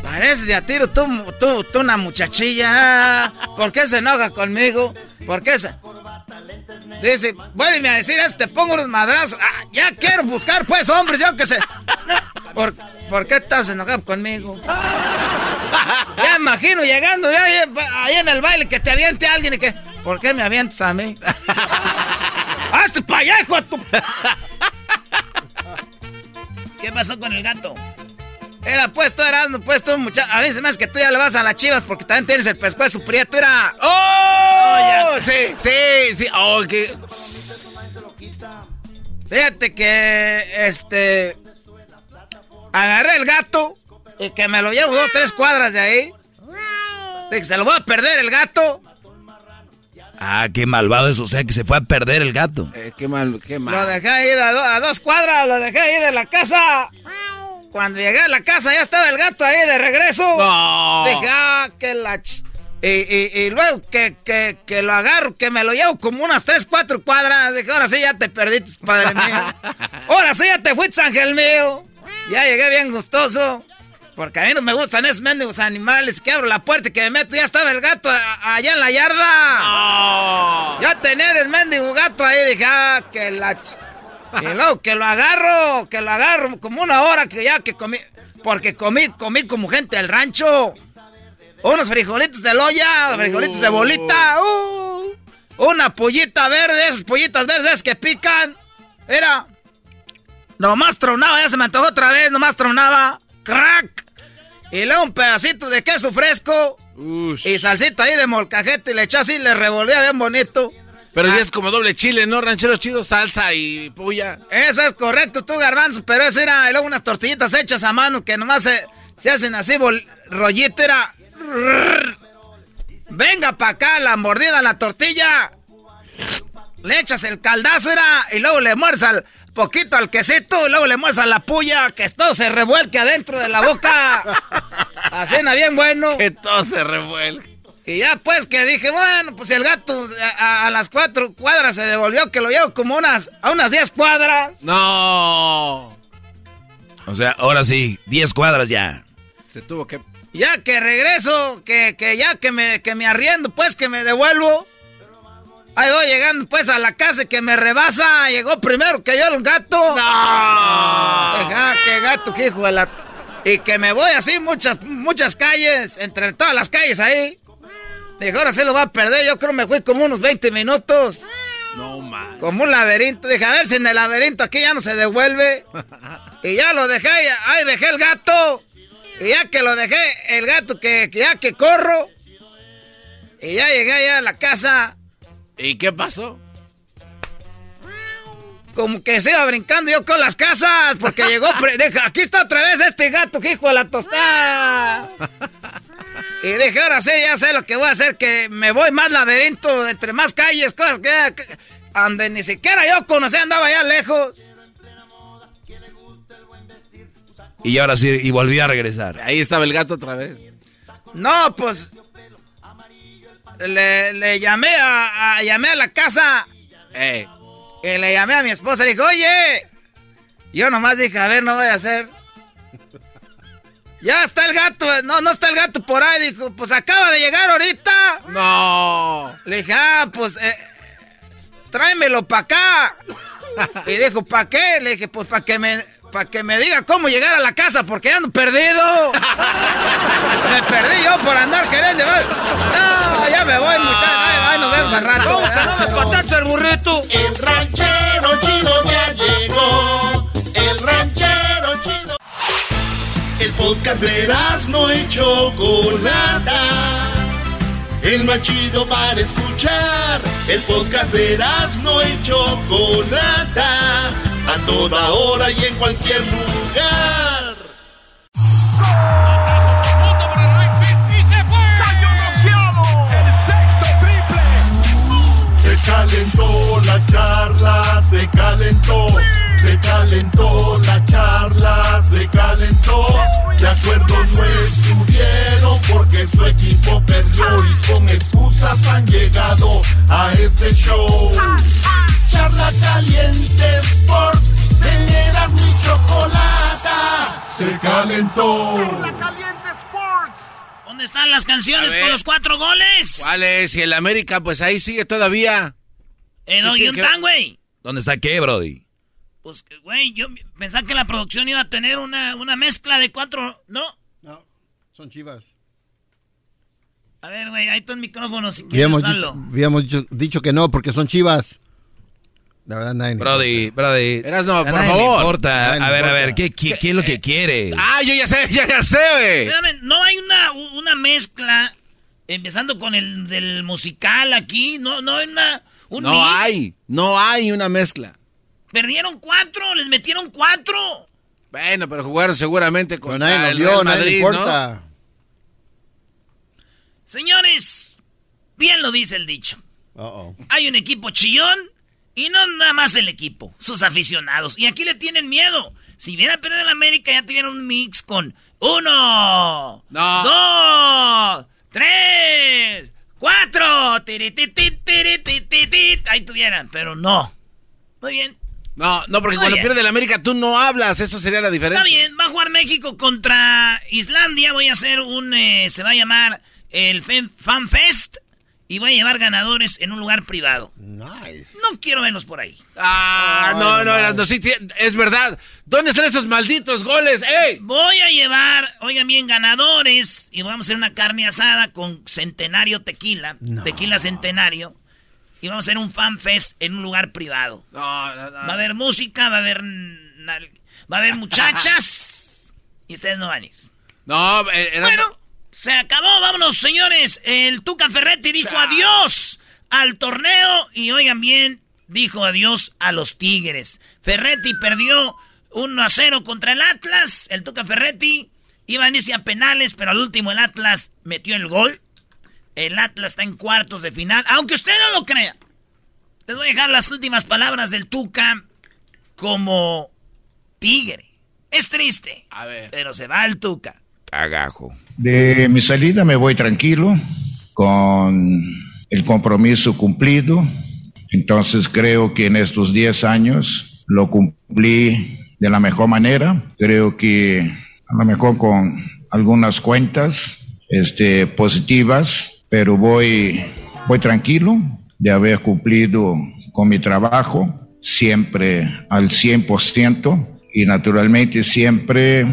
Speaker 6: Pareces de a tiro tú, tú, tú una muchachilla. ¿Por qué se enoja conmigo? ¿Por qué se...? Dice, vuelve a decir te pongo unos madrazos. Ah, ya quiero buscar, pues, hombres, yo que sé. ¿Por, por qué estás enojado conmigo? Ya imagino llegando ahí, en el baile que te aviente alguien y que... ¿Por qué me avientas a mí? ¡Hazte hijo de tu- ¿Qué
Speaker 24: pasó con el gato?
Speaker 6: Era puesto, era puesto, muchacho. A veces más que tú ya le vas a las chivas porque también tienes el pescuezo prieto, era.
Speaker 5: ¡Oh! sí, sí, sí. Oh, qué.
Speaker 6: Fíjate que, este. Agarré el gato y que me lo llevo dos, tres cuadras de ahí. Dije, se lo voy a perder el gato.
Speaker 4: Ah, qué malvado eso, o sea que se fue a perder el gato.
Speaker 5: Eh, qué mal, qué mal.
Speaker 6: Lo dejé ahí a, do- a dos cuadras, lo dejé ahí de la casa. Cuando llegué a la casa ya estaba el gato ahí de regreso.
Speaker 5: No.
Speaker 6: Dije, ah, que la... ch-". Y, y- y luego que, que, que lo agarro, que me lo llevo como unas tres, cuatro cuadras. Dije, ahora sí ya te perdiste, padre mío. *laughs* Ahora sí ya te fuiste, ángel mío. Ya llegué bien gustoso. Porque a mí no me gustan esos mendigos animales. Que abro la puerta y que me meto. Ya estaba el gato allá en la yarda. Ya tener el mendigo gato ahí. Dije, ah, que la... ch-". Y luego que lo agarro, que lo agarro como una hora que ya que comí. Porque comí, comí como gente del rancho. Unos frijolitos de loya, frijolitos de bolita. uh, una pollita verde, esas pollitas verdes que pican. Era. Nomás tronaba, ya se me antojó otra vez, nomás tronaba. ¡Crack! Y luego un pedacito de queso fresco. Y salsita ahí de molcajete y le echó así, le revolvía bien bonito.
Speaker 5: Pero
Speaker 6: Ah.
Speaker 5: sí es como doble chile, ¿no? Rancheros chidos, salsa y puya.
Speaker 6: Eso es correcto, tú, garbanzo, pero eso era y luego unas tortillitas hechas a mano que nomás se, se hacen así, bol- rollito, era... Venga pa' acá la mordida a la tortilla. Le echas el caldazo, era, y luego le mueres al poquito al quesito, y luego le mueres a la puya, que todo se revuelque adentro de la boca. *laughs* Así, bien bueno.
Speaker 5: Que todo se revuelque.
Speaker 6: Y ya pues que dije, bueno, pues el gato a, a- a las cuatro cuadras se devolvió, que lo llevo como unas, a unas diez cuadras.
Speaker 5: No.
Speaker 4: O sea, ahora sí, 10 cuadras ya.
Speaker 5: Se tuvo que.
Speaker 6: Ya que regreso, que, que ya que me, que me arriendo, pues que me devuelvo. Ahí voy llegando pues a la casa y que me rebasa. Llegó primero que yo el gato. No. Que gato, que hijo de la... Y que me voy así muchas, muchas calles, entre todas las calles ahí. Dije, ahora sí lo va a perder. Yo creo me fui como unos 20 minutos.
Speaker 5: No, man.
Speaker 6: Como un laberinto. Dije, a ver si en el laberinto aquí ya no se devuelve. Y ya lo dejé, ahí dejé el gato. Y ya que lo dejé, el gato que, que ya que corro. Y ya llegué allá a la casa.
Speaker 5: ¿Y qué pasó?
Speaker 6: Como que se iba brincando yo con las casas. Porque llegó. pre- *laughs* dije, aquí está otra vez este gato que hijo de la tostada. Y dije, ahora sí, ya sé lo que voy a hacer. Que me voy más laberinto, entre más calles, cosas que. que- donde ni siquiera yo conocía, andaba allá lejos.
Speaker 4: Y ahora sí, y volví a regresar.
Speaker 5: Ahí estaba el gato otra vez.
Speaker 6: No, pues. Le, le llamé a, a- llamé a la casa.
Speaker 5: Eh.
Speaker 6: Y le llamé a mi esposa y le dije, oye. Yo nomás dije, a ver, no voy a hacer. Ya está el gato, no, no está el gato por ahí. Dijo, pues acaba de llegar ahorita.
Speaker 5: No.
Speaker 6: Le dije, ah, pues eh, tráemelo para acá. *laughs* Y dijo, ¿para qué? Le dije, pues para que me para que me diga cómo llegar a la casa porque ando perdido. *laughs* me perdí yo por andar queriendo llevar. No, ya me voy, muchachos. Ay, ay, nos vemos al rato.
Speaker 2: ¿Cómo que no me
Speaker 6: patacha el burrito?
Speaker 2: El ranchero chido ya llegó. El ranchero chido. El podcast de no y Chocolata. El más chido para escuchar. El podcast de no y Chocolata. A toda hora y en cualquier lugar. Se calentó la charla, se calentó, se calentó la charla, se calentó. De acuerdo no estuvieron porque su equipo perdió y con excusas han llegado a este show. Charla caliente Sports, teneras mi chocolata, se calentó.
Speaker 24: ¿Dónde están las canciones con los cuatro goles?
Speaker 5: ¿Cuál es? Y el América, pues ahí sigue todavía.
Speaker 24: En
Speaker 5: ¿Qué- qué-
Speaker 24: Ollantán, güey.
Speaker 4: ¿Dónde está qué, Brody?
Speaker 24: Pues, güey, yo pensaba que la producción iba a tener una, una mezcla de cuatro... ¿No?
Speaker 7: No, son chivas.
Speaker 24: A ver, güey, ahí está el micrófono si quieres
Speaker 7: Habíamos,
Speaker 24: usarlo.
Speaker 7: dicho, habíamos dicho, dicho que no, porque son chivas. La verdad, nadie.
Speaker 4: Brody, Brody.
Speaker 5: Eras no,
Speaker 4: a
Speaker 5: por
Speaker 4: nadie
Speaker 5: favor.
Speaker 4: importa.
Speaker 7: Nadie
Speaker 4: A ver, a
Speaker 7: importa.
Speaker 4: ver, ¿qué, qué, qué es lo que quiere?
Speaker 5: Ah, yo ya sé, ya, ya sé, güey.
Speaker 6: No hay una, una mezcla, empezando con el del musical aquí, no, no hay una, un
Speaker 5: No
Speaker 6: mix.
Speaker 5: hay, no hay una mezcla.
Speaker 6: Perdieron cuatro, les metieron cuatro.
Speaker 5: Bueno, pero jugaron seguramente con
Speaker 7: nadie
Speaker 5: el
Speaker 7: vio,
Speaker 5: Real
Speaker 7: nadie
Speaker 5: Madrid,
Speaker 7: importa.
Speaker 6: Señores, bien lo dice el dicho.
Speaker 7: Uh-oh.
Speaker 6: Hay un equipo chillón y no nada más el equipo, sus aficionados. Y aquí le tienen miedo. Si hubiera perdido el América, ya tuvieran un mix con uno, dos, tres, cuatro. Ahí tuvieran, pero no. Muy bien.
Speaker 5: No, no, porque
Speaker 6: Muy
Speaker 5: cuando
Speaker 6: bien.
Speaker 5: pierde el América tú no hablas, eso sería la diferencia.
Speaker 6: Está bien, va a jugar México contra Islandia. Voy a hacer un. eh, se va a llamar el Fan Fest. Y voy a llevar ganadores en un lugar privado.
Speaker 7: Nice.
Speaker 6: No quiero verlos por ahí.
Speaker 5: Ah, no, no, Erasmo, sí, es verdad. ¿Dónde están esos malditos goles? ¡Ey!
Speaker 6: Voy a llevar, oigan bien, ganadores. Y vamos a hacer una carne asada con centenario tequila. Tequila centenario. Y vamos a hacer un fan fest en un lugar privado.
Speaker 5: No, no, no.
Speaker 6: Va a haber música, va a haber. Va a haber muchachas. *laughs* y ustedes no van a ir.
Speaker 5: No, eh, Erasmo-
Speaker 6: Bueno, se acabó, vámonos, señores. El Tuca Ferretti dijo adiós al torneo y oigan bien, dijo adiós a los Tigres. Ferretti perdió 1 a 0 contra el Atlas. El Tuca Ferretti iba en ese a penales, pero al último el Atlas metió el gol. El Atlas está en cuartos de final, aunque usted no lo crea. Les voy a dejar las últimas palabras del Tuca como Tigre. Es triste,
Speaker 5: A ver.
Speaker 6: pero se va el Tuca.
Speaker 4: Cagajo.
Speaker 25: De mi salida me voy tranquilo, con el compromiso cumplido. Entonces creo que en estos 10 años lo cumplí de la mejor manera. Creo que a lo mejor con algunas cuentas este, positivas, pero voy, voy tranquilo de haber cumplido con mi trabajo, siempre al 100% y naturalmente siempre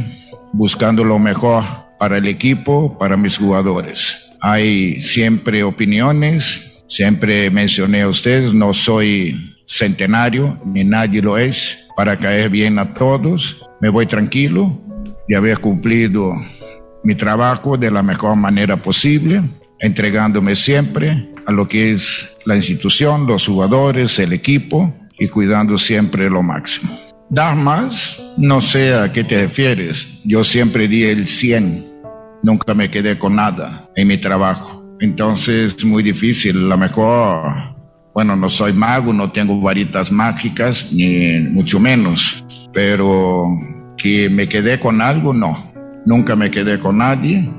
Speaker 25: buscando lo mejor para el equipo, para mis jugadores. Hay siempre opiniones, siempre mencioné a ustedes, no soy centenario, ni nadie lo es, para caer bien a todos. Me voy tranquilo de haber cumplido mi trabajo de la mejor manera posible, entregándome siempre a lo que es la institución, los jugadores, el equipo y cuidando siempre lo máximo. Dar más, no sé a qué te refieres. Yo siempre di el 100. Nunca me quedé con nada en mi trabajo. Entonces es muy difícil. A lo mejor, bueno, no soy mago, no tengo varitas mágicas, ni mucho menos. Pero que me quedé con algo, no. Nunca me quedé con nadie.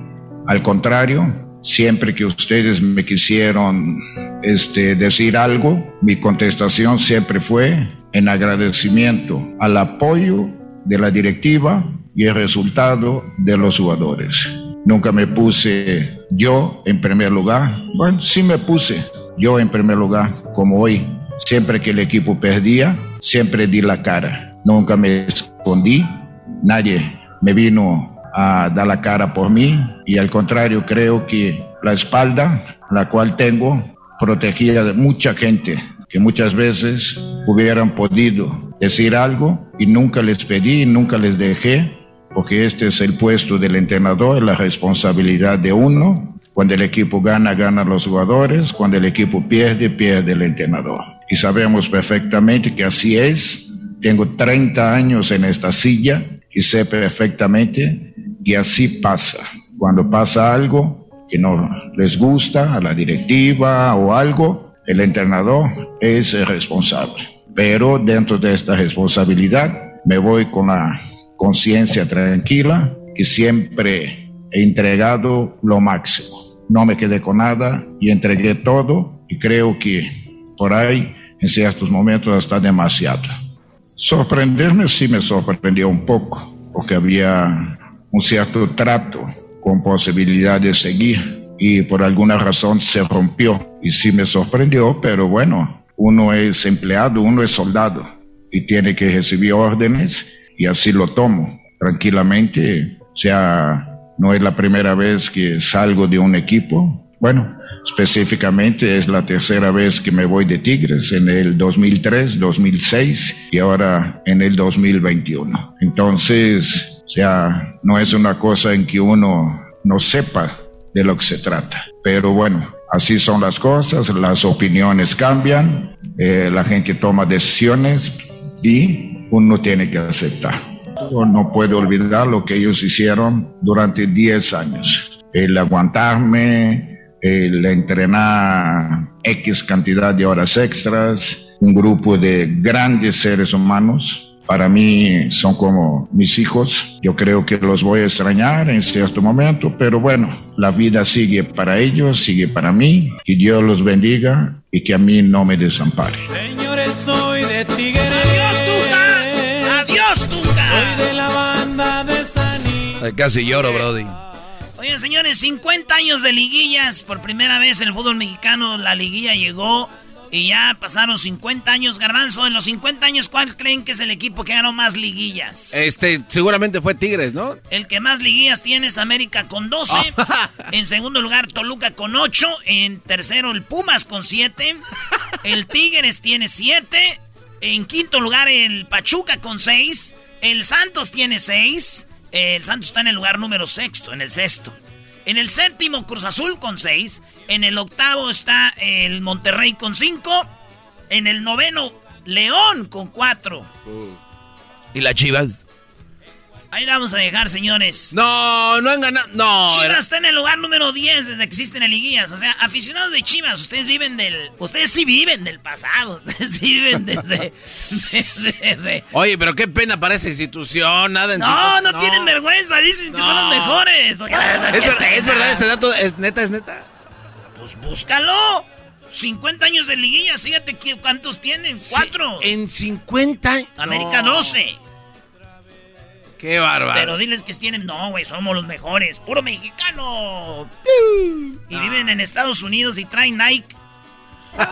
Speaker 25: Al contrario, siempre que ustedes me quisieron este, decir algo, mi contestación siempre fue en agradecimiento al apoyo de la directiva y el resultado de los jugadores. Nunca me puse yo en primer lugar. Bueno, sí me puse yo en primer lugar, como hoy. Siempre que el equipo perdía, siempre di la cara. Nunca me escondí. Nadie me vino a dar la cara por mí. Y al contrario, creo que la espalda, la cual tengo, protegía de mucha gente que muchas veces hubieran podido decir algo y nunca les pedí, nunca les dejé, porque este es el puesto del entrenador, la responsabilidad de uno. Cuando el equipo gana, ganan los jugadores, cuando el equipo pierde, pierde el entrenador. Y sabemos perfectamente que así es. Tengo 30 años en esta silla y sé perfectamente que así pasa. Cuando pasa algo que no les gusta a la directiva o algo, el entrenador es el responsable. Pero dentro de esta responsabilidad me voy con la conciencia tranquila que siempre he entregado lo máximo. No me quedé con nada y entregué todo y creo que por ahí en ciertos momentos hasta demasiado. Sorprenderme sí me sorprendió un poco porque había un cierto trato con posibilidad de seguir y por alguna razón se rompió y sí me sorprendió, pero bueno, uno es empleado, uno es soldado y tiene que recibir órdenes y así lo tomo tranquilamente. O sea, no es la primera vez que salgo de un equipo. Bueno, específicamente es la tercera vez que me voy de Tigres, en el 2003, 2006 y ahora en el 2021. Entonces, o sea, no es una cosa en que uno no sepa de lo que se trata. Pero bueno, así son las cosas, las opiniones cambian, eh, la gente toma decisiones y uno tiene que aceptar. No puedo olvidar lo que ellos hicieron durante 10 años. El aguantarme, el entrenar X cantidad de horas extras, un grupo de grandes seres humanos para mí son como mis hijos. Yo creo que los voy a extrañar en cierto momento, pero bueno, la vida sigue para ellos, sigue para mí. Que Dios los bendiga y que a mí no me desampare.
Speaker 23: Señores, soy de Tigre. Soy de la banda de Sani.
Speaker 4: Ay, Casi lloro, Brody.
Speaker 6: Oigan, señores, 50 años de liguillas. Por primera vez en el fútbol mexicano la liguilla llegó y ya pasaron 50 años. Garbanzo, en los 50 años, ¿cuál creen que es el equipo que ganó más liguillas?
Speaker 5: Este, seguramente fue Tigres, ¿no?
Speaker 6: El que más liguillas tiene es América con 12. en segundo lugar, Toluca con 8. En tercero, el Pumas con 7. *laughs* El Tigres tiene 7. En quinto lugar, el Pachuca con 6. El Santos tiene 6. El Santos está en el lugar número sexto, en el sexto. En el séptimo, Cruz Azul con 6. En el octavo está el Monterrey con 5. En el noveno, León con 4.
Speaker 4: ¿Y las chivas?
Speaker 6: Ahí la vamos a dejar, señores.
Speaker 5: No, no han ganado. No.
Speaker 6: Chivas
Speaker 5: era-
Speaker 6: está en el lugar número 10 desde que existen en liguillas. O sea, aficionados de Chivas, ustedes viven del. Ustedes sí viven del pasado. *laughs* Ustedes sí viven desde. de- de- de-
Speaker 5: Oye, pero qué pena para esa institución, nada en
Speaker 6: No,
Speaker 5: cinco-
Speaker 6: no, tienen vergüenza. Dicen que son los
Speaker 5: No.
Speaker 6: mejores.
Speaker 5: ¿Es, ver- es verdad ese dato? ¿Es neta, es neta?
Speaker 6: Pues búscalo. 50 años de liguillas, fíjate cuántos tienen. Cuatro.
Speaker 5: En 50
Speaker 6: América
Speaker 5: no.
Speaker 6: 12.
Speaker 5: Qué bárbaro.
Speaker 6: Pero diles que tienen. No, güey, somos los mejores. Puro mexicano. Y viven en Estados Unidos y traen Nike. *laughs*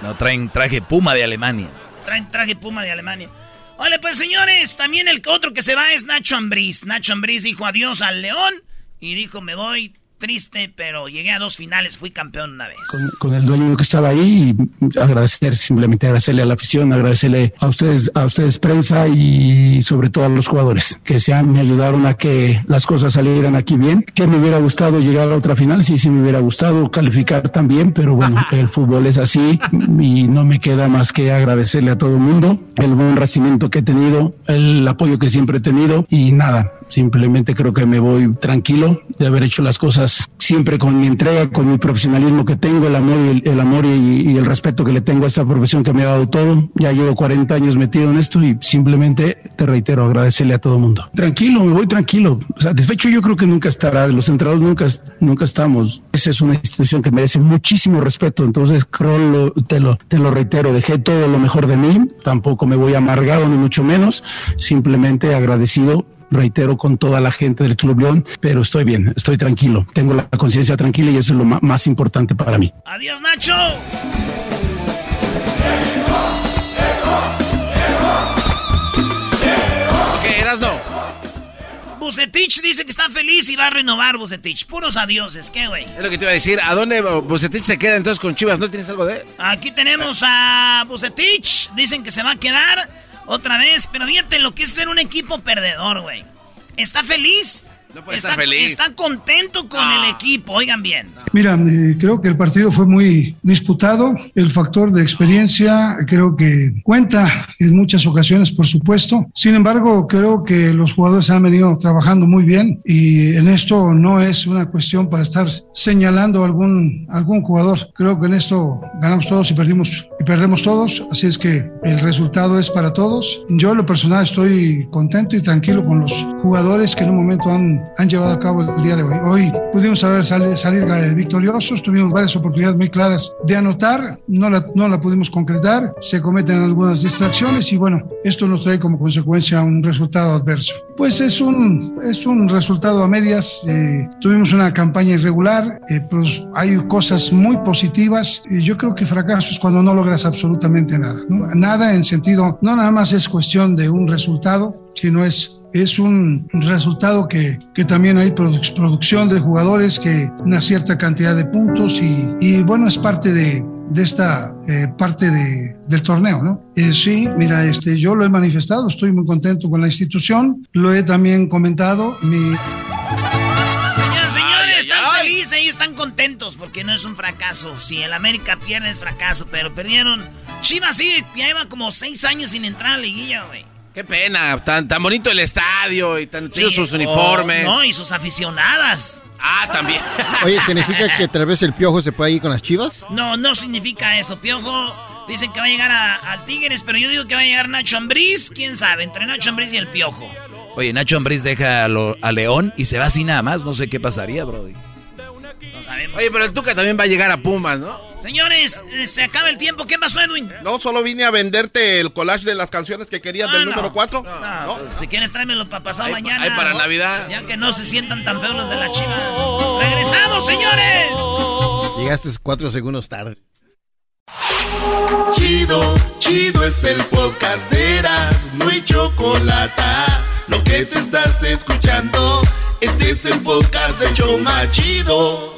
Speaker 4: No, traen traje Puma de Alemania.
Speaker 6: Traen traje Puma de Alemania. Vale, pues señores, también el otro que se va es Nacho Ambriz. Nacho Ambriz dijo adiós al León y dijo me voy triste, pero llegué a dos finales, fui campeón una vez.
Speaker 26: con, con el dueño que estaba ahí y agradecer, simplemente agradecerle a la afición, agradecerle a ustedes, a ustedes prensa y sobre todo a los jugadores que se han, me ayudaron a que las cosas salieran aquí bien. Que me hubiera gustado llegar a otra final, sí, sí me hubiera gustado calificar también, pero bueno, *laughs* el fútbol es así y no me queda más que agradecerle a todo el mundo el buen recibimiento que he tenido, el apoyo que siempre he tenido y nada, simplemente creo que me voy tranquilo de haber hecho las cosas siempre con mi entrega, con mi profesionalismo que tengo, el amor y el, amor y, el respeto que le tengo a esta profesión que me ha dado todo. Ya llevo 40 años metido en esto y simplemente te reitero agradecerle a todo mundo. Tranquilo, me voy tranquilo. Satisfecho yo creo que nunca estará, los entrenadores nunca, nunca estamos. Esa es una institución que merece muchísimo respeto, entonces creo, te, lo, te lo reitero, dejé todo lo mejor de mí, tampoco me voy amargado ni mucho menos, simplemente agradecido reitero con toda la gente del Club León, pero estoy bien, estoy tranquilo, tengo la conciencia tranquila y eso es lo más importante para mí.
Speaker 6: Adiós, Nacho.
Speaker 5: ¿Qué eras no?
Speaker 6: Bucetich dice que está feliz y va a renovar Bucetich. Puros adioses, ¿qué, güey?
Speaker 5: Es lo que te iba a decir. ¿A dónde Bucetich se queda entonces con Chivas? ¿No tienes algo de él?
Speaker 6: Aquí tenemos a Bucetich. Dicen que se va a quedar otra vez. Pero fíjate lo que es ser un equipo perdedor, güey. Está feliz. No
Speaker 5: puede
Speaker 6: está,
Speaker 5: estar feliz.
Speaker 6: Está contento con el equipo. Oigan bien.
Speaker 27: Mira, eh, creo que el partido fue muy disputado. El factor de experiencia creo que cuenta en muchas ocasiones, por supuesto. Sin embargo, creo que los jugadores han venido trabajando muy bien y en esto no es una cuestión para estar señalando a algún, algún jugador. Creo que en esto ganamos todos y perdimos y perdemos todos. Así es que el resultado es para todos. Yo en lo personal estoy contento y tranquilo con los jugadores que en un momento han, han llevado a cabo el día de hoy. Hoy pudimos saber salir, victoriosos, tuvimos varias oportunidades muy claras de anotar, no la, no la pudimos concretar, se cometen algunas distracciones y bueno, esto nos trae como consecuencia un resultado adverso. Pues es un, es un resultado a medias, eh, tuvimos una campaña irregular, eh, hay cosas muy positivas y yo creo que fracaso es cuando no logras absolutamente nada. Nada en sentido, no nada más es cuestión de un resultado, sino es es un resultado que, que también hay produ- producción de jugadores, que una cierta cantidad de puntos y, y bueno, es parte de, de esta eh, parte de, del torneo, ¿no? Eh, sí, mira, este, yo lo he manifestado, estoy muy contento con la institución, lo he también comentado, mi...
Speaker 6: Señoras, señores, están felices, están contentos porque no es un fracaso. Si el América pierde es fracaso, pero perdieron. Chivas sí, ya lleva como seis años sin entrar a la liguilla, güey.
Speaker 5: Qué pena, tan, tan bonito el estadio y tan chidos
Speaker 6: Sí,
Speaker 5: sus uniformes.
Speaker 6: oh, no, y sus aficionadas.
Speaker 5: Ah, también. *laughs*
Speaker 7: Oye, ¿significa que tal vez el piojo se puede ir con las chivas?
Speaker 6: No, no significa eso. Piojo dicen que va a llegar a, al Tigres, pero yo digo que va a llegar Nacho Ambriz. ¿Quién sabe? Entre Nacho Ambriz y el Piojo.
Speaker 4: Oye, Nacho Ambriz deja a, lo- a León y se va así nada más. No sé qué pasaría, Brody.
Speaker 6: No sabemos.
Speaker 5: Oye, pero el Tuca también va a llegar a Pumas, ¿no?
Speaker 6: Señores, eh, se acaba el tiempo. ¿Qué pasó, Edwin?
Speaker 28: No, solo vine a venderte el collage de las canciones que querías del
Speaker 6: Ah, no.
Speaker 28: número 4.
Speaker 6: No, pues, si quieres tráemelo para pasado mañana.
Speaker 28: ahí para
Speaker 6: ¿no?
Speaker 28: Navidad.
Speaker 6: Ya que no se sientan tan feos los de las chivas. ¡Regresamos, señores!
Speaker 7: Llegaste cuatro segundos tarde.
Speaker 18: Chido, chido es el podcast de Eras, no hay chocolate. Lo que te estás escuchando, este es el podcast de Choma Chido.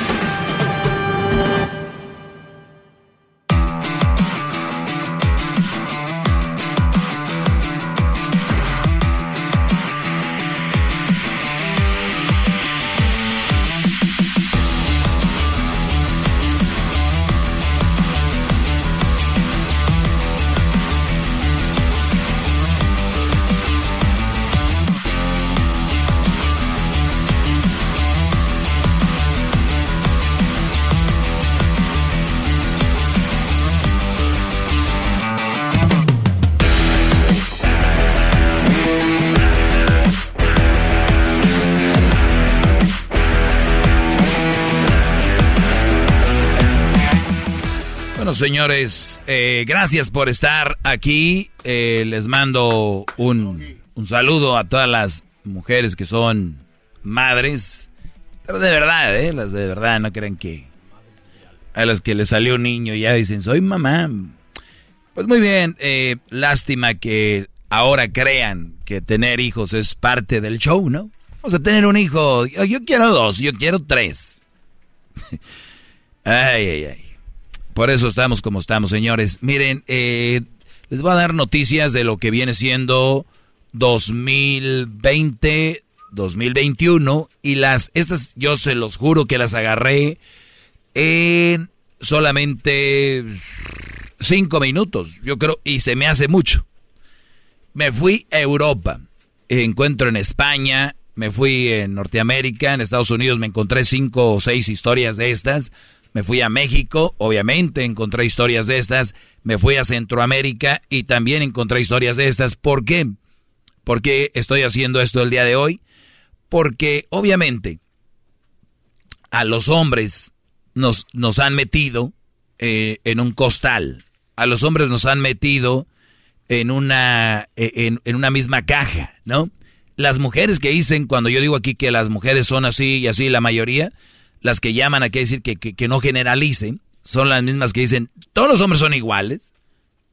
Speaker 4: señores, eh, gracias por estar aquí. Eh, les mando un, un saludo a todas las mujeres que son madres. Pero de verdad, ¿eh? Las de verdad, no crean que... A las que les salió un niño ya dicen, soy mamá. Pues muy bien, eh, lástima que ahora crean que tener hijos es parte del show, ¿no? Vamos a tener un hijo. Yo, yo quiero dos, yo quiero tres. *laughs* ay, ay, ay. Por eso estamos como estamos, señores. Miren, eh, les voy a dar noticias de lo que viene siendo 2020, 2021 y las estas yo se los juro que las agarré en solamente cinco minutos, yo creo, y se me hace mucho. Me fui a Europa, encuentro en España, me fui en Norteamérica, en Estados Unidos me encontré cinco o seis historias de estas. Me fui a México, obviamente encontré historias de estas. Me fui a Centroamérica y también encontré historias de estas. ¿Por qué? ¿Por qué estoy haciendo esto el día de hoy? Porque obviamente a los hombres nos, nos han metido eh, en un costal. A los hombres nos han metido en una, en, en una misma caja, ¿no? Las mujeres que dicen, cuando yo digo aquí que las mujeres son así y así, la mayoría, las que llaman a que decir que, que, no generalicen, son las mismas que dicen, todos los hombres son iguales,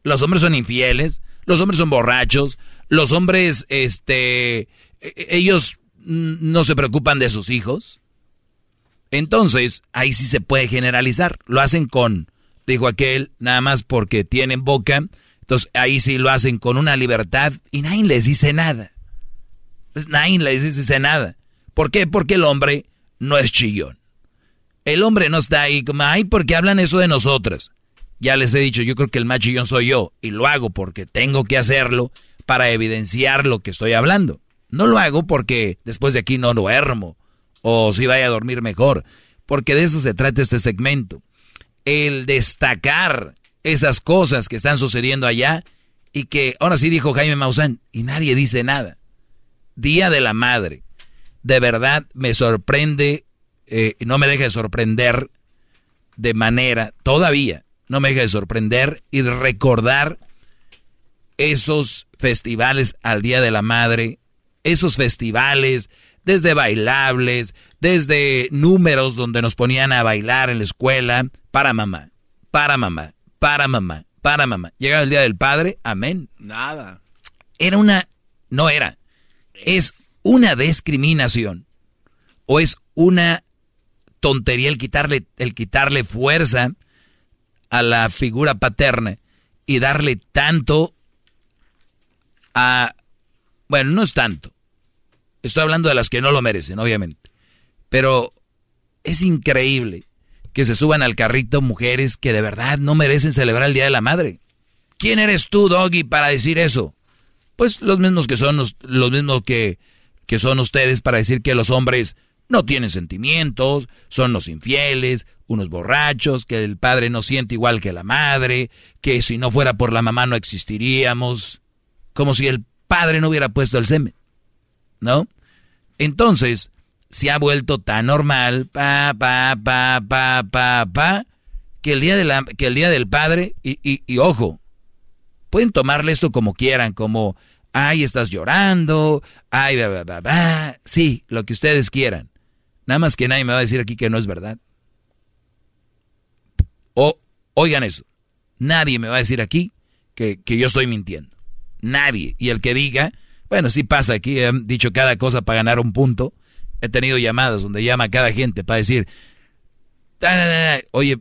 Speaker 4: los hombres son infieles, los hombres son borrachos, los hombres, este, e- ellos mm, no se preocupan de sus hijos. Entonces, ahí sí se puede generalizar. Lo hacen con, dijo aquel, nada más porque tienen boca. Entonces, ahí sí lo hacen con una libertad y nadie les dice nada. Pues nadie les dice nada. ¿Por qué? Porque el hombre no es chillón. El hombre no está ahí como, ay, ¿por qué hablan eso de nosotras? Ya les he dicho, yo creo que el más chillón soy yo y lo hago porque tengo que hacerlo para evidenciar lo que estoy hablando. No lo hago porque después de aquí no duermo o si vaya a dormir mejor, porque de eso se trata este segmento. El destacar esas cosas que están sucediendo allá y que ahora sí dijo Jaime Maussan y nadie dice nada. Día de la Madre. De verdad me sorprende, eh, no me deja de sorprender de manera, todavía, no me deja de sorprender y de recordar esos festivales al Día de la Madre, esos festivales, desde bailables, desde números donde nos ponían a bailar en la escuela, para mamá, para mamá, para mamá, para mamá. Llegaba el Día del Padre, amén.
Speaker 5: Nada.
Speaker 4: Era una, no era, es una discriminación o es una tontería el quitarle, el quitarle fuerza a la figura paterna y darle tanto a... Bueno, no es tanto. Estoy hablando de las que no lo merecen, obviamente. Pero es increíble que se suban al carrito mujeres que de verdad no merecen celebrar el Día de la Madre. ¿Quién eres tú, Doggy, para decir eso? Pues los mismos que son los, mismos que, que son ustedes para decir que los hombres no tienen sentimientos, son los infieles, unos borrachos, que el padre no siente igual que la madre, que si no fuera por la mamá no existiríamos, como si el padre no hubiera puesto el semen, ¿no? Entonces, se ha vuelto tan normal, pa, pa, pa, pa, pa, pa, que el día, de la, que el día del padre, y, y, ojo, pueden tomarle esto como quieran, como, ay, estás llorando, ay, bla, sí, lo que ustedes quieran. Nada más que nadie me va a decir aquí que no es verdad. O, oigan eso, nadie me va a decir aquí que, yo estoy mintiendo. Nadie. Y el que diga, bueno, sí pasa aquí, he dicho cada cosa para ganar un punto. He tenido llamadas donde llama cada gente para decir, oye,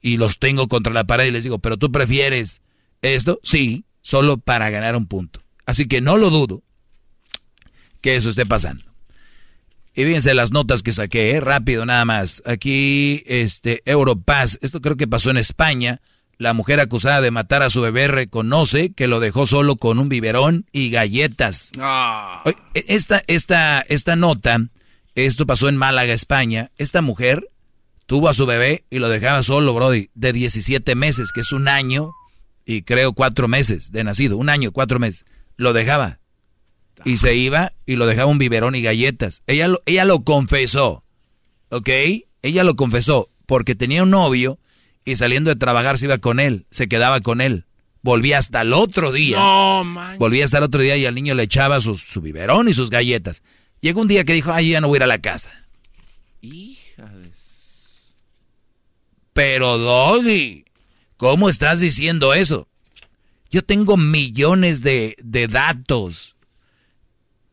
Speaker 4: y los tengo contra la pared y les digo, pero tú prefieres esto, sí, solo para ganar un punto. Así que no lo dudo que eso esté pasando. Y fíjense las notas que saqué, ¿eh? rápido nada más. Aquí, este, Europaz, esto creo que pasó en España. La mujer acusada de matar a su bebé reconoce que lo dejó solo con un biberón y galletas. E, esta, esta, esta nota, esto pasó en Málaga, España. Esta mujer tuvo a su bebé y lo dejaba solo, Brody, de 17 meses, que es un año y creo cuatro meses de nacido. Un año, cuatro meses. Lo dejaba y se iba y lo dejaba un biberón y galletas. Ella lo, ella lo confesó, ¿ok? Ella lo confesó porque tenía un novio y saliendo de trabajar se iba con él, se quedaba con él. Volvía hasta el otro día. No, Volvía hasta el otro día y al niño le echaba su, su biberón y sus galletas. Llegó un día que dijo, ay, ya no voy a ir a la casa. Hija de... Pero Doggy, ¿cómo estás diciendo eso? Yo tengo millones de, de datos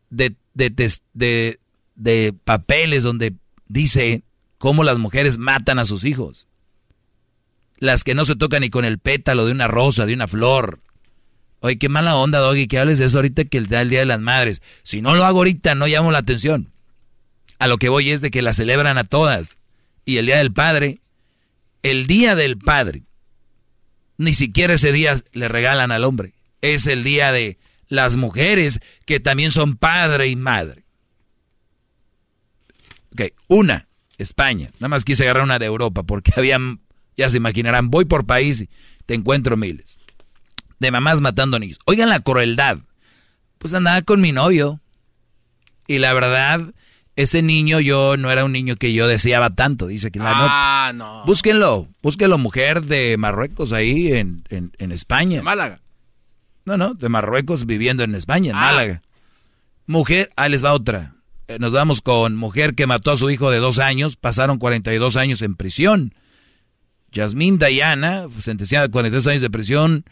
Speaker 4: de, de, de, papeles donde dice cómo las mujeres matan a sus hijos. Las que no se tocan ni con el pétalo de una rosa, de una flor. Oye, qué mala onda, Doggy, que hables de eso ahorita que el Día de las Madres. Si no lo hago ahorita, no llamo la atención. A lo que voy es de que la celebran a todas. Y el Día del Padre, el Día del Padre, ni siquiera ese día le regalan al hombre. Es el día de las mujeres que también son padre y madre. Ok, una, España. Nada más quise agarrar una de Europa porque *laughs* habían, ya se imaginarán, voy por país y te encuentro miles. De mamás matando niños. Oigan la crueldad. Pues andaba con mi novio. Y la verdad, ese niño yo no era un niño que yo deseaba tanto, dice que la
Speaker 5: ah, no.
Speaker 4: Búsquenlo, búsquenlo, mujer de Marruecos ahí en, en, en España.
Speaker 5: Málaga.
Speaker 4: No, no, de Marruecos viviendo en España, en ah. Málaga. Mujer, ahí les va otra. Eh, nos vamos con mujer que mató a su hijo de dos años, pasaron 42 años en prisión. Yasmín Dayana, sentenciada a 42 años de prisión,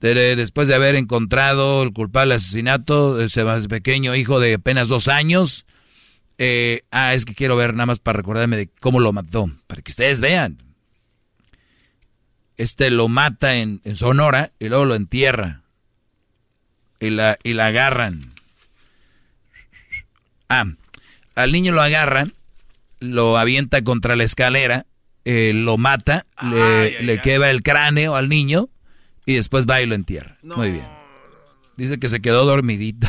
Speaker 4: después de haber encontrado el culpable asesinato de ese pequeño hijo de apenas dos años. Eh, ah, es que quiero ver nada más para recordarme de cómo lo mató, para que ustedes vean. Este lo mata en Sonora y luego lo entierra y la, y la agarran. Ah, al niño lo agarran, lo avienta contra la escalera, eh, lo mata, le, le quebra el cráneo al niño y después va y lo entierra. Muy bien. Dice que se quedó dormidito.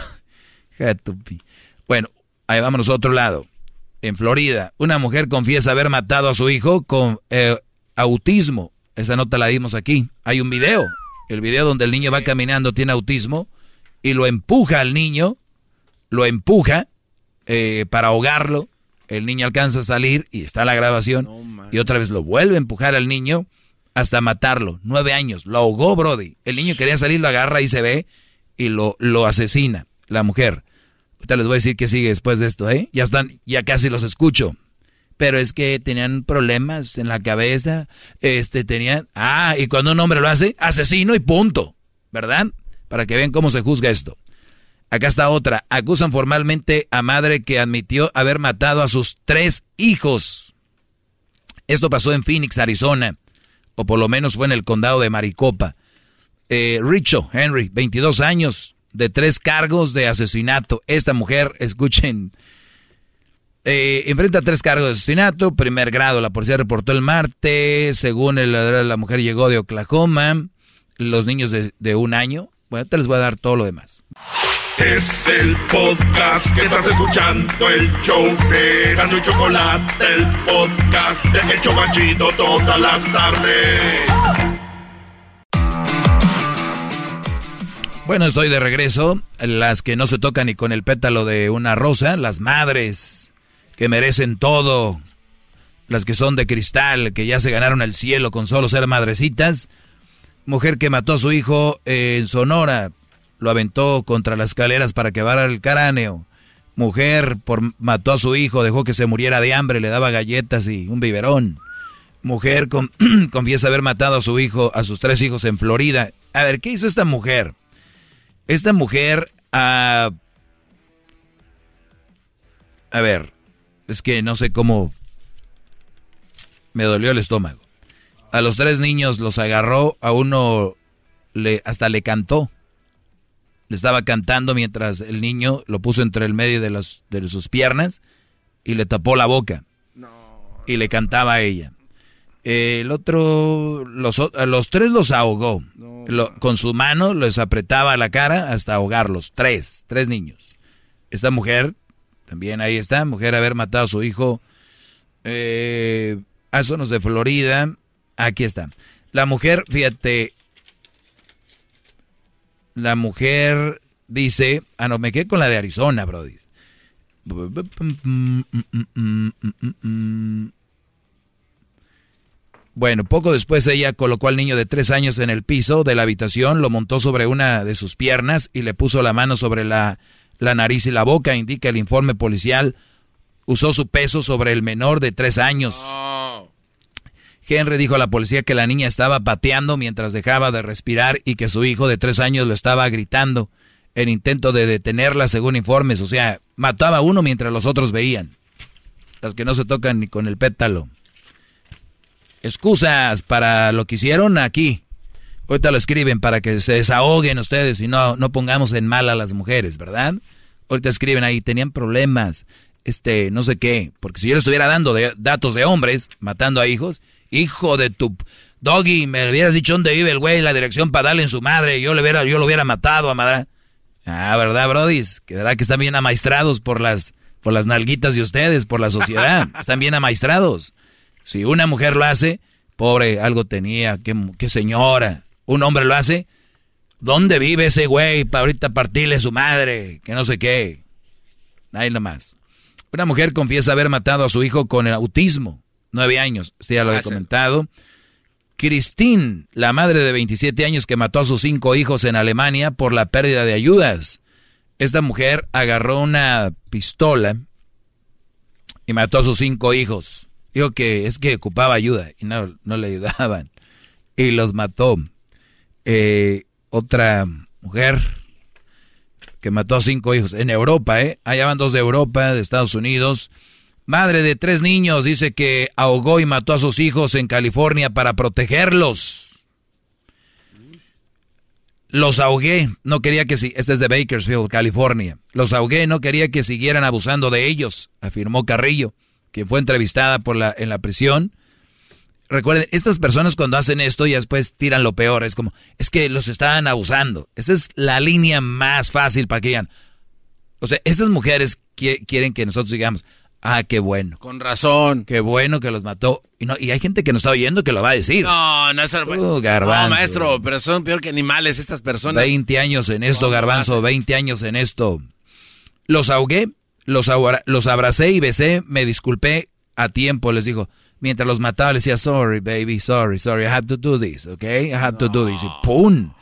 Speaker 4: *laughs* bueno, ahí vamos a otro lado. En Florida, una mujer confiesa haber matado a su hijo con eh, autismo. Esa nota la dimos aquí. Hay un video. El video donde el niño va caminando tiene autismo y lo empuja al niño, lo empuja eh, para ahogarlo El niño alcanza a salir y está la grabación. y otra vez lo vuelve a empujar al niño hasta matarlo. Nueve años. Lo ahogó, Brody. El niño quería salir, lo agarra y se ve y lo, lo asesina. La mujer. Ahorita les voy a decir qué sigue después de esto, ¿eh? Ya están, ya casi los escucho. Pero es que tenían problemas en la cabeza. Este, tenían. Ah, y cuando un hombre lo hace, asesino y punto. ¿Verdad? Para que vean cómo se juzga esto. Acá está otra. Acusan formalmente a madre que admitió haber matado a sus tres hijos. Esto pasó en Phoenix, Arizona. O por lo menos fue en el condado de Maricopa. Eh, Richo Henry, 22 años, de tres cargos de asesinato. Esta mujer, *laughs* escuchen, eh, enfrenta tres cargos de asesinato. Primer grado, la policía reportó el martes. Según el la mujer llegó de Oklahoma. Los niños de, de un año. Bueno, te les voy a dar todo lo demás.
Speaker 2: Es el podcast que estás escuchando, el show de Gano y Chocolate, el podcast de Hecho Machito todas las tardes.
Speaker 4: Bueno, estoy de regreso. Las que no se tocan ni con el pétalo de una rosa, las madres que merecen todo, las que son de cristal, que ya se ganaron el cielo con solo ser madrecitas. Mujer que mató a su hijo en Sonora, lo aventó contra las escaleras para quebrar el cráneo. Mujer por, mató a su hijo, dejó que se muriera de hambre, le daba galletas y un biberón. Mujer con, *clears throat* confiesa haber matado a su hijo, a sus tres hijos en Florida. A ver, ¿qué hizo esta mujer? Esta mujer, ah, a ver, es que no sé cómo me dolió el estómago. A los tres niños los agarró, a uno le, hasta le cantó le estaba cantando mientras el niño lo puso entre el medio de, las, de sus piernas y le tapó la boca. Y le cantaba a ella. el otro, los, los tres los ahogó. con su mano les apretaba la cara hasta ahogarlos. Tres, tres niños. Esta mujer, también ahí está, mujer haber matado a su hijo eh, a zonas de Florida. Aquí está. La mujer, fíjate, la mujer dice, ah, no, me quedé con la de Arizona, Brody. Bueno, poco después ella colocó al niño de tres años en el piso de la habitación, lo montó sobre una de sus piernas y le puso la mano sobre la, la nariz y la boca, indica el informe policial. Usó su peso sobre el menor de tres años. Henry dijo a la policía que la niña estaba pateando mientras dejaba de respirar y que su hijo de tres años lo estaba gritando en intento de detenerla según informes. O sea, mataba a uno mientras los otros veían. Las que no se tocan ni con el pétalo. Excusas para lo que hicieron aquí. Ahorita lo escriben para que se desahoguen ustedes y no, no pongamos en mal a las mujeres, ¿verdad? Ahorita escriben ahí, tenían problemas, este, no sé qué. Porque si yo le estuviera dando datos de hombres matando a hijos, Hijo de tu... Doggy, me hubieras dicho dónde vive el güey, la dirección para darle en su madre. Yo, le hubiera, yo lo hubiera matado a madre. Ah, ¿verdad, brodis? Que verdad que están bien amaestrados por las, por las nalguitas de ustedes, por la sociedad. *laughs* están bien amaestrados. Si una mujer lo hace, pobre, algo tenía, qué, qué señora. Un hombre lo hace, ¿dónde vive ese güey para ahorita partirle su madre? Que no sé qué. Ahí nomás. Una mujer confiesa haber matado a su hijo con el autismo nueve años, sí, ya lo he comentado. Christine, la madre de 27 años que mató a sus cinco hijos en Alemania por la pérdida de ayudas. Esta mujer agarró una pistola y mató a sus cinco hijos. Dijo que es que ocupaba ayuda y no, no le ayudaban. Y los mató. Eh, otra mujer que mató a cinco hijos en Europa, ¿eh? Allá van dos de Europa, de Estados Unidos. Madre de tres niños dice que ahogó y mató a sus hijos en California para protegerlos. Los ahogué, no quería que si este es de Bakersfield, California. Los ahogué, no quería que siguieran abusando de ellos, afirmó Carrillo, quien fue entrevistada por la, en la prisión. Recuerden, estas personas cuando hacen esto y después tiran lo peor, es como, es que los estaban abusando. Esa es la línea más fácil para que digan. O sea, estas mujeres quieren que nosotros digamos, Ah, qué bueno.
Speaker 5: Con razón.
Speaker 4: Qué bueno que los mató. Y no y hay gente que nos está oyendo que lo va a decir.
Speaker 5: No, no es el...
Speaker 4: Uh, garbanzo.
Speaker 5: No, maestro, pero son peor que animales estas personas.
Speaker 4: 20 años en esto, garbanzo, 20 años en esto. Los ahogué. Los, los abracé y besé, me disculpé a tiempo, les dijo. Mientras los mataba, les decía, sorry, baby, sorry, sorry, I had to do this, okay? I had to do this. Y ¡pum!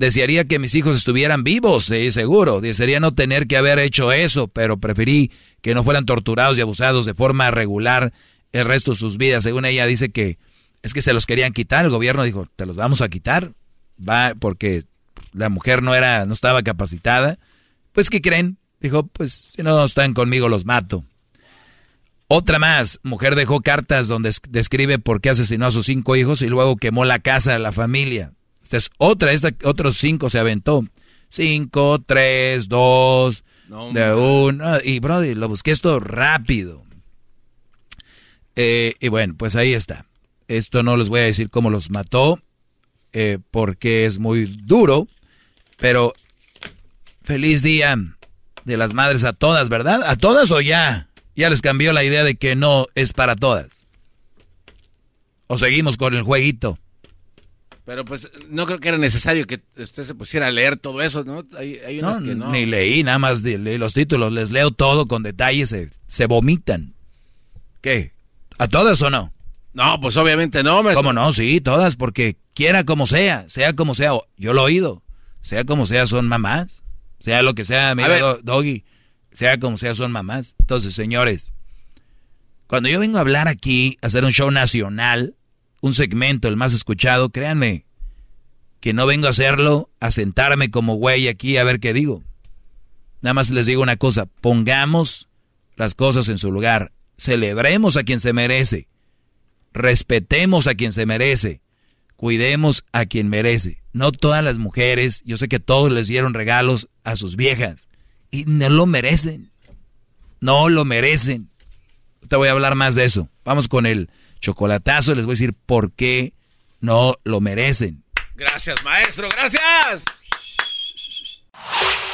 Speaker 4: Desearía que mis hijos estuvieran vivos, sí, seguro. Desearía no tener que haber hecho eso, pero preferí que no fueran torturados y abusados de forma regular el resto de sus vidas. Según ella dice que es que se los querían quitar. El gobierno dijo, te los vamos a quitar. Va, porque la mujer no era, no estaba capacitada. Pues, ¿qué creen? Dijo, pues, si no están conmigo, los mato. Otra más, mujer dejó cartas donde describe por qué asesinó a sus cinco hijos y luego quemó la casa de la familia. Esta es otra, esta, otros cinco se aventó. Cinco, tres, dos, de uno. Y, brody, lo busqué esto rápido. Eh, y bueno, pues ahí está. Esto no les voy a decir cómo los mató, eh, porque es muy duro, pero feliz día de las madres a todas, ¿verdad? ¿A todas o ya? Ya les cambió la idea de que no es para todas. ¿O seguimos con el jueguito?
Speaker 5: Pero pues no creo que era necesario que usted se pusiera a leer todo eso, ¿no? Hay, unas que no.
Speaker 4: Ni leí, nada más leí los títulos, les leo todo con detalles, se, se vomitan. ¿Qué? ¿A todas o no?
Speaker 5: No, pues obviamente no,
Speaker 4: maestro. ¿Cómo no? Sí, todas, porque quiera como sea, sea como sea, yo lo he oído, sea como sea, son mamás, sea lo que sea, mira, Doggy, sea como sea, son mamás. Entonces, señores, cuando yo vengo a hablar aquí, a hacer un show nacional, un segmento, el más escuchado, créanme, que no vengo a hacerlo, a sentarme como güey aquí a ver qué digo. Nada más les digo una cosa, pongamos las cosas en su lugar, celebremos a quien se merece respetemos a quien se merece, cuidemos a quien merece. No todas las mujeres, yo sé que todos les dieron regalos a sus viejas y no lo merecen. No lo merecen. Te voy a hablar más de eso. Vamos con el chocolatazo, les voy a decir por qué no lo merecen.
Speaker 5: Gracias, maestro, gracias.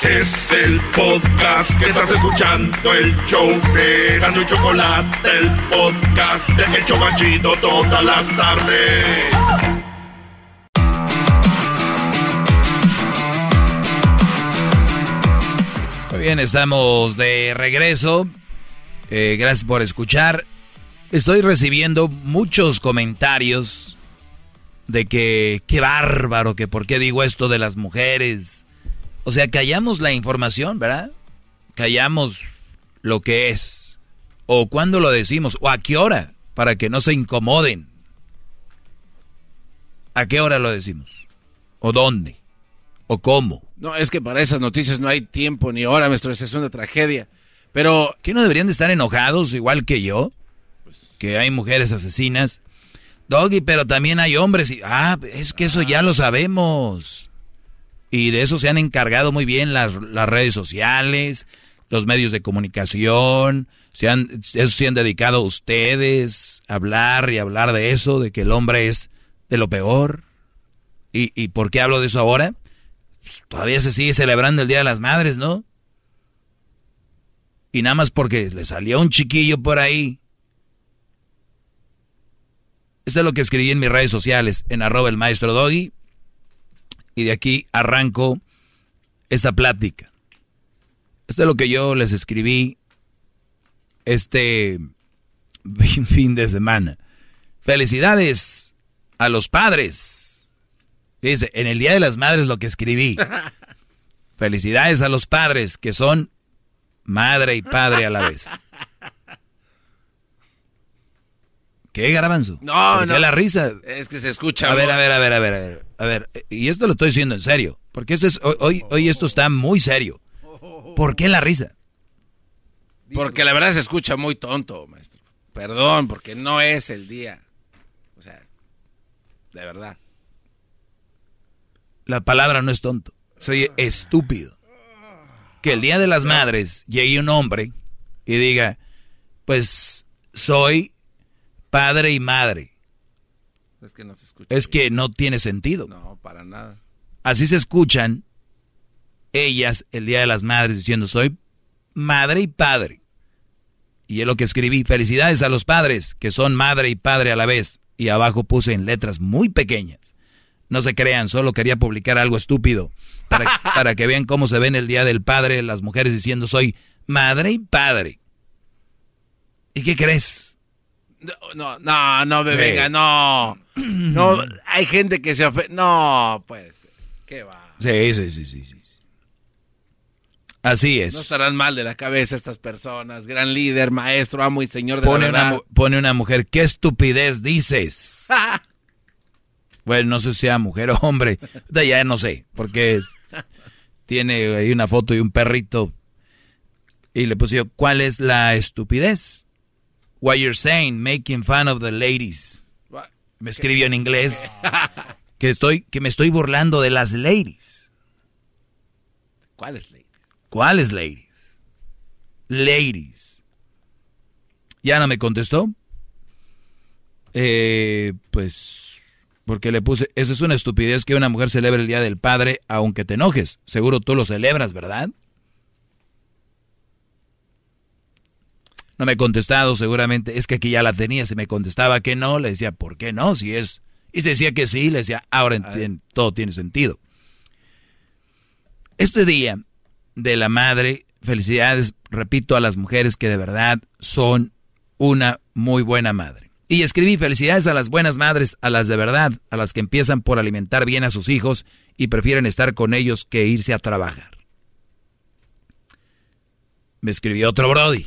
Speaker 2: Es el podcast que estás escuchando, el show de Gano y Chocolate, el podcast de Hecho Machito todas las tardes.
Speaker 4: Muy bien, estamos de regreso. Eh, gracias por escuchar. Estoy recibiendo muchos comentarios de que qué bárbaro, que por qué digo esto de las mujeres o sea, callamos la información, ¿verdad? Callamos lo que es. O cuándo lo decimos, o a qué hora, para que no se incomoden. ¿A qué hora lo decimos? ¿O dónde? ¿O cómo?
Speaker 5: No, es que para esas noticias no hay tiempo ni hora, maestro, es una tragedia. Pero...
Speaker 4: ¿Qué no deberían de estar enojados igual que yo? Que hay mujeres asesinas. Doggy, pero también hay hombres y... Ah, es que eso ya lo sabemos. Y de eso se han encargado muy bien las, redes sociales, los medios de comunicación, se han, eso se han dedicado ustedes a hablar y hablar de eso, de que el hombre es de lo peor. ¿Y, y por qué hablo de eso ahora? Pues, todavía se sigue celebrando el Día de las Madres, ¿no? Y nada más porque le salió un chiquillo por ahí. Esto es lo que escribí en mis redes sociales, en arroba el maestro Doggy y de aquí arranco esta plática. Esto es lo que yo les escribí este *laughs* fin de semana. Felicidades a los padres. Dice, en el Día de las Madres lo que escribí. *laughs* Felicidades a los padres que son madre y padre a la vez. *laughs* ¿Qué, Garbanzo?
Speaker 5: No, no.
Speaker 4: la risa?
Speaker 5: Es que se escucha.
Speaker 4: A ver, a ver, a ver, a ver, a ver. A ver, y esto lo estoy diciendo en serio. Porque esto es, hoy, hoy esto está muy serio. ¿Por qué la risa?
Speaker 5: Porque la verdad se escucha muy tonto, maestro. Perdón, porque no es el día. O sea, de verdad.
Speaker 4: La palabra no es tonto. Soy estúpido. Que el día de las madres llegue un hombre y diga, pues soy padre y madre.
Speaker 5: Es que no se escucha.
Speaker 4: Es que no tiene sentido.
Speaker 5: No, para nada.
Speaker 4: Así se escuchan ellas el Día de las Madres diciendo soy madre y padre. Y es lo que escribí. Felicidades a los padres que son madre y padre a la vez. Y abajo puse en letras muy pequeñas. No se crean, solo quería publicar algo estúpido para, *laughs* para que vean cómo se ve en el Día del Padre las mujeres diciendo soy madre y padre. ¿Y qué crees?
Speaker 5: No, no, no, me venga, no. *clears throat* No, hay gente que se ofende. No, pues. ¿Qué va?
Speaker 4: Sí, sí, sí, sí, sí. Así es.
Speaker 5: No estarán mal de la cabeza estas personas. Gran líder, maestro, amo y señor de
Speaker 4: pone
Speaker 5: la verdad.
Speaker 4: una, pone una mujer, ¿qué estupidez dices? *laughs* bueno, no sé si sea mujer o hombre. Ahorita Ya no sé, porque es- tiene ahí una foto y un perrito. Y le puse yo, ¿cuál es la estupidez? What you're saying, making fun of the ladies. Me escribió en inglés *laughs* que estoy, que me estoy burlando de las ladies.
Speaker 5: ¿Cuál es ley?
Speaker 4: ¿Cuáles ladies? Ladies. Ya no me contestó. Eh, pues, porque le puse, eso es una estupidez que una mujer celebre el Día del Padre aunque te enojes. Seguro tú lo celebras, ¿verdad? No me he contestado, seguramente. Es que aquí ya la tenía. Si me contestaba que no, le decía, ¿por qué no? Si es. Y se decía que sí, le decía, ahora entien- todo tiene sentido. Este día de la madre, felicidades, repito, a las mujeres que de verdad son una muy buena madre. Y escribí felicidades a las buenas madres, a las de verdad, a las que empiezan por alimentar bien a sus hijos y prefieren estar con ellos que irse a trabajar. Me escribió otro Brody.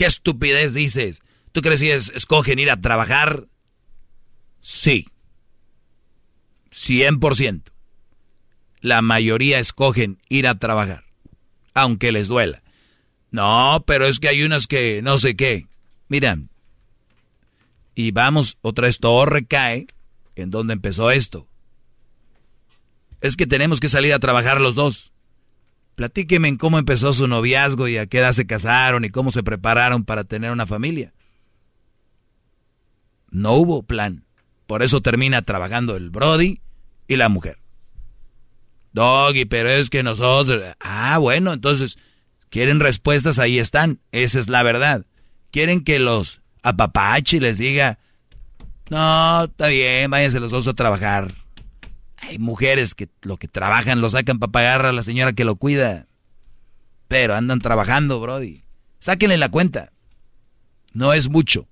Speaker 4: ¿Qué estupidez dices? ¿Tú crees que es- escogen ir a trabajar? Sí. 100%. La mayoría escogen ir a trabajar, aunque les duela. No, pero es que hay unas que no sé qué. Miran, y vamos, otra vez todo recae en donde empezó esto. Es que tenemos que salir a trabajar los dos. Platíqueme en cómo empezó su noviazgo y a qué edad se casaron y cómo se prepararon para tener una familia. No hubo plan. Por eso termina trabajando el Brody y la mujer. Doggy, pero es que nosotros... Ah, bueno, entonces, quieren respuestas, ahí están. Esa es la verdad. Quieren que los apapache y les diga, no, está bien, váyanse los dos a trabajar. Hay mujeres que lo que trabajan lo sacan para pagar a la señora que lo cuida. Pero andan trabajando, Brody. Sáquenle la cuenta. No es mucho.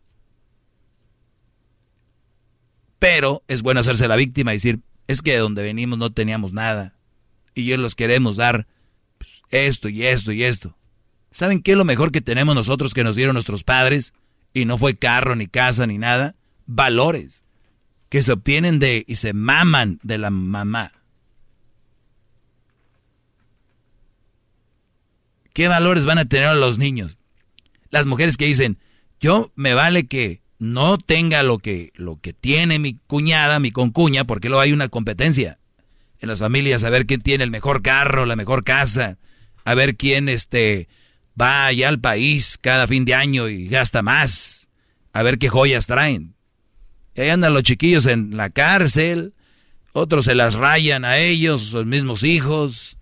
Speaker 4: Pero es bueno hacerse la víctima y decir, es que de donde venimos no teníamos nada. Y yo los queremos dar pues, esto y esto y esto. ¿Saben qué es lo mejor que tenemos nosotros que nos dieron nuestros padres? Y no fue carro, ni casa, ni nada. Valores que se obtienen de y se maman de la mamá. ¿Qué valores van a tener los niños? Las mujeres que dicen, yo me vale que no tenga lo que, lo que tiene mi cuñada, mi concuña, porque luego hay una competencia en las familias a ver quién tiene el mejor carro, la mejor casa, a ver quién este va allá al país cada fin de año y gasta más, a ver qué joyas traen. Y ahí andan los chiquillos en la cárcel, otros se las rayan a ellos, sus mismos hijos,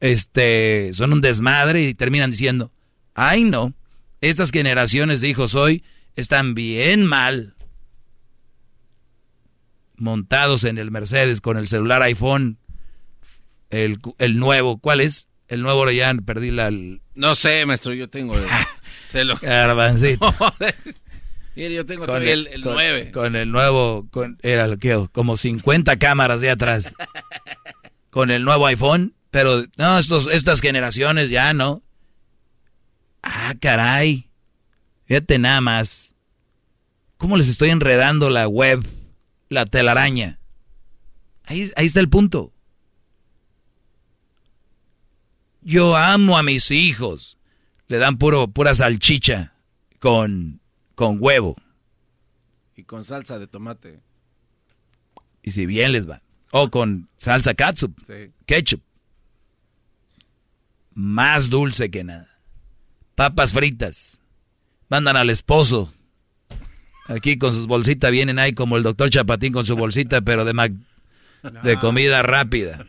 Speaker 4: este, son un desmadre y terminan diciendo, ay no, estas generaciones de hijos hoy están bien mal. Montados en el Mercedes con el celular iPhone, el, el nuevo, ¿cuál es? El nuevo ya perdí la...
Speaker 5: No sé, maestro, yo tengo. el- *laughs* se lo-
Speaker 4: Garbancito. *laughs*
Speaker 5: Mire, yo tengo
Speaker 4: Con
Speaker 5: todavía
Speaker 4: el,
Speaker 5: el, el
Speaker 4: con-
Speaker 5: 9.
Speaker 4: Con el nuevo, con, era lo que, como 50 cámaras de atrás. *laughs* con el nuevo iPhone, pero no, estos, estas generaciones ya no. Ah, caray. Fíjate nada más. ¿Cómo les estoy enredando la web, la telaraña? Ahí, ahí está el punto. Yo amo a mis hijos. Le dan puro, pura salchicha con, con huevo.
Speaker 5: Y con salsa de tomate.
Speaker 4: Y si bien les va. O con salsa catsup,
Speaker 5: Sí.
Speaker 4: ketchup. Más dulce que nada. Papas fritas. Mandan al esposo. Aquí con sus bolsitas vienen ahí como el doctor Chapatín con su bolsita, pero de, Mac- de comida rápida.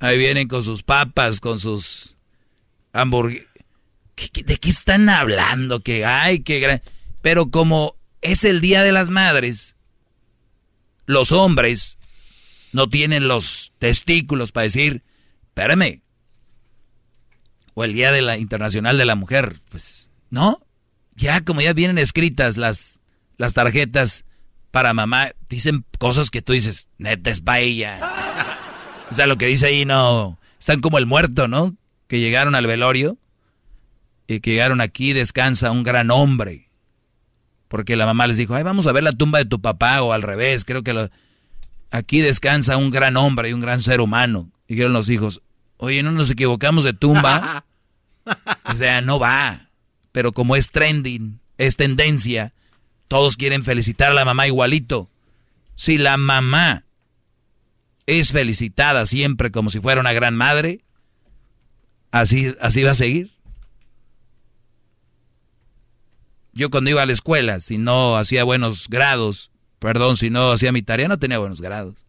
Speaker 4: Ahí vienen con sus papas, con sus hamburguesas. ¿De qué están hablando? Que ay, qué gran... Pero como es el Día de las Madres, los hombres no tienen los testículos para decir, espérame, o el Día de la Internacional de la Mujer. Pues, ¿no? Ya como ya vienen escritas las, las tarjetas para mamá, dicen cosas que tú dices, neta es para ella. *laughs* o sea, lo que dice ahí no, están como el muerto, ¿no? Que llegaron al velorio y que llegaron aquí, descansa un gran hombre. Porque la mamá les dijo, ay, vamos a ver la tumba de tu papá o al revés, creo que lo... aquí descansa un gran hombre y un gran ser humano. Dijeron los hijos, oye, no nos equivocamos de tumba. *laughs* o sea, no va. Pero como es trending, es tendencia, todos quieren felicitar a la mamá igualito. Si la mamá es felicitada siempre como si fuera una gran madre, así, así va a seguir. Yo cuando iba a la escuela, si no hacía buenos grados, perdón, si no hacía mi tarea, no tenía buenos grados.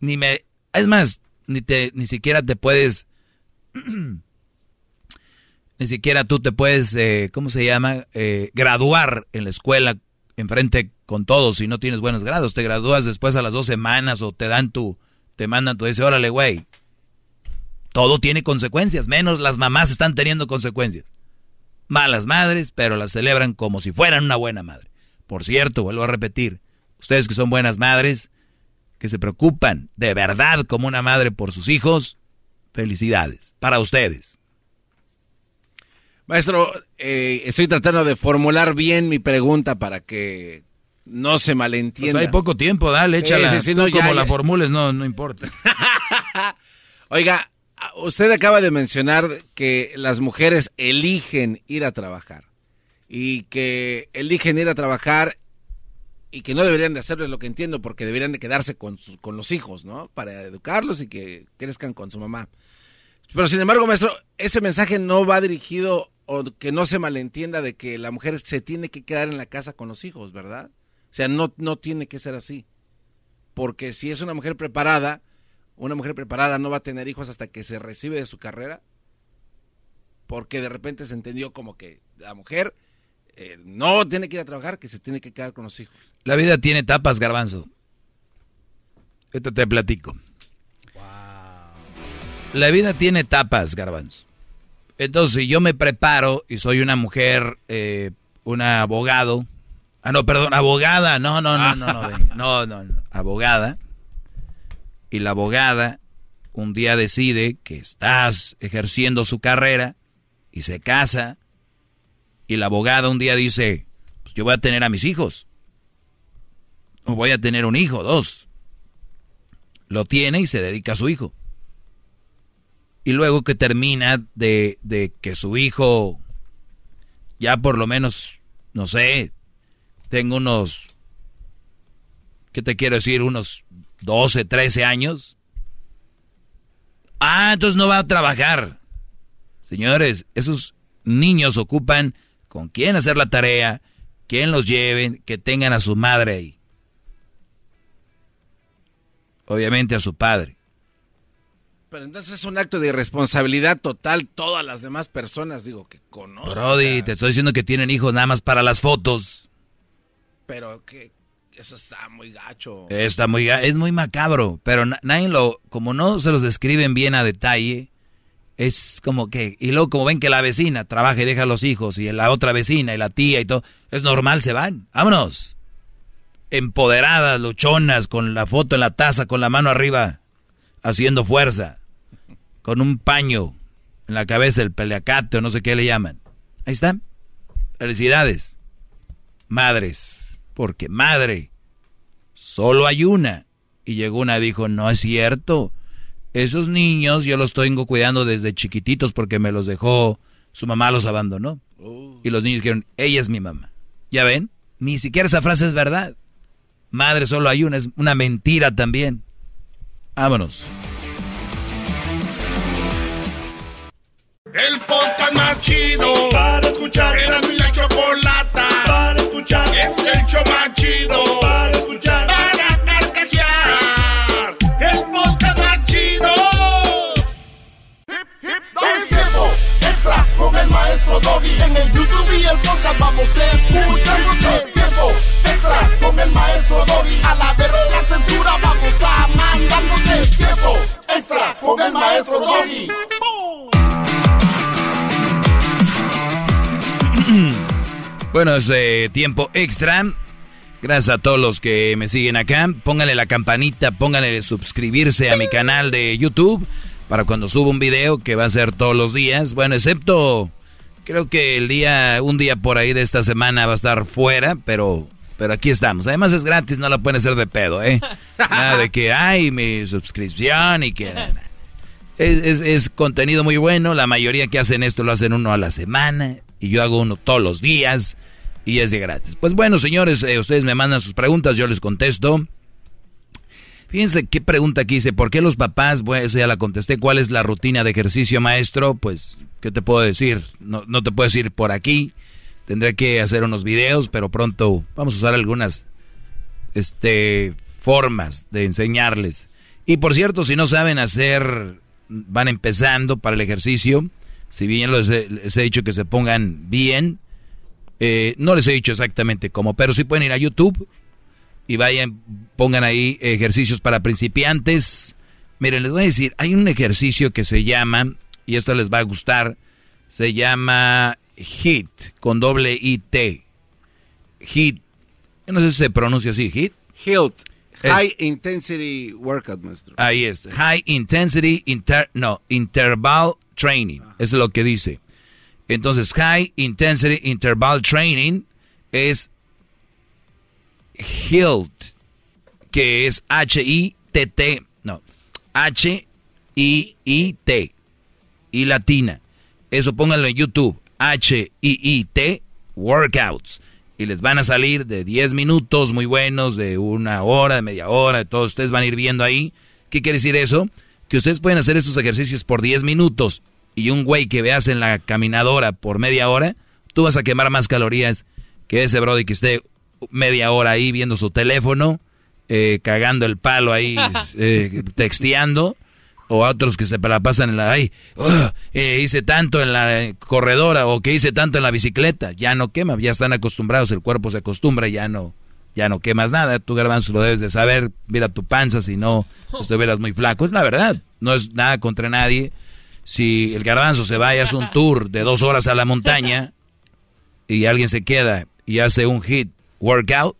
Speaker 4: Ni me, es más, ni te, ni siquiera te puedes, *clears throat* ni siquiera tú te puedes, eh, ¿cómo se llama? Eh, graduar en la escuela enfrente con todos si no tienes buenos grados. Te gradúas después a las dos semanas o te dan tu, te mandan tu, dice, órale, güey. Todo tiene consecuencias, menos las mamás están teniendo consecuencias malas madres, pero las celebran como si fueran una buena madre. Por cierto, vuelvo a repetir, ustedes que son buenas madres, que se preocupan de verdad como una madre por sus hijos, felicidades para ustedes.
Speaker 5: Maestro, eh, estoy tratando de formular bien mi pregunta para que no se malentienda.
Speaker 4: Pues hay poco tiempo, dale, échala. Sí, no, como la formules, no, no importa. *laughs*
Speaker 5: Oiga, usted acaba de mencionar que las mujeres eligen ir a trabajar y que eligen ir a trabajar y que no deberían de hacerlo es lo que entiendo porque deberían de quedarse con, con los hijos, ¿no? Para educarlos y que crezcan con su mamá. Pero sin embargo, maestro, ese mensaje no va dirigido o que no se malentienda de que la mujer se tiene que quedar en la casa con los hijos, ¿verdad? O sea, no, no tiene que ser así. Porque si es una mujer preparada, una mujer preparada no va a tener hijos hasta que se recibe de su carrera, porque de repente se entendió como que la mujer eh, no tiene que ir a trabajar, que se tiene que quedar con los hijos.
Speaker 4: La vida tiene etapas, garbanzo. Esto te platico. La vida tiene etapas, garbanzo. Entonces, si yo me preparo y soy una mujer, eh, una abogado, ah, no, perdón, abogada, no, no, no, no, no, *laughs* no, no, no, abogada, y la abogada un día decide que estás ejerciendo su carrera y se casa y la abogada un día dice, pues yo voy a tener a mis hijos. O voy a tener un hijo, dos. Lo tiene y se dedica a su hijo. Y luego que termina de, de que su hijo, ya por lo menos, no sé, tengo unos, ¿qué te quiero decir? Unos 12, 13 años. Ah, entonces no va a trabajar. Señores, esos niños ocupan con quién hacer la tarea, quién los lleven, que tengan a su madre ahí. Obviamente a su padre.
Speaker 5: Pero entonces es un acto de irresponsabilidad total todas las demás personas, digo, que conocen.
Speaker 4: Brody, te estoy diciendo que tienen hijos nada más para las fotos.
Speaker 5: Pero que eso está muy gacho.
Speaker 4: Está muy es muy macabro, pero nadie lo como no se los describen bien a detalle, es como que y luego como ven que la vecina trabaja y deja a los hijos y la otra vecina y la tía y todo, es normal se van. Vámonos. Empoderadas, luchonas con la foto en la taza con la mano arriba haciendo fuerza con un paño en la cabeza el peleacate o no sé qué le llaman. Ahí están. Felicidades. Madres porque madre, solo hay una. Y llegó una y dijo, no es cierto. Esos niños yo los tengo cuidando desde chiquititos porque me los dejó, su mamá los abandonó. Oh. Y los niños dijeron, ella es mi mamá. ¿Ya ven? Ni siquiera esa frase es verdad. Madre solo hay una, es una mentira también. Vámonos.
Speaker 2: El podcast más chido para escuchar. Era mi la escuchar. Es el show más chido para escuchar, para carcajear. El podcast más chido.
Speaker 18: Hip, hip, es tiempo extra con el maestro Doggy. En el YouTube y el podcast vamos a escuchar. Es tiempo extra con el maestro Doggy. A la verga censura vamos a mandarnos. Es tiempo extra con el maestro Doggy. *clears throat*
Speaker 4: Bueno, es eh, tiempo extra. Gracias a todos los que me siguen acá. Pónganle la campanita, pónganle suscribirse a mi canal de YouTube para cuando suba un video que va a ser todos los días. Bueno, excepto creo que el día, un día por ahí de esta semana va a estar fuera, pero, pero aquí estamos. Además es gratis, no la pueden hacer de pedo, ¿eh? Nada de que hay mi suscripción y que... Es, es, contenido muy bueno. La mayoría que hacen esto lo hacen uno a la semana. Y yo hago uno todos los días. Y es de gratis. Pues bueno, señores, eh, ustedes me mandan sus preguntas, yo les contesto. Fíjense qué pregunta aquí dice, ¿por qué los papás? Bueno, eso ya la contesté. ¿Cuál es la rutina de ejercicio, maestro? Pues, ¿qué te puedo decir? No, no te puedo decir por aquí. Tendré que hacer unos videos, pero pronto vamos a usar algunas este, formas de enseñarles. Y por cierto, si no saben hacer, van empezando para el ejercicio, si bien les he, dicho que se pongan bien, eh, no les he dicho exactamente cómo, pero sí pueden ir a YouTube y vayan, pongan ahí ejercicios para principiantes. Miren, les voy a decir, hay un ejercicio que se llama, y esto les va a gustar, se llama HIT, con doble I-T. HIT. No sé si se pronuncia así, HIT.
Speaker 5: HIT. High Intensity Workout, maestro.
Speaker 4: Ahí es. High Intensity, inter, no, Interval Training. Es lo que dice. Entonces, High Intensity Interval Training es HILT, que es H-I-T-T, no, H-I-I-T, y latina. Eso pónganlo en YouTube, H-I-I-T, workouts. Y les van a salir de 10 minutos muy buenos, de una hora, de media hora, todos ustedes van a ir viendo ahí. ¿Qué quiere decir eso? Que ustedes pueden hacer estos ejercicios por 10 minutos y un güey que veas en la caminadora por media hora, tú vas a quemar más calorías que ese brody que esté media hora ahí viendo su teléfono, eh, cagando el palo ahí, *laughs* eh, texteando, o a otros que se la pasan en la, ay, eh, hice tanto en la corredora o que hice tanto en la bicicleta, ya no quema, ya están acostumbrados, el cuerpo se acostumbra, ya no, ya no quemas nada, tú garbanzo lo debes de saber, mira tu panza si no estuvieras muy flaco, es la verdad, no es nada contra nadie. Si el garbanzo se va y hace un *laughs* tour de dos horas a la montaña *laughs* y alguien se queda y hace un hit workout,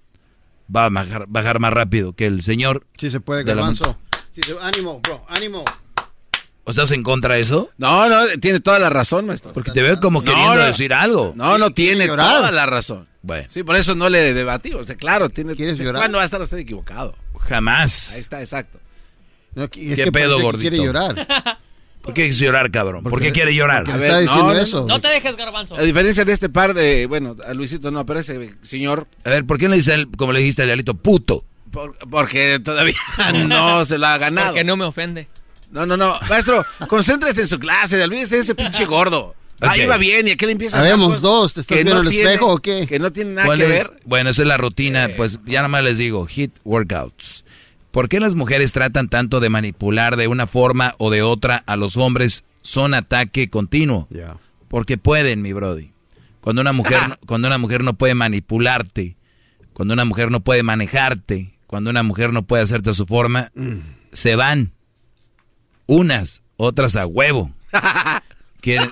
Speaker 4: va a bajar, más rápido que el señor.
Speaker 7: Sí se puede, garbanzo. Sí, ánimo, bro, ánimo.
Speaker 4: ¿O estás en contra de eso?
Speaker 5: No, no, tiene toda la razón, maestro.
Speaker 4: Porque te veo como queriendo decir algo.
Speaker 5: No, no tiene toda la razón.
Speaker 4: Bueno.
Speaker 5: Sí, por eso no le debatí. O sea, claro, tiene.
Speaker 7: ¿Quieres llorar?
Speaker 5: ¿Cuándo va a estar usted equivocado?
Speaker 4: Jamás.
Speaker 5: Ahí está, exacto.
Speaker 4: ¿Qué pedo, gordito?
Speaker 7: quiere llorar. *laughs*
Speaker 4: ¿Por qué quieres llorar, cabrón? ¿Por qué quiere llorar?
Speaker 7: A ver, está diciendo
Speaker 22: no,
Speaker 7: eso.
Speaker 22: No te dejes, garbanzo.
Speaker 5: A diferencia de este par de, bueno, a Luisito no, pero ese señor.
Speaker 4: A ver, ¿por qué no le dice él, como le dijiste al Dialito, puto?
Speaker 5: porque todavía *laughs* no se lo ha ganado.
Speaker 22: Porque no me ofende.
Speaker 5: No, no, no. Maestro, concéntrese en su clase, olvídese de ese pinche gordo. Ahí va bien, y aquí le empieza
Speaker 7: Habemos dos, ¿te estás viendo el espejo o qué?
Speaker 5: Que no tiene nada que ver.
Speaker 4: Bueno, esa es la rutina, pues ya nada más les digo, hit workouts. ¿Por qué las mujeres tratan tanto de manipular de una forma o de otra a los hombres? Son ataque continuo. Porque pueden, mi brody. Cuando una mujer, cuando una mujer no puede manipularte, cuando una mujer no puede manejarte, cuando una mujer no puede hacerte a su forma, se van. Unas, otras a huevo. *laughs*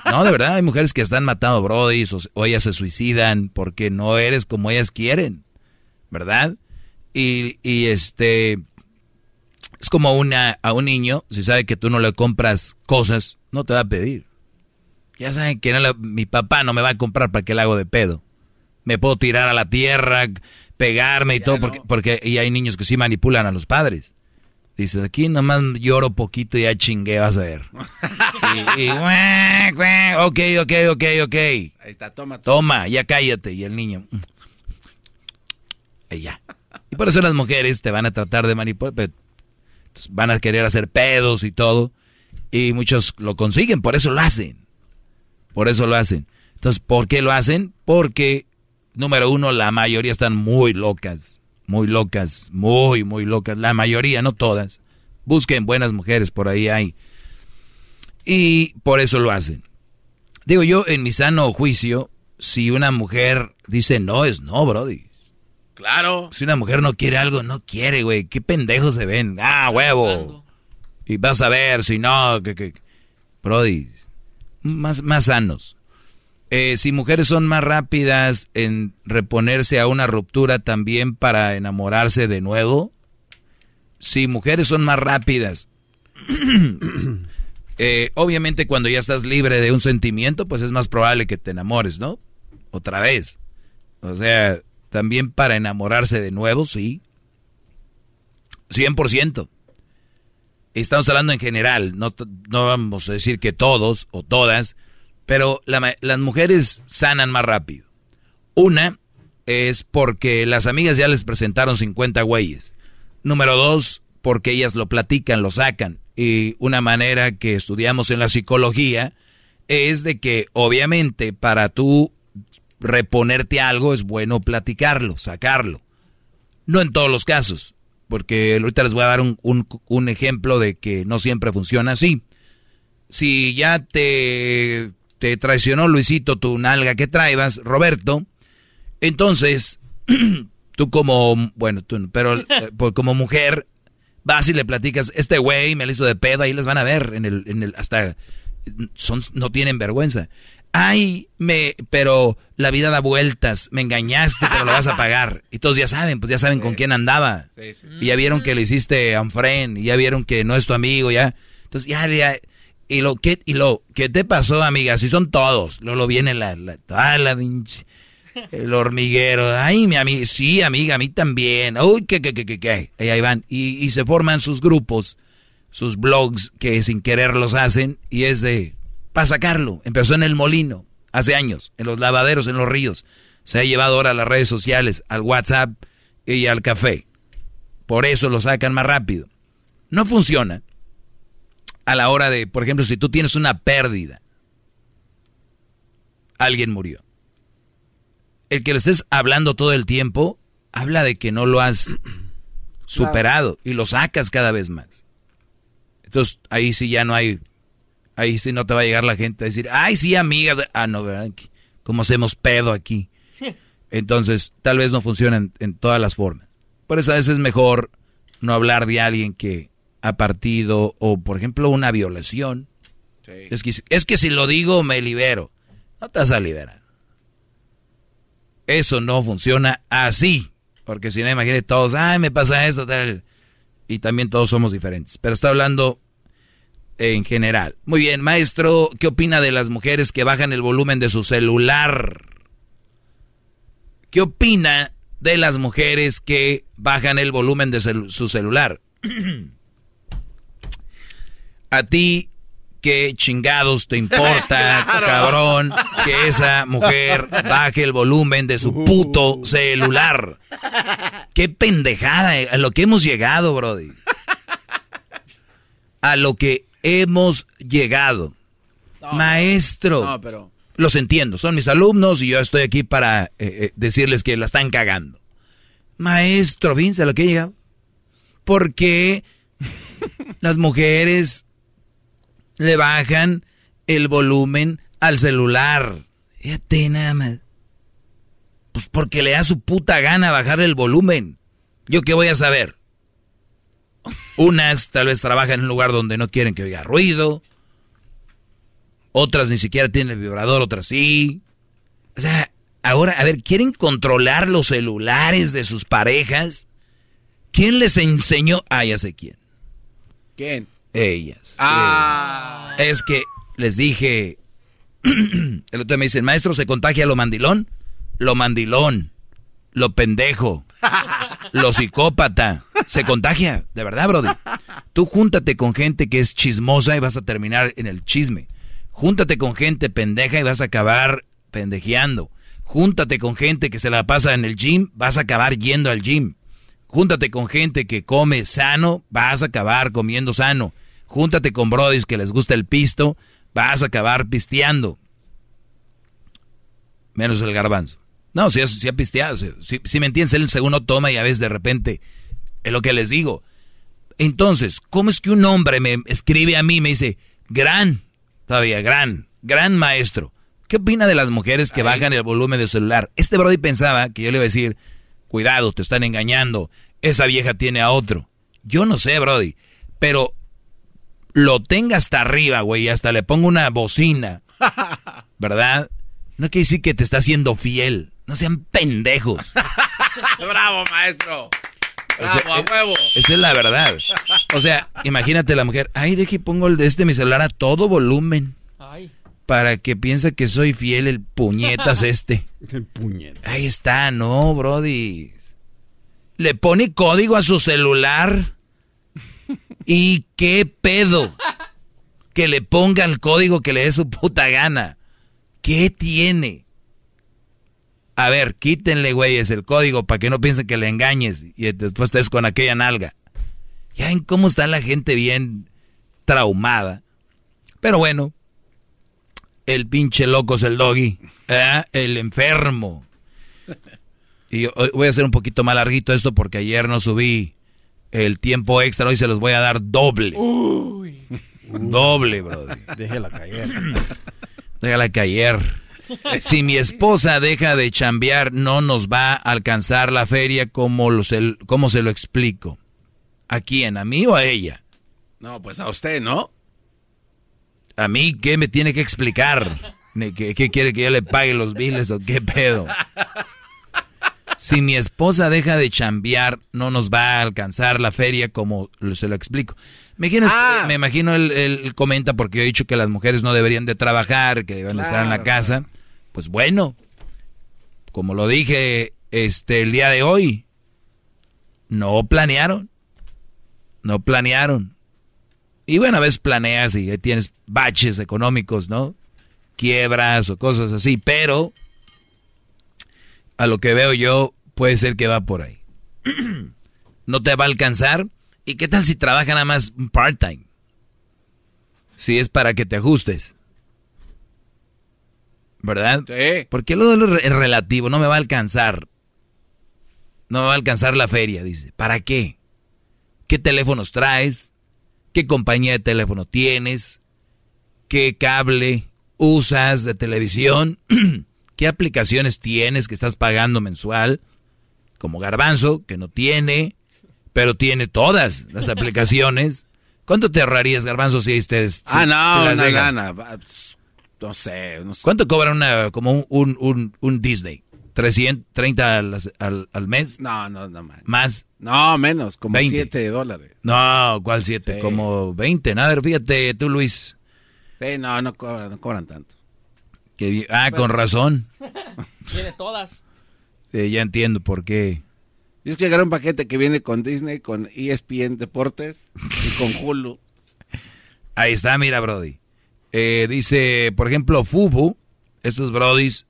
Speaker 4: no, de verdad, hay mujeres que están matando brody o, o ellas se suicidan porque no eres como ellas quieren. ¿Verdad? Y, y este es como una, a un niño, si sabe que tú no le compras cosas, no te va a pedir. Ya saben que no mi papá no me va a comprar para que le hago de pedo. Me puedo tirar a la tierra, pegarme y todo, porque, porque y hay niños que sí manipulan a los padres. Dices, aquí nomás lloro poquito y ya chingué, vas a ver. y, y ok, ok, ok, ok.
Speaker 5: Ahí está, toma.
Speaker 4: Toma, ya cállate. Y el niño, mm". y ya. Y por eso las mujeres te van a tratar de manipular, van a querer hacer pedos y todo. Y muchos lo consiguen, por eso lo hacen. Por eso lo hacen. Entonces, ¿por qué lo hacen? Porque, número uno, la mayoría están muy locas. Muy locas, muy, muy locas. La mayoría, no todas. Busquen buenas mujeres, por ahí hay. Y por eso lo hacen. Digo yo, en mi sano juicio, si una mujer dice no, es no, Brody.
Speaker 5: Claro.
Speaker 4: Si una mujer no quiere algo, no quiere, güey. Qué pendejos se ven. Ah, huevo. Y vas a ver, si no, que, que. Brody, más, más sanos. Eh, si mujeres son más rápidas en reponerse a una ruptura también para enamorarse de nuevo. Si mujeres son más rápidas. *coughs* eh, obviamente cuando ya estás libre de un sentimiento, pues es más probable que te enamores, ¿no? Otra vez. O sea, también para enamorarse de nuevo, sí. 100%. Estamos hablando en general, no, no vamos a decir que todos o todas, pero las mujeres sanan más rápido. Una es porque las amigas ya les presentaron 50 güeyes. Número dos, porque ellas lo platican, lo sacan. Y una manera que estudiamos en la psicología es de que obviamente para tú reponerte algo es bueno platicarlo, sacarlo. No en todos los casos, porque ahorita les voy a dar un, ejemplo de que no siempre funciona así. Si ya te, te traicionó Luisito tu nalga que traibas, Roberto, entonces *clears throat* tú como, bueno, tú, pero eh, pues como mujer vas y le platicas, este güey me lo hizo de pedo, ahí les van a ver, en el, en el, hasta, son, no tienen vergüenza. Ay, me, pero la vida da vueltas, me engañaste, pero lo vas a pagar. Y todos ya saben, pues ya saben con quién andaba. Y ya vieron que le hiciste a un friend, y ya vieron que no es tu amigo, ya. Entonces ya, ya y lo que y lo ¿qué te pasó, amiga? Si son todos. Luego viene la la, ah, la el hormiguero. Ay, mi amiga, sí, amiga, a mí también. Uy, qué qué qué qué qué. Y ahí van y, y se forman sus grupos, sus blogs que sin querer los hacen y es de para sacarlo. Empezó en el molino, hace años, en los lavaderos, en los ríos. Se ha llevado ahora a las redes sociales, al WhatsApp y al café. Por eso lo sacan más rápido. No funciona a la hora de, por ejemplo, si tú tienes una pérdida, alguien murió. El que le estés hablando todo el tiempo, habla de que no lo has *clears throat* superado y lo sacas cada vez más. Entonces ahí sí ya no hay Ahí sí no te va a llegar la gente a decir, ay, sí, amiga. Ah, no, ¿verdad? Como hacemos pedo aquí. Entonces, tal vez no funciona en, todas las formas. Por eso a veces es mejor no hablar de alguien que ha partido o, por ejemplo, una violación. Es, que, es que si lo digo, me libero. No te vas a liberar. Eso no funciona así. Porque si no, imagínate todos, ay, me pasa esto, tal. Y también todos somos diferentes. Pero está hablando en general. Muy bien, maestro, ¿qué opina de las mujeres que bajan el volumen de su celular? ¿Qué opina de las mujeres que bajan el volumen de su celular? *clears throat* A ti, ¿qué chingados te importa, *laughs* cabrón, que esa mujer baje el volumen de su puto celular? Qué pendejada, eh, a lo que hemos llegado, Brody. A lo que hemos llegado. Maestro. No, pero... Los entiendo, son mis alumnos y yo estoy aquí para eh, eh, decirles que la están cagando. Maestro, fíjense a lo que llega. ¿Por qué las mujeres le bajan el volumen al celular? Fíjate nada más. Pues porque le da su puta gana bajar el volumen. ¿Yo qué voy a saber? Unas tal vez trabajan en un lugar donde no quieren que oiga ruido. Otras ni siquiera tienen el vibrador, otras sí. O sea, ahora, a ver, ¿quieren controlar los celulares de sus parejas? ¿Quién les enseñó? Ah, ya sé quién.
Speaker 5: ¿Quién?
Speaker 4: Ellas.
Speaker 5: Ah.
Speaker 4: Es que les dije. *clears throat* el otro me dice, maestro, ¿se contagia lo mandilón? Lo mandilón. Lo pendejo. Lo psicópata. Se contagia, de verdad, Brody. Tú júntate con gente que es chismosa y vas a terminar en el chisme. Júntate con gente pendeja y vas a acabar pendejeando. Júntate con gente que se la pasa en el gym, vas a acabar yendo al gym. Júntate con gente que come sano, vas a acabar comiendo sano. Júntate con brodis que les gusta el pisto, vas a acabar pisteando. Menos el garbanzo. No, si, si ha pisteado, si, me entiendes, él segundo toma y a veces de repente, es lo que les digo. Entonces, ¿cómo es que un hombre me escribe a mí y me dice, gran, todavía, gran, gran maestro? ¿Qué opina de las mujeres que bajan el volumen del celular? Este Brody pensaba que yo le iba a decir, cuidado, te están engañando, esa vieja tiene a otro. Yo no sé, Brody, pero lo tenga hasta arriba, güey, hasta le pongo una bocina, *laughs* ¿verdad? No quiere decir que te está haciendo fiel. No sean pendejos. *laughs*
Speaker 5: Bravo, maestro. Bravo,
Speaker 4: O sea,
Speaker 5: a huevo.
Speaker 4: Esa es la verdad. O sea, imagínate la mujer, ay, deje y pongo el de este mi celular a todo volumen. Para que piense que soy fiel el puñetas *laughs* este.
Speaker 7: El puñet.
Speaker 4: Ahí está, no, Brody. Le pone código a su celular. ¿Y qué pedo? Que le ponga el código que le dé su puta gana. ¿Qué tiene? A ver, quítenle, güeyes, el código para que no piensen que le engañes y después estés con aquella nalga. Ya ven cómo está la gente bien traumada. Pero bueno, el pinche loco es el doggy, ¿eh? el enfermo. Y voy a hacer un poquito más larguito esto porque ayer no subí el tiempo extra, hoy se los voy a dar doble. Doble, brody.
Speaker 7: Déjela caer. *clears throat*
Speaker 4: Déjala caer. Si mi esposa deja de chambear, no nos va a alcanzar la feria como, lo se, como se lo explico. ¿A quién? ¿A mí o a ella?
Speaker 5: No, pues a usted, ¿no?
Speaker 4: ¿A mí qué me tiene que explicar? ¿Ni ¿Qué, qué quiere que yo le pague los biles o qué pedo? Si mi esposa deja de chambear, no nos va a alcanzar la feria como se lo explico. Me imagino, me imagino él, él comenta porque yo he dicho que las mujeres no deberían de trabajar, que deben de estar en la
Speaker 5: Claro,
Speaker 4: casa. Pues bueno, como lo dije este el día de hoy, no planearon. No planearon. Y bueno, a veces planeas y tienes baches económicos, ¿no? Quiebras o cosas así, pero a lo que veo yo puede ser que va por ahí. *clears throat* no te va a alcanzar. ¿Y qué tal si trabaja nada más part-time? Si es para que te ajustes. ¿Verdad?
Speaker 5: Sí.
Speaker 4: Porque lo de lo es relativo, no me va a alcanzar. No me va a alcanzar la feria, dice. ¿Para qué? ¿Qué teléfonos traes? ¿Qué compañía de teléfono tienes? ¿Qué cable usas de televisión? *clears throat* ¿Qué aplicaciones tienes que estás pagando mensual? Como Garbanzo, que no tiene, pero tiene todas las aplicaciones. ¿Cuánto te ahorrarías, Garbanzo, si ustedes...
Speaker 5: Ah,
Speaker 4: si-
Speaker 5: no,
Speaker 4: si
Speaker 5: una lana. va, pues, No sé, no sé.
Speaker 4: ¿Cuánto cobra una, como un, un, un, un Disney? ¿330 al, al, al mes?
Speaker 5: No, no, no más.
Speaker 4: ¿Más?
Speaker 5: No, menos, como
Speaker 4: 20.
Speaker 5: 7 dólares.
Speaker 4: No, ¿cuál 7?
Speaker 5: Sí.
Speaker 4: Como 20. A ver, fíjate tú, Luis.
Speaker 5: Sí, no, no cobran, no cobran tanto.
Speaker 4: Que ah, con razón. *laughs*
Speaker 29: Tiene todas.
Speaker 4: Sí, ya entiendo por qué.
Speaker 5: Yo es que agarré un paquete que viene con Disney, con ESPN Deportes y con *laughs* Hulu.
Speaker 4: Ahí está, mira, Brody. Eh, dice, por ejemplo, Fubu, esos Brodis.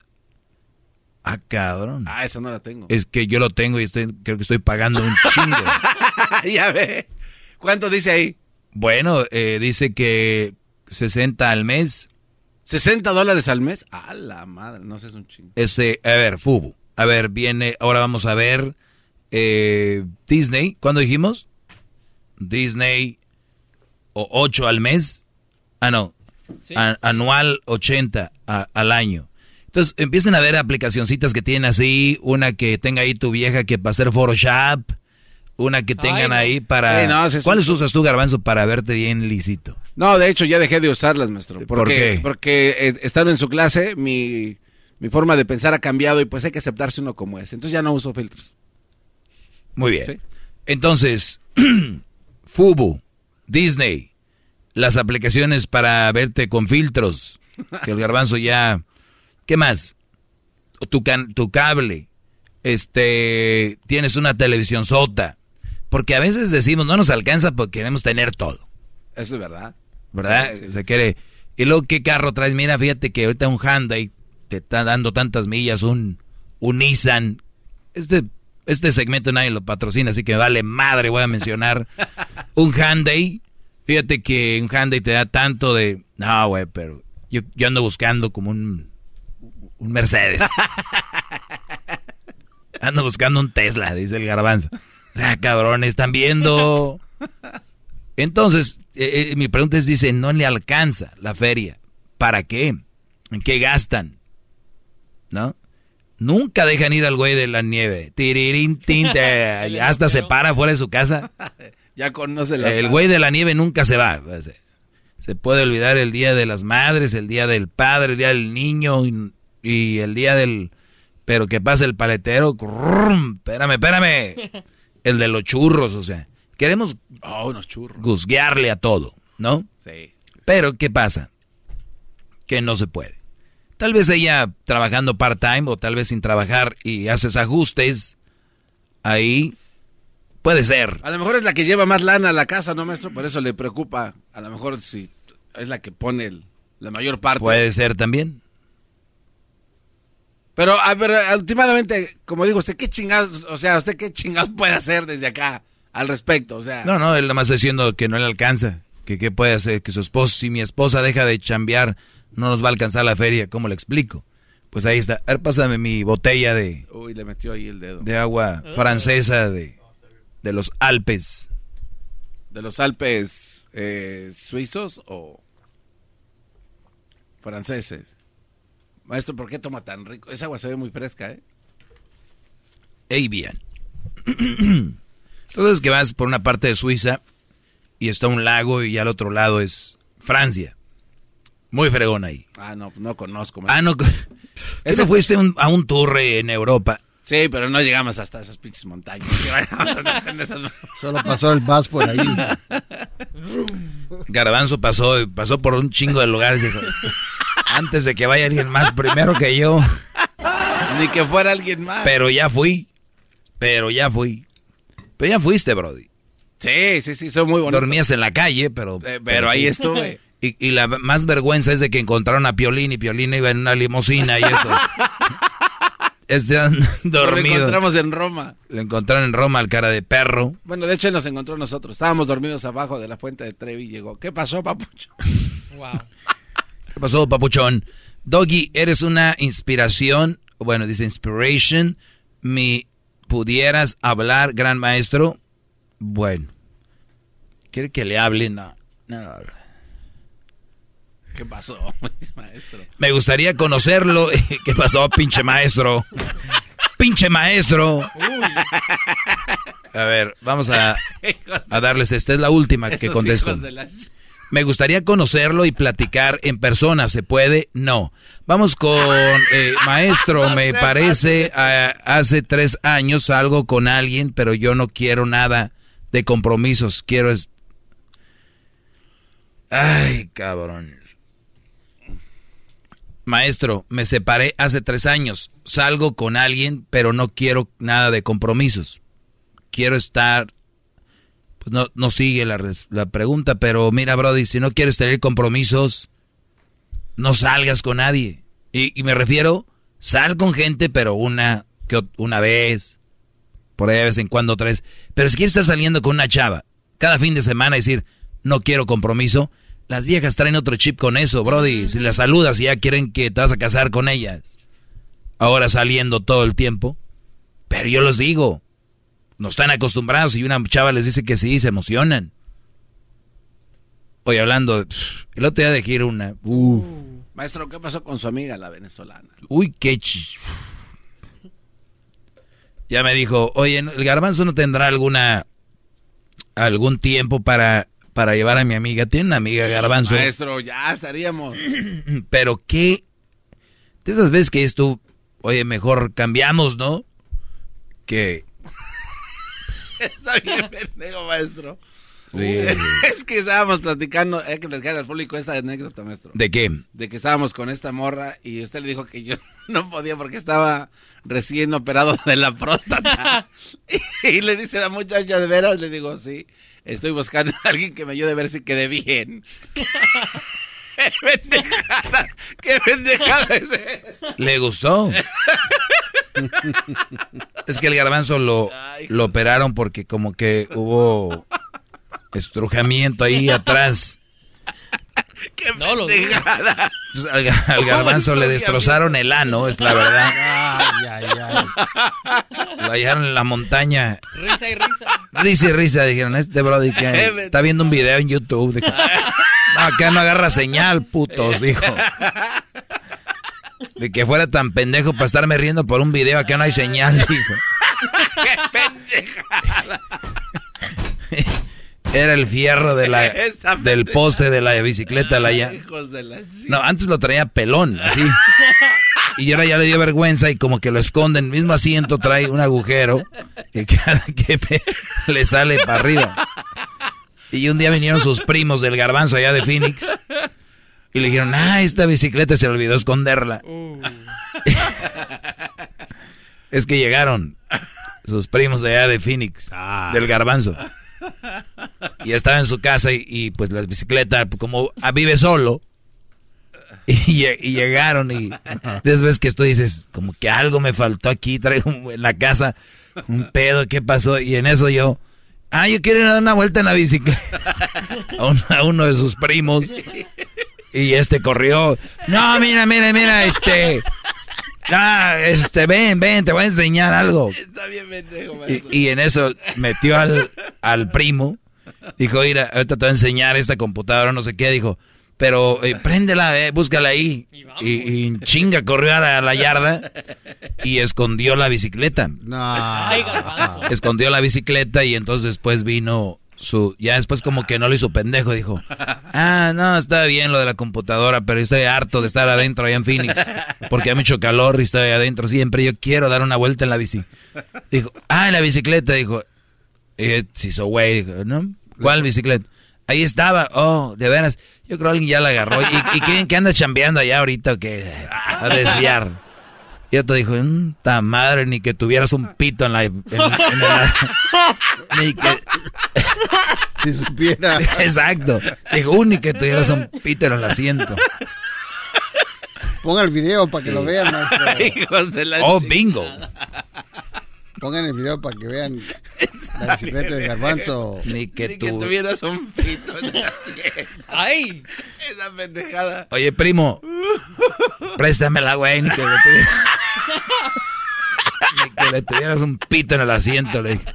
Speaker 4: Ah, cabrón.
Speaker 5: Ah, eso no la tengo.
Speaker 4: Es que yo lo tengo y estoy, creo que estoy pagando un chingo. *laughs*
Speaker 5: ya ve. ¿Cuánto dice ahí?
Speaker 4: bueno, eh, dice que 60 al mes.
Speaker 5: ¿60 dólares al mes? A la madre, no sé, es un chingo.
Speaker 4: Ese, a ver, Fubu. A ver, viene, ahora vamos a ver eh, Disney. ¿Cuándo dijimos? Disney o 8 al mes. Ah, no.
Speaker 29: Sí.
Speaker 4: A- anual 80 a- al año. Entonces empiezan a ver aplicacioncitas que tienen así, una que tenga ahí tu vieja que para hacer Photoshop, una que tengan ahí para...
Speaker 5: Sí, no,
Speaker 4: ¿Cuáles usas tú, Garbanzo, para verte bien lícito?
Speaker 5: No, de hecho ya dejé de usarlas, maestro.
Speaker 4: ¿Por
Speaker 5: Porque,
Speaker 4: qué?
Speaker 5: Porque eh, estando en su clase, mi, mi forma de pensar ha cambiado y pues hay que aceptarse uno como es. Entonces ya no uso filtros.
Speaker 4: Muy bien. Entonces, *clears throat* Fubu, Disney, las aplicaciones para verte con filtros, *laughs* que el garbanzo ya... ¿Qué más? Tu, can- tu cable, este, tienes una televisión sota, porque a veces decimos, no nos alcanza porque queremos tener todo,
Speaker 5: Eso es verdad.
Speaker 4: ¿verdad?
Speaker 5: Sí, sí,
Speaker 4: Se quiere... Y luego, ¿qué carro traes? Mira, fíjate que ahorita un Hyundai te está dando tantas millas, un, un Nissan. Este, este segmento nadie lo patrocina, así que me vale madre, voy a mencionar *laughs* un Hyundai. Fíjate que un Hyundai te da tanto de... No, güey, pero yo, yo ando buscando como un, un Mercedes. *laughs* Ando buscando un Tesla, dice el garbanzo. Sea, cabrones, están viendo... Entonces, eh, eh, mi pregunta es, dice, no le alcanza la feria. ¿Para qué? ¿En qué gastan? ¿No? Nunca dejan ir al güey de la nieve. Tirirín, tin, te- *laughs* hasta se para fuera de su casa. *laughs*
Speaker 5: Ya conoce la...
Speaker 4: El güey de la nieve nunca se va. Se, puede olvidar el día de las madres, el día del padre, el día del niño y, Y el día del... Pero que pase el paletero, espérame, espérame. *laughs* El de los churros, o sea. Queremos
Speaker 5: Oh, unos churros.
Speaker 4: guzguearle a todo, ¿no?
Speaker 5: Sí.
Speaker 4: Pero, ¿qué pasa? Que no se puede. Tal vez ella trabajando part-time o tal vez sin trabajar y haces ajustes, ahí puede ser.
Speaker 5: A lo mejor es la que lleva más lana a la casa, ¿no, maestro? Por eso le preocupa. A lo mejor si es la que pone el- la mayor parte.
Speaker 4: Puede ser también.
Speaker 5: Pero, a ver, últimamente, como digo, ¿usted qué chingados, o sea, usted qué chingados puede hacer desde acá al respecto? O sea,
Speaker 4: No, no, él nada más está diciendo que no le alcanza. Que qué puede hacer, que su esposo, si mi esposa deja de chambear, no nos va a alcanzar la feria. ¿Cómo le explico? Pues ahí está. A ver, pásame mi botella de,
Speaker 5: Uy, le metió ahí el dedo.
Speaker 4: de agua francesa de, de los Alpes.
Speaker 5: ¿De los Alpes eh, suizos o franceses? Maestro, ¿por qué toma tan rico? Esa agua se ve muy fresca, ¿eh?
Speaker 4: Ey, bien. *clears throat* Entonces que vas por una parte de Suiza y está un lago y al otro lado es Francia. Muy fregón ahí.
Speaker 5: Ah, no, no conozco.
Speaker 4: Ah, no. ¿Tú
Speaker 5: Ese-
Speaker 4: no fuiste un- a un tour en Europa?
Speaker 5: Sí, pero no llegamos hasta esas pinches montañas. *laughs*
Speaker 7: Solo pasó el bus por ahí.
Speaker 4: Garbanzo pasó, pasó por un chingo de lugares. Dijo, antes de que vaya alguien más primero que yo.
Speaker 5: Ni que fuera alguien más.
Speaker 4: Pero ya fui. Pero ya fui. Pero ya fuiste, Brody.
Speaker 5: Sí, sí, sí, son muy bonitos.
Speaker 4: Dormías en la calle, pero...
Speaker 5: Eh, pero ahí estuve.
Speaker 4: Y, y la más vergüenza es de que encontraron a Piolín y Piolín iba en una limusina y esto. *laughs* Este *laughs*
Speaker 5: Lo
Speaker 4: dormido.
Speaker 5: encontramos en Roma.
Speaker 4: Lo encontraron en Roma al cara de perro.
Speaker 5: Bueno, de hecho él nos encontró nosotros. Estábamos dormidos abajo de la fuente de Trevi y llegó. ¿Qué pasó, papucho? *laughs*
Speaker 29: Wow.
Speaker 4: ¿Qué pasó, papuchón? Doggy, eres una inspiración. Bueno, dice inspiration. ¿Me pudieras hablar, gran maestro? Bueno. ¿Quiere que le hable? No. No, no, no.
Speaker 5: ¿Qué pasó, *laughs* maestro?
Speaker 4: Me gustaría conocerlo. *laughs* ¿Qué pasó, pinche maestro? Pinche maestro. A ver, vamos a, a darles. Esta es la última que contesto. Me gustaría conocerlo y platicar en persona. ¿Se puede? No. Vamos con eh, maestro. *laughs* Me parece hace tres años salgo con alguien, pero yo no quiero nada de compromisos. Quiero es. Ay, cabrón. Maestro, me separé hace tres años. Salgo con alguien, pero no quiero nada de compromisos. Quiero estar pues no, no sigue la, pregunta, pero mira, Brody, si no quieres tener compromisos, no salgas con nadie. Y, y me refiero, sal con gente, pero una, que una vez, por ahí de vez en cuando vez. Pero si quieres estar saliendo con una chava, cada fin de semana decir, no quiero compromiso, las viejas traen otro chip con eso, Brody. Si las saludas y ya quieren que te vas a casar con ellas. Ahora saliendo todo el tiempo. Pero yo les digo, no están acostumbrados y una chava les dice que sí, se emocionan. Hoy hablando, el otro día dejé ir una. uh,
Speaker 5: Maestro, ¿qué pasó con su amiga, la venezolana?
Speaker 4: uy, qué ch- Ya me dijo, oye, ¿el garbanzo no tendrá alguna algún tiempo para, para llevar a mi amiga? Tiene una amiga garbanzo.
Speaker 5: Maestro, ya estaríamos. *clears throat*
Speaker 4: Pero qué. De esas veces que esto, oye, mejor cambiamos, ¿no? Que. *laughs*
Speaker 5: Está bien pendejo, maestro.
Speaker 4: Sí. *laughs*
Speaker 5: Es que estábamos platicando, hay que platicar al público esta anécdota, maestro.
Speaker 4: ¿De qué?
Speaker 5: De que estábamos con esta morra y usted le dijo que yo *laughs* no podía porque estaba recién operado de la próstata. Y le dice la muchacha, ¿de veras? Le digo, sí, estoy buscando a alguien que me ayude a ver si quedé bien. *laughs* ¡Qué pendejada! ¡Qué pendejada es!
Speaker 4: ¿Le gustó? *laughs* es que el garbanzo lo, lo operaron porque como que hubo estrujamiento ahí atrás. *laughs*
Speaker 5: ¡Qué
Speaker 29: No lo
Speaker 4: al, al garbanzo le destrozaron el ano, es la verdad.
Speaker 7: Ay, ay, ay. *laughs*
Speaker 4: Lo hallaron en la montaña.
Speaker 29: Risa y risa.
Speaker 4: Risa y risa, dijeron, este brody que *laughs* está viendo un video en YouTube. Dijo, no, acá no agarra señal, putos, dijo. De que fuera tan pendejo para estarme riendo por un video, acá no hay señal, dijo.
Speaker 5: ¡Qué pendejada!
Speaker 4: Era el fierro de la, *laughs* del poste de la bicicleta. La ya... No, antes lo traía pelón, así. *laughs* Y ahora ya le dio vergüenza y como que lo esconde en el mismo asiento, trae un agujero y cada *laughs* que le sale para arriba. Y un día vinieron sus primos del garbanzo allá de Phoenix y le dijeron, ah, esta bicicleta se le olvidó esconderla. es que llegaron sus primos allá de Phoenix, del garbanzo. Y estaba en su casa y, pues las bicicletas, como ah, vive solo, y, lle- *laughs* y llegaron y después que tú dices, como que algo me faltó aquí, traigo en la casa un pedo, ¿qué pasó? Y en eso yo, ah, yo quiero ir a dar una vuelta en la bicicleta *laughs* a uno de sus primos. Y este corrió, no, mira, mira, mira, este, ah, este, ven, ven, te voy a enseñar algo.
Speaker 5: Está bien pendejo,
Speaker 4: Y, y en eso metió al, al primo. Dijo, mira, ahorita te voy a enseñar esta computadora, no sé qué. Dijo, pero eh, préndela, eh, búscala ahí. Y, chinga corrió a la, a la yarda y escondió la bicicleta.
Speaker 7: No.
Speaker 4: Escondió la bicicleta y entonces después vino su... Ya después como que no lo hizo pendejo, dijo. Ah, no, está bien lo de la computadora, pero estoy harto de estar adentro allá en Phoenix. Porque hay mucho calor y estoy adentro siempre. Yo quiero dar una vuelta en la bici. Dijo, ah, en la bicicleta, dijo. Y se hizo güey, dijo, ¿no? ¿Cuál bicicleta? Ahí estaba, oh, de veras. Yo creo que alguien ya la agarró. ¿Y, y quién, qué anda chambeando allá ahorita o qué? A desviar. Y otro dijo, ta madre, ni que tuvieras un pito en la... en- en la- *laughs* ni que... *laughs*
Speaker 7: Si supiera. *laughs*
Speaker 4: Exacto. Dijo, "Uh, ni que tuvieras un pito en el asiento.
Speaker 7: Ponga el video para que lo vean, maestro.
Speaker 5: Hijos de la
Speaker 4: Oh, bingo.
Speaker 7: Pongan el video para que vean *laughs* la bicicleta de garbanzo.
Speaker 4: Ni que
Speaker 5: Ni que
Speaker 4: tú...
Speaker 5: tuvieras un pito en la tienda.
Speaker 29: ¡Ay!
Speaker 5: Esa pendejada.
Speaker 4: Oye, primo, préstamela, güey, ni que le tuvieras... *laughs* ni que le tuvieras un pito en el asiento, le dije.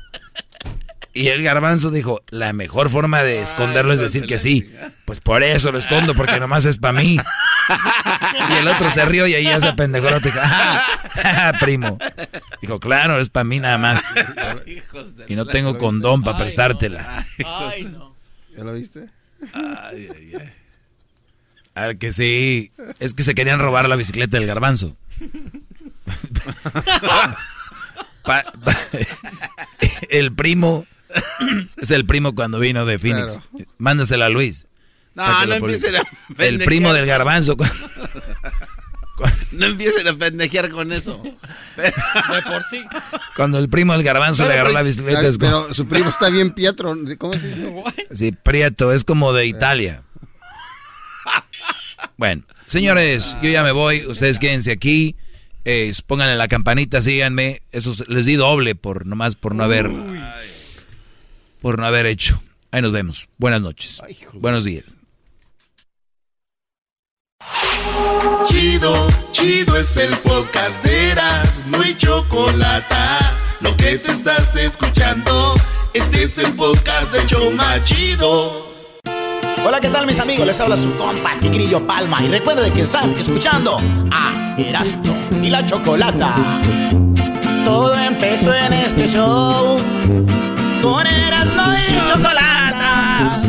Speaker 4: Y el garbanzo dijo, la mejor forma de esconderlo es decir que sí. Pues por eso lo escondo, porque nomás es para mí. Y el otro se rió y ahí apendejó el otro. Dijo, "Ah, *laughs* primo. Dijo, claro, es para mí nada más. *laughs*
Speaker 5: Hijos de
Speaker 4: Y no tengo condón para
Speaker 29: Ay,
Speaker 4: prestártela. *laughs*
Speaker 29: Ay, no.
Speaker 7: ¿Ya lo viste?
Speaker 5: Ay, ay, ay.
Speaker 4: Al que sí. Es que se querían robar la bicicleta del garbanzo. Pa- pa- el primo. *coughs* Es el primo cuando vino de Phoenix.
Speaker 7: Claro.
Speaker 4: Mándasela a Luis.
Speaker 5: No, no empiecen a
Speaker 4: publique. El primo
Speaker 5: pendejear.
Speaker 4: del garbanzo. *laughs* cuando-
Speaker 5: No empiecen a pendejear con eso.
Speaker 29: De por sí.
Speaker 4: Cuando el primo del garbanzo le agarró la bicicleta. Es como,
Speaker 7: Pero su primo está bien Pietro. ¿Cómo se dice?
Speaker 4: sí, Prieto, es como de Italia. Bueno, señores, yo ya me voy. Ustedes quédense aquí. Eh, pónganle la campanita, síganme. Eso les di doble por nomás por no haber por no haber hecho. Ahí nos vemos. Buenas noches. Buenos días.
Speaker 18: Chido, chido es el podcast de Eras, no hay chocolate. Lo que te estás escuchando, este es el podcast de Choma Chido.
Speaker 30: Hola, ¿qué tal mis amigos? Les habla su compa Tigrillo Palma y recuerden que están escuchando a Erasmo y la Chocolata. Todo empezó en este show con Erasmo y Chocolata.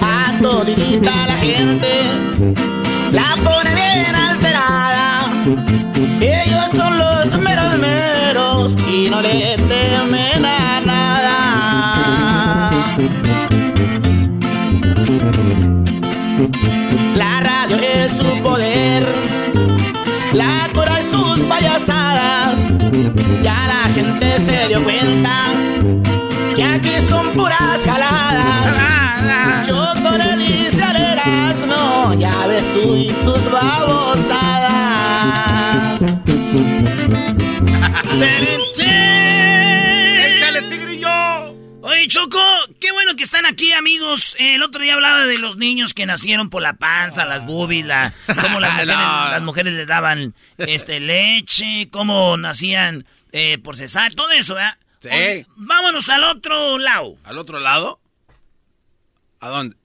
Speaker 30: A toditita la gente la pone bien alterada. Ellos son los meros meros y no le temen a nada. La radio es su poder, la cura es sus payasadas. Ya la gente se dio cuenta que aquí son puras jaladas. Choco le dice al Erasmo, ya ves tú y tus babosadas. *laughs*
Speaker 6: ¡Échale, tigrillo! Oye, Choco, qué bueno que están aquí, amigos. El otro día hablaba de los niños que nacieron por la panza, las boobies, la, cómo las *laughs* mujeres,
Speaker 5: No.
Speaker 6: las mujeres les daban este, leche, cómo nacían eh, por cesar, todo eso, ¿verdad?
Speaker 5: Sí.
Speaker 6: Oye, Vámonos al otro lado,
Speaker 5: ¿Al otro lado? ¿A dónde?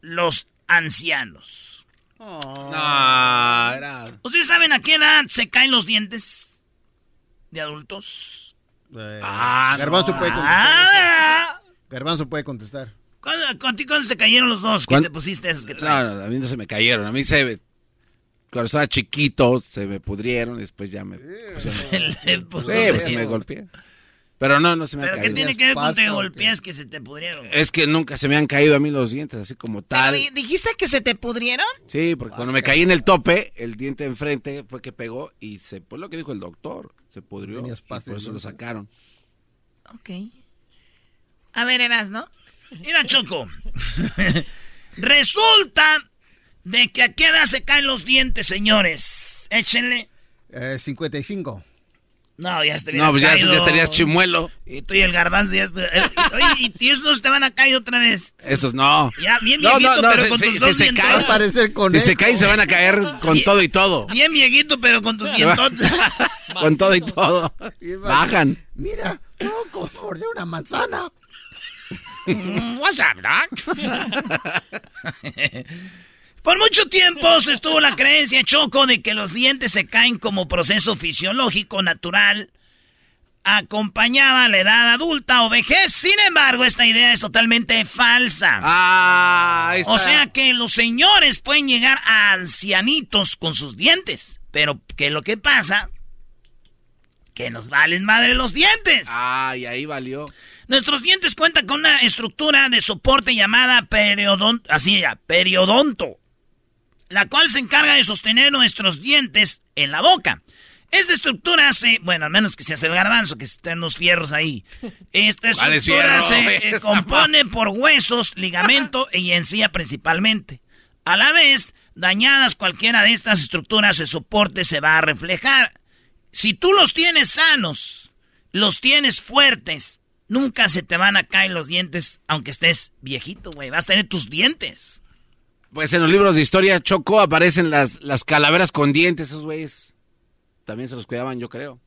Speaker 6: los ancianos.
Speaker 5: No, era...
Speaker 6: ¿Ustedes saben a qué edad se caen los dientes de adultos?
Speaker 5: Ah,
Speaker 7: Garbanzo
Speaker 5: no.
Speaker 7: puede contestar.
Speaker 6: Ah,
Speaker 7: Garbanzo puede contestar.
Speaker 6: ¿Cuándo, contigo cuándo se cayeron los dos? ¿Qué
Speaker 5: ¿Cuándo?
Speaker 6: te pusiste esos que
Speaker 5: No,
Speaker 6: traes?
Speaker 5: no, a mí no se me cayeron. A mí se... cuando estaba chiquito se me pudrieron y después ya me... pues, ya me-
Speaker 6: Le
Speaker 5: sí,
Speaker 6: pudrieron.
Speaker 5: pues me golpeé. Pero no, no se me
Speaker 6: ¿Pero
Speaker 5: han
Speaker 6: qué
Speaker 5: caído.
Speaker 6: tiene que ver con te golpeas que se te pudrieron?
Speaker 5: Es que nunca se me han caído a mí los dientes, así como
Speaker 11: Pero
Speaker 5: tal.
Speaker 11: di- dijiste que se te pudrieron.
Speaker 5: Sí, porque cuando me caí en el tope, el diente enfrente fue que pegó y se, pues lo que dijo el doctor, se pudrió. por eso lo sacaron.
Speaker 11: Ok. A ver, eras, ¿no?
Speaker 6: Mira, Choco. *laughs* Resulta de que a qué edad se caen los dientes, señores. Échenle.
Speaker 7: Eh, 55.
Speaker 6: No, ya estaría
Speaker 5: No, pues ya,
Speaker 6: caído.
Speaker 5: ya estarías chimuelo.
Speaker 6: Y tú y el garbanzo ya Oye, y y esos no se te van a caer otra vez.
Speaker 5: Esos no.
Speaker 6: Ya, bien
Speaker 5: No,
Speaker 6: viejito,
Speaker 5: no, no,
Speaker 6: pero
Speaker 5: se-
Speaker 6: con
Speaker 5: se-
Speaker 6: tus
Speaker 5: se-
Speaker 6: dos
Speaker 5: se
Speaker 6: dientotes.
Speaker 5: cae. Va a
Speaker 7: parecer
Speaker 5: Si se caen se van a caer con todo y todo.
Speaker 6: Bien viejito, pero con tus *laughs* dientotes. *laughs*
Speaker 5: Con todo y todo. Bajan.
Speaker 7: Mira, no, como morder una manzana.
Speaker 6: Mm, What's up, doc? *laughs* Por mucho tiempo se estuvo la creencia, Choco, de que los dientes se caen como proceso fisiológico natural. Acompañaba a la edad adulta o vejez. Sin embargo, esta idea es totalmente falsa.
Speaker 5: Ah.
Speaker 6: O sea que los señores pueden llegar a ancianitos con sus dientes. Pero que lo que pasa, que nos valen madre los dientes.
Speaker 5: Ah, y ahí valió.
Speaker 6: Nuestros dientes cuentan con una estructura de soporte llamada periodonto, así ya, periodonto, la cual se encarga de sostener nuestros dientes en la boca. Esta estructura se, bueno, al menos que se hace el garbanzo, que estén los fierros ahí. Esta
Speaker 5: ¿Cuál
Speaker 6: estructura se *laughs* eh, compone por huesos, ligamento *laughs* y encía principalmente. A la vez, dañadas cualquiera de estas estructuras, el soporte se va a reflejar. Si tú los tienes sanos, los tienes fuertes, nunca se te van a caer los dientes, aunque estés viejito, güey. Vas a tener tus dientes.
Speaker 5: Pues en los libros de historia, Choco, aparecen las, las calaveras con dientes, esos güeyes. También se los cuidaban, yo creo.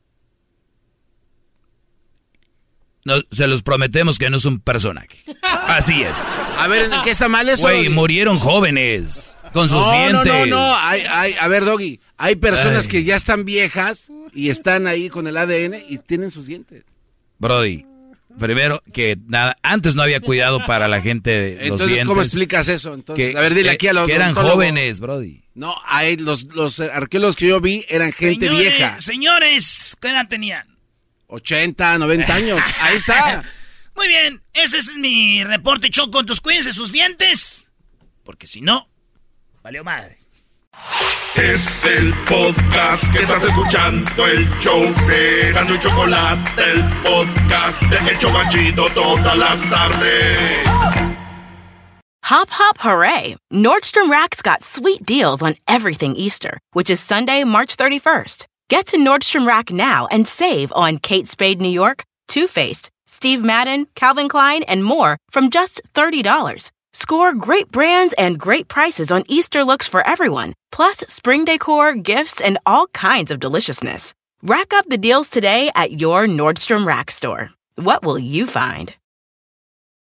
Speaker 4: No, se los prometemos que no es un personaje. *laughs* Así es.
Speaker 5: A ver, ¿en qué está mal eso?
Speaker 4: Güey, murieron jóvenes con sus
Speaker 5: no,
Speaker 4: dientes.
Speaker 5: No, no, no, hay, hay, a ver, Doggy, hay personas
Speaker 4: Ay.
Speaker 5: que ya están viejas y están ahí con el ADN y tienen sus dientes.
Speaker 4: Brody, primero que nada, antes no había cuidado para la gente de los
Speaker 5: Entonces,
Speaker 4: dientes.
Speaker 5: ¿cómo explicas eso? Entonces,
Speaker 4: Que-
Speaker 5: a ver, dile aquí a los
Speaker 4: que eran jóvenes, Brody.
Speaker 5: No, hay los, los arqueólogos que yo vi eran gente
Speaker 6: Señores,
Speaker 5: vieja.
Speaker 6: Señores, ¿qué edad tenían?
Speaker 5: 80, 90 años. *laughs* Ahí está.
Speaker 6: Muy bien, ese es mi reporte, Choco. Entonces cuídense sus dientes, porque si no, valió madre.
Speaker 2: Es el podcast que estás escuchando, el show de Gano y Chocolate, el podcast de El Chobachito todas las tardes.
Speaker 31: Hop, hop, hooray! Nordstrom Rack's got sweet deals on everything Easter, which is Sunday, March 31st. Get to Nordstrom Rack now and save on Kate Spade New York, Too Faced, Steve Madden, Calvin Klein, and more from just $30. Score great brands and great prices on Easter looks for everyone, plus spring decor, gifts, and all kinds of deliciousness. Rack up the deals today at your Nordstrom Rack store. What will you find?